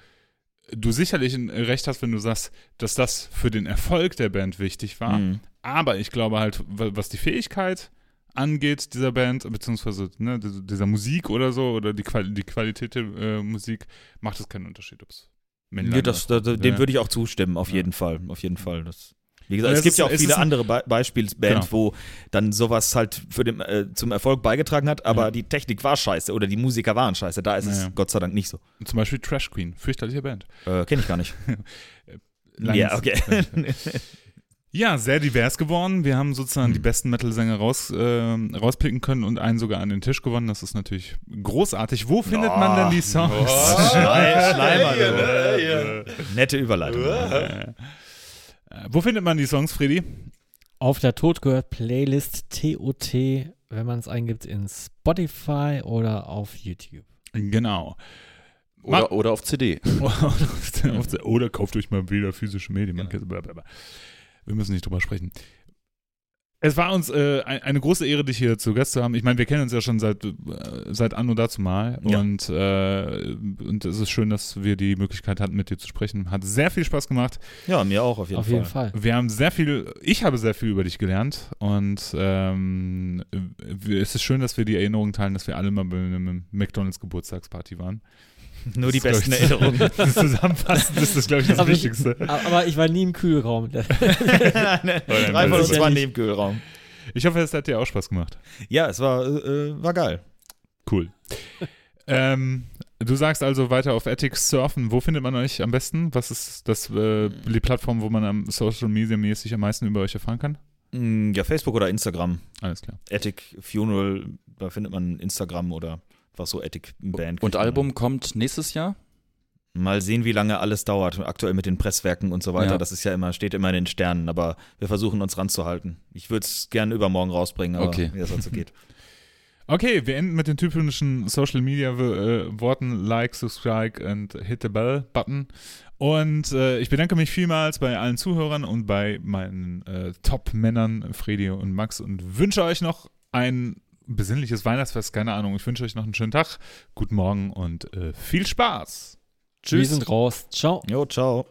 du sicherlich Recht hast, wenn du sagst, dass das für den Erfolg der Band wichtig war. Mhm. Aber ich glaube halt, wa- was die Fähigkeit angeht dieser Band, beziehungsweise ne, dieser Musik oder so, oder die, Quali die Qualität der äh, Musik, macht es keinen Unterschied, ob es Männlein das, oder- da, dem Ja. würde ich auch zustimmen, auf Ja. jeden Fall. Auf jeden Fall. Das, wie gesagt, es es gibt ist- ja auch viele andere Be Beispielsbands, Genau. wo dann sowas halt für den, äh, zum Erfolg beigetragen hat, aber Ja. die Technik war scheiße oder die Musiker waren scheiße. Da ist Naja. es Gott sei Dank nicht so. Zum Beispiel Trash Queen, fürchterliche Band. Äh, Kenne ich gar nicht. Ja, okay. Ja, sehr divers geworden. Wir haben sozusagen Mhm. die besten Metal-Sänger raus, äh, rauspicken können und einen sogar an den Tisch gewonnen. Das ist natürlich großartig. Wo findet man denn die Songs? Schlei- Schleimer, du. Nette Überleitung. Äh, wo findet man die Songs, Freddy? Auf der Tod gehört Playlist TOT, wenn man es eingibt in Spotify oder auf YouTube. Genau. Oder, oder auf CD. Oder kauft euch mal wieder physische Medien. Man kann- blablabla. Wir müssen nicht drüber sprechen. Es war uns äh, ein- eine große Ehre, dich hier zu Gast zu haben. Ich meine, wir kennen uns ja schon seit, äh, seit Anno dazu mal. Ja. Und, äh, und es ist schön, dass wir die Möglichkeit hatten, mit dir zu sprechen. Hat sehr viel Spaß gemacht. Ja, mir auch auf jeden auf Fall. jeden Fall. Wir haben sehr viel, ich habe sehr viel über dich gelernt. Und ähm, es ist schön, dass wir die Erinnerung teilen, dass wir alle mal bei einem McDonalds Geburtstagsparty waren. Nur die besten ich, Erinnerungen. Das Zusammenfassend ist das, glaube ich, das Aber ich- Wichtigste. Aber ich war nie im Kühlraum. Drei von uns waren nicht. neben Kühlraum. Ich hoffe, es hat dir auch Spaß gemacht. Ja, es war, äh, war geil. Cool. ähm, du sagst also weiter auf Ethics surfen. Wo findet man euch am besten? Was ist das, äh, die Plattform, wo man am Social Media mäßig am meisten über euch erfahren kann? Mm, Ja, Facebook oder Instagram. Alles klar. Ethic Funeral, da findet man Instagram oder was so Ethic Band. Und Album kommt nächstes Jahr? Mal sehen, wie lange alles dauert. Aktuell mit den Presswerken und so weiter. Ja. Das ist ja immer, steht immer in den Sternen, aber wir versuchen uns ranzuhalten. Ich würde es gerne übermorgen rausbringen, aber Okay. wie das so geht. Okay, wir enden mit den typischen Social Media äh, Worten Like, Subscribe und Hit the Bell Button. Und äh, ich bedanke mich vielmals bei allen Zuhörern und bei meinen äh, Top-Männern, Fredi und Max, und wünsche euch noch ein besinnliches Weihnachtsfest. Keine Ahnung, ich wünsche euch noch einen schönen Tag, guten Morgen und äh, viel Spaß. Wir sind raus. Ciao. Jo, ciao.